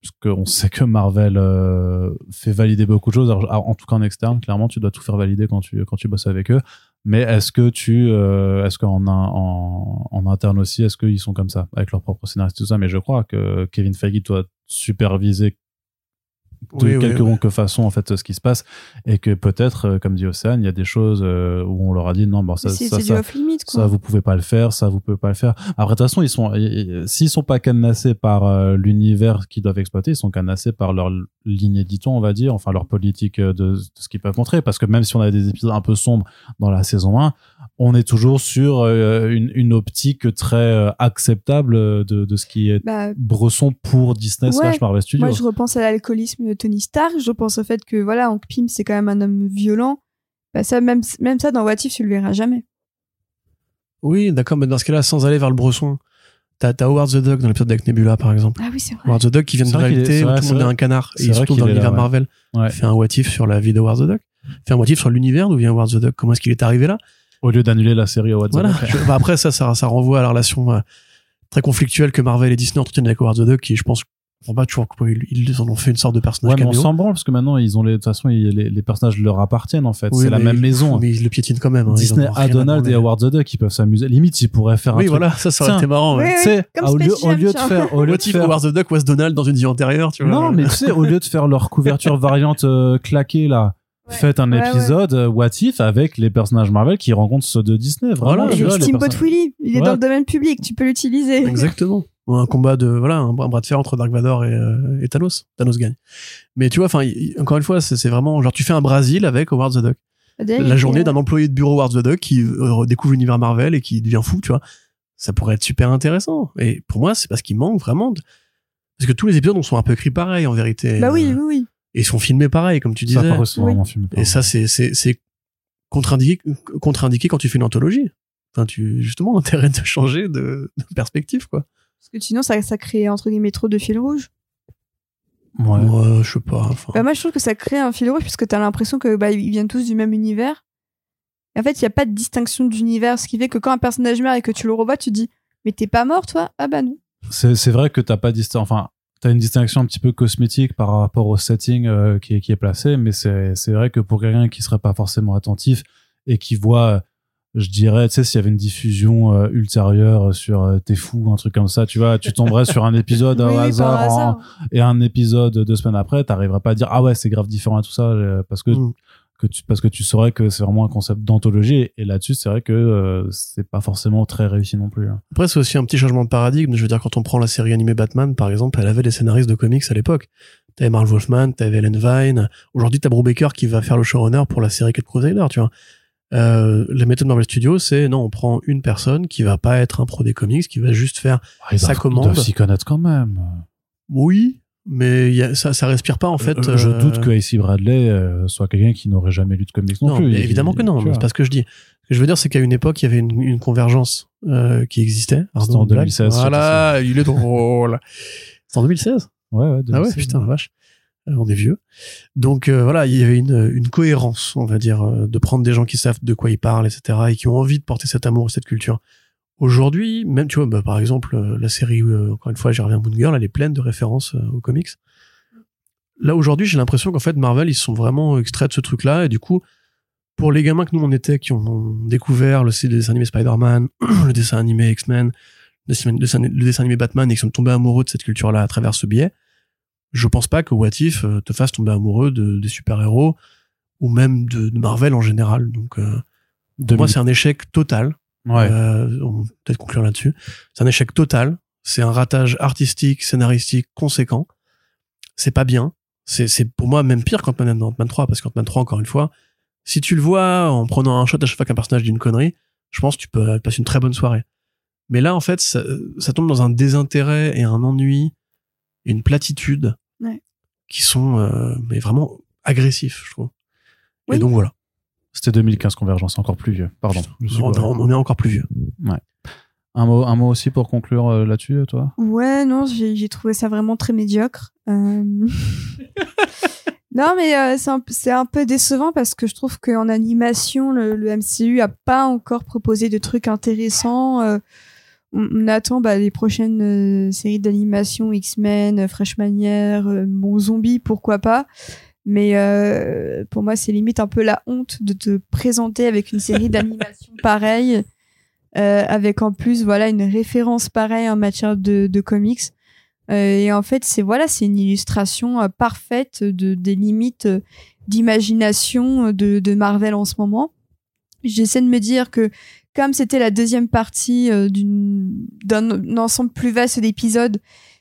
Puisqu'on sait que Marvel euh, fait valider beaucoup de choses. En tout cas en externe clairement tu dois tout faire valider quand tu quand tu bosses avec eux. Mais est-ce que tu euh, est-ce qu'en en, en interne aussi est-ce qu'ils sont comme ça avec leurs propres scénaristes tout ça? Mais je crois que Kevin Feige doit superviser de Oui, quelque oui. façon en fait ce qui se passe et que peut-être euh, comme dit Océane il y a des choses euh, où on leur a dit non bon ça ça, ça, quoi. ça vous pouvez pas le faire ça vous pouvez pas le faire après de toute façon ils sont ils- ils- s'ils sont pas cadenassés par euh, l'univers qu'ils doivent exploiter ils sont cadenassés par leur ligne éditon on va dire enfin leur politique de, de ce qu'ils peuvent montrer parce que même si on a des épisodes un peu sombres dans la saison 1 on est toujours sur une, une optique très acceptable de, de ce qui est Bah, Bresson pour Disney Ouais. slash Marvel Studios Moi, je repense à l'alcoolisme Tony Stark. Je pense au fait que, voilà, Hank Pym, c'est quand même un homme violent. Bah, ça, même, même ça, dans What If, tu le verras jamais. Oui, d'accord, mais dans ce cas-là, sans aller vers le bresson, t'as t'as Howard the Duck dans l'épisode avec Nebula, par exemple. Ah oui, c'est vrai. Howard the Duck qui vient de réalité où vrai, tout le monde est un canard et il se vrai trouve qu'il dans l'univers ouais. Marvel. Ouais. Fait un what if sur la vie de Howard the Duck. Fait un what if sur l'univers d'où vient Howard the Duck. Comment est-ce qu'il est arrivé là? Au lieu d'annuler la série Howard the Voilà. Je- bah après, ça, ça, ça renvoie à la relation euh, très conflictuelle que Marvel et Disney entretiennent avec Howard the Duck, qui, je pense, comprends pas toujours pourquoi ils, ils en ont fait une sorte de personnage Ouais, mais on s'en branle parce que maintenant ils ont les de toute façon ils- les, les personnages leur appartiennent en fait. Oui, c'est la même maison. Mais ils le piétinent quand même. hein. Disney en a Donald et. Howard the Duck ils peuvent s'amuser. Limite ils pourraient faire un Oui, truc. voilà, ça, ça aurait été marrant. ouais. Tu sais, Comme au lieu, au lieu de faire, au lieu What de if faire, Howard the Duck was Donald dans une vie antérieure, tu vois non mais tu sais, au lieu de faire leur couverture variante euh, claquée là, Ouais. faites un Ouais, épisode euh, What If avec les personnages Marvel qui rencontrent ceux de Disney. Vraiment, Voilà, tu vois, Steamboat Willie, il est Ouais. dans le domaine public, tu peux l'utiliser. Exactement. Ou un combat de voilà un, bras un bras de fer entre Dark Vador et, euh, et Thanos. Thanos gagne. Mais tu vois, enfin, encore une fois, c'est c'est vraiment genre tu fais un Brésil avec Howard the Duck. D'ailleurs, La journée d'un employé de bureau Howard the Duck qui euh, découvre l'univers Marvel et qui devient fou, tu vois. Ça pourrait être super intéressant. Et pour moi, c'est parce qu'il manque vraiment de... parce que tous les épisodes sont un peu écrits pareil en vérité. Bah oui, Euh, oui, oui. Et ils sont filmés pareil, comme tu Ça disais. paraît souvent Oui. Et ça, c'est c'est c'est contre-indiqué contre-indiqué quand tu fais une anthologie. Enfin, tu justement intérêt de changer de, de perspective, quoi. Parce que sinon, ça, ça crée entre guillemets trop de fil rouge. Ouais. Ouais, je sais pas. Enfin, Bah, moi, je trouve que ça crée un fil rouge puisque t'as l'impression que bah, ils viennent tous du même univers. Et en fait, il n'y a pas de distinction d'univers, ce qui fait que quand un personnage meurt et que tu le revois, tu te dis Mais t'es pas mort, toi? Ah bah non. C'est c'est vrai que t'as pas distin- enfin t'as une distinction un petit peu cosmétique par rapport au setting euh, qui, est, qui est placé, mais c'est c'est vrai que pour quelqu'un qui serait pas forcément attentif et qui voit, euh, je dirais, tu sais, s'il y avait une diffusion euh, ultérieure sur euh, T'es fou, un truc comme ça, tu vois, tu tomberais sur un épisode Oui, au hasard en- et un épisode deux semaines après, t'arriverais pas à dire ah ouais c'est grave différent et tout ça euh, parce que Mm. que tu parce que tu saurais que c'est vraiment un concept d'anthologie et là-dessus c'est vrai que euh, c'est pas forcément très réussi non plus. hein. Après, c'est aussi un petit changement de paradigme. Je veux dire, quand on prend la série animée Batman, par exemple, elle avait des scénaristes de comics à l'époque. T'avais Marl Wolfman, t'avais Ellen Vine. Aujourd'hui, t'as Brubaker qui va faire le showrunner pour la série Cat Crusader, tu vois. Euh, la méthode Marvel Studios, c'est non, on prend une personne qui va pas être un pro des comics, qui va juste faire Ah, ils Ça doivent- ils commande. doivent s'y connaître quand même. oui, mais il y a, ça, ça respire pas en fait. Euh, je euh, doute que AC Bradley euh, soit quelqu'un qui n'aurait jamais lu de comics non, Non, plus. mais Il- évidemment que non, c'est pas ce que je dis. Ce que je veux dire, c'est qu'à une époque, il y avait une, une convergence euh, qui existait. Pardon, en une blague. 2016, Voilà, il est drôle. C'est en 2016 Ouais, ouais, Ah ouais, 2016. putain, vache. Euh, on est vieux. Donc euh, voilà, il y avait une, une cohérence, on va dire, euh, de prendre des gens qui savent de quoi ils parlent, etc., et qui ont envie de porter cet amour et cette culture. Aujourd'hui, même, tu vois, bah, par exemple, euh, la série, euh, encore une fois, j'y reviens, Moon Girl, elle est pleine de références aux comics. Là, aujourd'hui, j'ai l'impression qu'en fait, Marvel, ils sont vraiment extraits de ce truc-là, et du coup, pour les gamins que nous, on était, qui ont découvert le, dessin animé Spider-Man, le dessin animé X-Men, le le dessin animé Batman, et qui sont tombés amoureux de cette culture-là à travers ce biais, je pense pas que What If euh, te fasse tomber amoureux de, des super-héros, ou même de, de Marvel en général. Donc, euh, pour moi, c'est un échec total. Ouais. Euh, on peut peut-être conclure là-dessus. C'est un échec total. C'est un ratage artistique, scénaristique conséquent. C'est pas bien. C'est, c'est pour moi même pire qu'Ant-Man Ant-Man 3, parce qu'Ant-Man 3, encore une fois, si tu le vois en prenant un shot à chaque fois qu'un personnage dit une connerie, je pense que tu peux passer une très bonne soirée. Mais là, en fait, ça, ça tombe dans un désintérêt et un ennui, une platitude, Ouais. qui sont euh, mais vraiment agressifs, je trouve. Oui. Et donc voilà. C'était 2015 Convergence, encore plus vieux. Pardon. On, pas- on- on est encore plus vieux. Un mot, un mot aussi pour conclure euh, là-dessus, toi? Ouais, non, j'ai trouvé ça vraiment très médiocre. Euh, non, mais euh, c'est un, c'est un peu décevant parce que je trouve qu'en animation, le, le MCU a pas encore proposé de trucs intéressants. On, attend bah, les prochaines euh, séries d'animation X-Men, euh, Freshmanière, euh, bon zombie, pourquoi pas. Mais euh, pour moi, c'est limite un peu la honte de te présenter avec une série d'animation pareille, euh, avec en plus voilà une référence pareille en matière de, de comics. Euh, et en fait, c'est voilà, c'est une illustration parfaite de des limites d'imagination de, de Marvel en ce moment. J'essaie de me dire que comme c'était la deuxième partie euh, d'un ensemble plus vaste d'épisodes,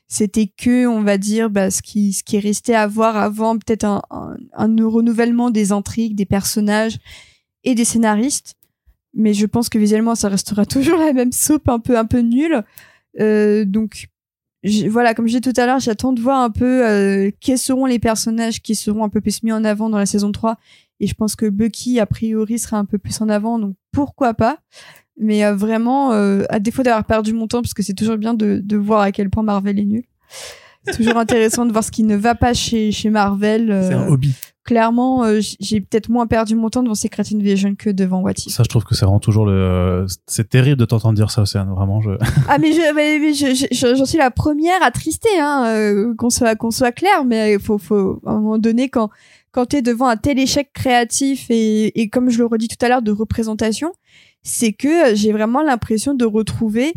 c'était que on va dire bah, ce qui ce qui est resté à voir avant peut-être un, un, un renouvellement des intrigues, des personnages et des scénaristes. Mais je pense que visuellement ça restera toujours la même soupe un peu un peu nulle. Euh, donc voilà, comme je disais tout à l'heure, j'attends de voir un peu euh, quels seront les personnages qui seront un peu plus mis en avant dans la saison 3. Et je pense que Bucky, a priori, sera un peu plus en avant, donc pourquoi pas. Mais euh, vraiment, euh, à défaut d'avoir perdu mon temps, parce que c'est toujours bien de, de voir à quel point Marvel est nul. C'est toujours intéressant de voir ce qui ne va pas chez, chez Marvel. euh, C'est un hobby. clairement, euh, j'ai peut-être moins perdu mon temps devant Secret Invasion que devant What If. Ça, je trouve que c'est vraiment toujours le. C'est terrible de t'entendre dire ça, Océane. Vraiment, je. Ah mais je- mais- mais je- je- je- j'en suis la première à trister hein, qu'on soit qu'on soit clair mais il faut faut à un moment donné quand quand tu es devant un tel échec créatif et, et comme je le redis tout à l'heure de représentation c'est que euh, j'ai vraiment l'impression de retrouver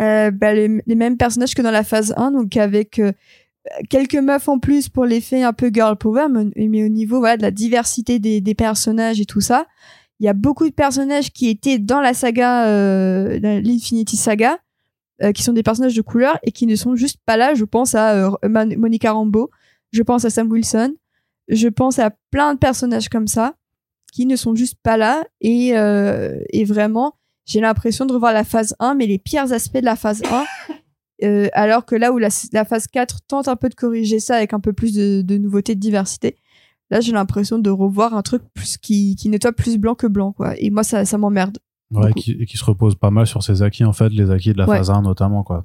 euh, bah, les, mêmes personnages que dans la phase 1 donc avec euh, quelques meufs en plus pour l'effet un peu girl power mais, au niveau voilà de la diversité des, des personnages et tout ça il y a beaucoup de personnages qui étaient dans la saga euh, l'Infinity Saga euh, qui sont des personnages de couleur et qui ne sont juste pas là. Je pense à euh, Monica Rambeau, je pense à Sam Wilson, je pense à plein de personnages comme ça qui ne sont juste pas là et, euh, et vraiment j'ai l'impression de revoir la phase 1 mais les pires aspects de la phase 1 euh, alors que là où la, la phase 4 tente un peu de corriger ça avec un peu plus de, de nouveautés de diversité là j'ai l'impression de revoir un truc plus qui, qui nettoie plus blanc que blanc quoi et moi ça, ça m'emmerde Ouais, qui, se repose pas mal sur ses acquis, en fait, les acquis de la Ouais. phase 1 notamment, quoi.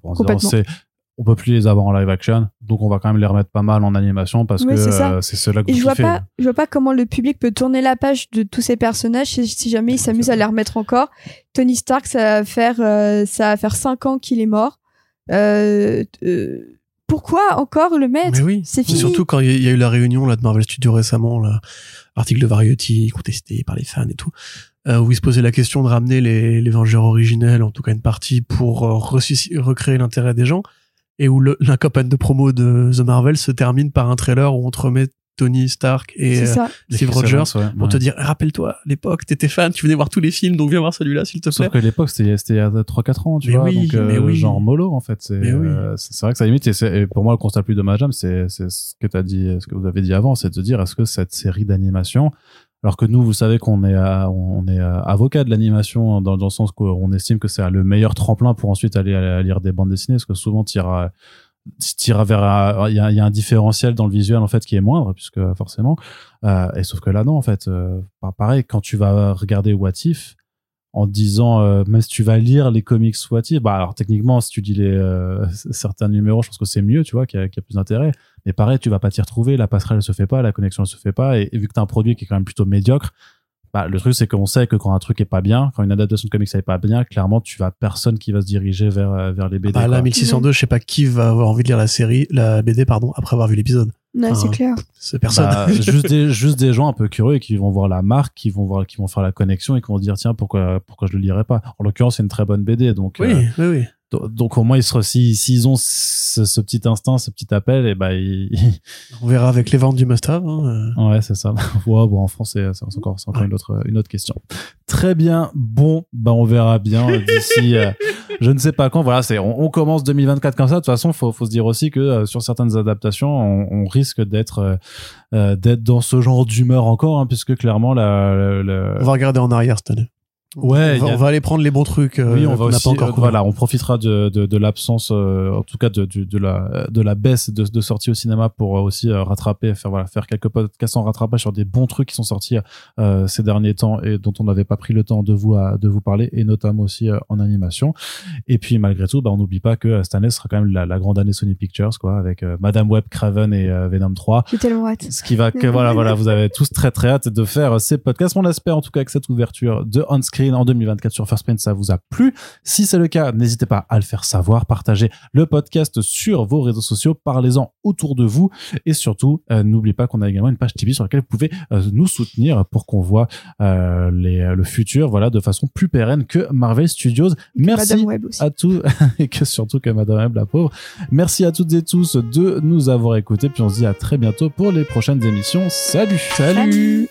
On peut plus les avoir en live action, donc on va quand même les remettre pas mal en animation parce que c'est euh, cela que Et vous je vois pas, je vois pas comment le public peut tourner la page de tous ces personnages si, si jamais il s'amuse à les remettre encore. Tony Stark, ça va faire, euh, ça va faire cinq ans qu'il est mort. Euh, euh, pourquoi encore le mettre? Oui. C'est fini. Surtout quand il y, a- il y a eu la réunion là de Marvel Studios récemment, là, article de Variety contesté par les fans et tout, euh, où ils se posaient la question de ramener les, les Vengeurs originels, en tout cas une partie, pour euh, recréer l'intérêt des gens, et où le- la campagne de promo de The Marvel se termine par un trailer où on te remet Tony Stark et euh. Steve Rogers ouais, pour ouais. te dire rappelle-toi l'époque t'étais fan tu venais voir tous les films donc viens voir celui-là s'il te plaît Sauf que l'époque, c'était c'était il y a 3-4 ans, tu Mais vois. oui, donc, euh, mais oui. genre mollo, en fait. C'est Mais oui. euh, vrai que ça limite. Et, pour moi, le constat le plus dommageable, c'est c'est ce que t'as dit, ce que vous avez dit avant, c'est de se dire, est-ce que cette série d'animation, alors que nous, vous savez qu'on est, on est avocat de l'animation dans, dans le sens qu'on estime que c'est le meilleur tremplin pour ensuite aller, lire des bandes dessinées, parce que souvent, t'iras t'iras vers il y a, y a un différentiel dans le visuel en fait qui est moindre puisque forcément euh, et sauf que là non en fait euh, pa- pareil quand tu vas regarder What If en disant euh, même si tu vas lire les comics What If bah alors techniquement si tu dis les euh, certains numéros je pense que c'est mieux tu vois qu'il y, a y a plus d'intérêt mais pareil tu vas pas t'y retrouver la passerelle elle se fait pas la connexion elle se fait pas et, et vu que t'as un produit qui est quand même plutôt médiocre bah, le truc c'est qu'on sait que quand un truc est pas bien quand une adaptation de comics est pas bien clairement tu vas personne qui va se diriger vers vers les BD bah, là quoi. 1602 je sais pas qui va avoir envie de lire la série la BD pardon après avoir vu l'épisode Ouais, c'est Ah. clair. c'est personne Bah, juste des juste des gens un peu curieux et qui vont voir la marque qui vont voir qui vont faire la connexion et qui vont dire tiens pourquoi pourquoi je le lirais pas? En l'occurrence c'est une très bonne BD donc oui euh, oui oui do- donc au moins ils seront si s'ils ont ce, ce petit instinct ce petit appel et ben ils... on verra avec les ventes du must have hein, euh. ouais c'est ça ouais, bon en France c'est c'est encore c'est encore une autre une autre question très bien bon bah on verra bien euh, d'ici euh, je ne sais pas quand. Voilà, c'est on, on commence 2024 comme ça. De toute façon, faut faut se dire aussi que euh, sur certaines adaptations, on, on risque d'être euh, euh, d'être dans ce genre d'humeur encore, hein, puisque clairement la, la- la- On va regarder en arrière cette année. Ouais, on va, il y a- on va aller prendre les bons trucs. euh, oui, on va aussi, pas encore euh, voilà, on profitera de, de, de l'absence, euh, en tout cas de, de, de la, de la baisse de, de sortie au cinéma pour euh, aussi euh, rattraper, faire, voilà, faire quelques podcasts en rattrapage sur des bons trucs qui sont sortis euh, ces derniers temps et dont on n'avait pas pris le temps de vous, à, de vous parler, et notamment aussi euh, en animation. Et puis, malgré tout, bah, on n'oublie pas que cette année sera quand même la, la grande année Sony Pictures, quoi, avec euh, Madame Web, Craven et euh, Venom 3. J'ai tellement hâte. Ce qui va que voilà voilà vous avez tous très très hâte de faire ces podcasts. On espère en tout cas que cette ouverture de on screen en 2024 sur First Print ça vous a plu. Si c'est le cas, n'hésitez pas à le faire savoir, partagez le podcast sur vos réseaux sociaux, parlez-en autour de vous et surtout euh, n'oubliez pas qu'on a également une page Tipeee sur laquelle vous pouvez euh, nous soutenir pour qu'on voit euh, les, le futur voilà de façon plus pérenne que Marvel Studios. Merci à tous et que surtout que Madame Web, la pauvre. Merci à toutes et tous de nous avoir écoutés. Puis on se dit à très bientôt pour les prochaines émissions. Salut Salut.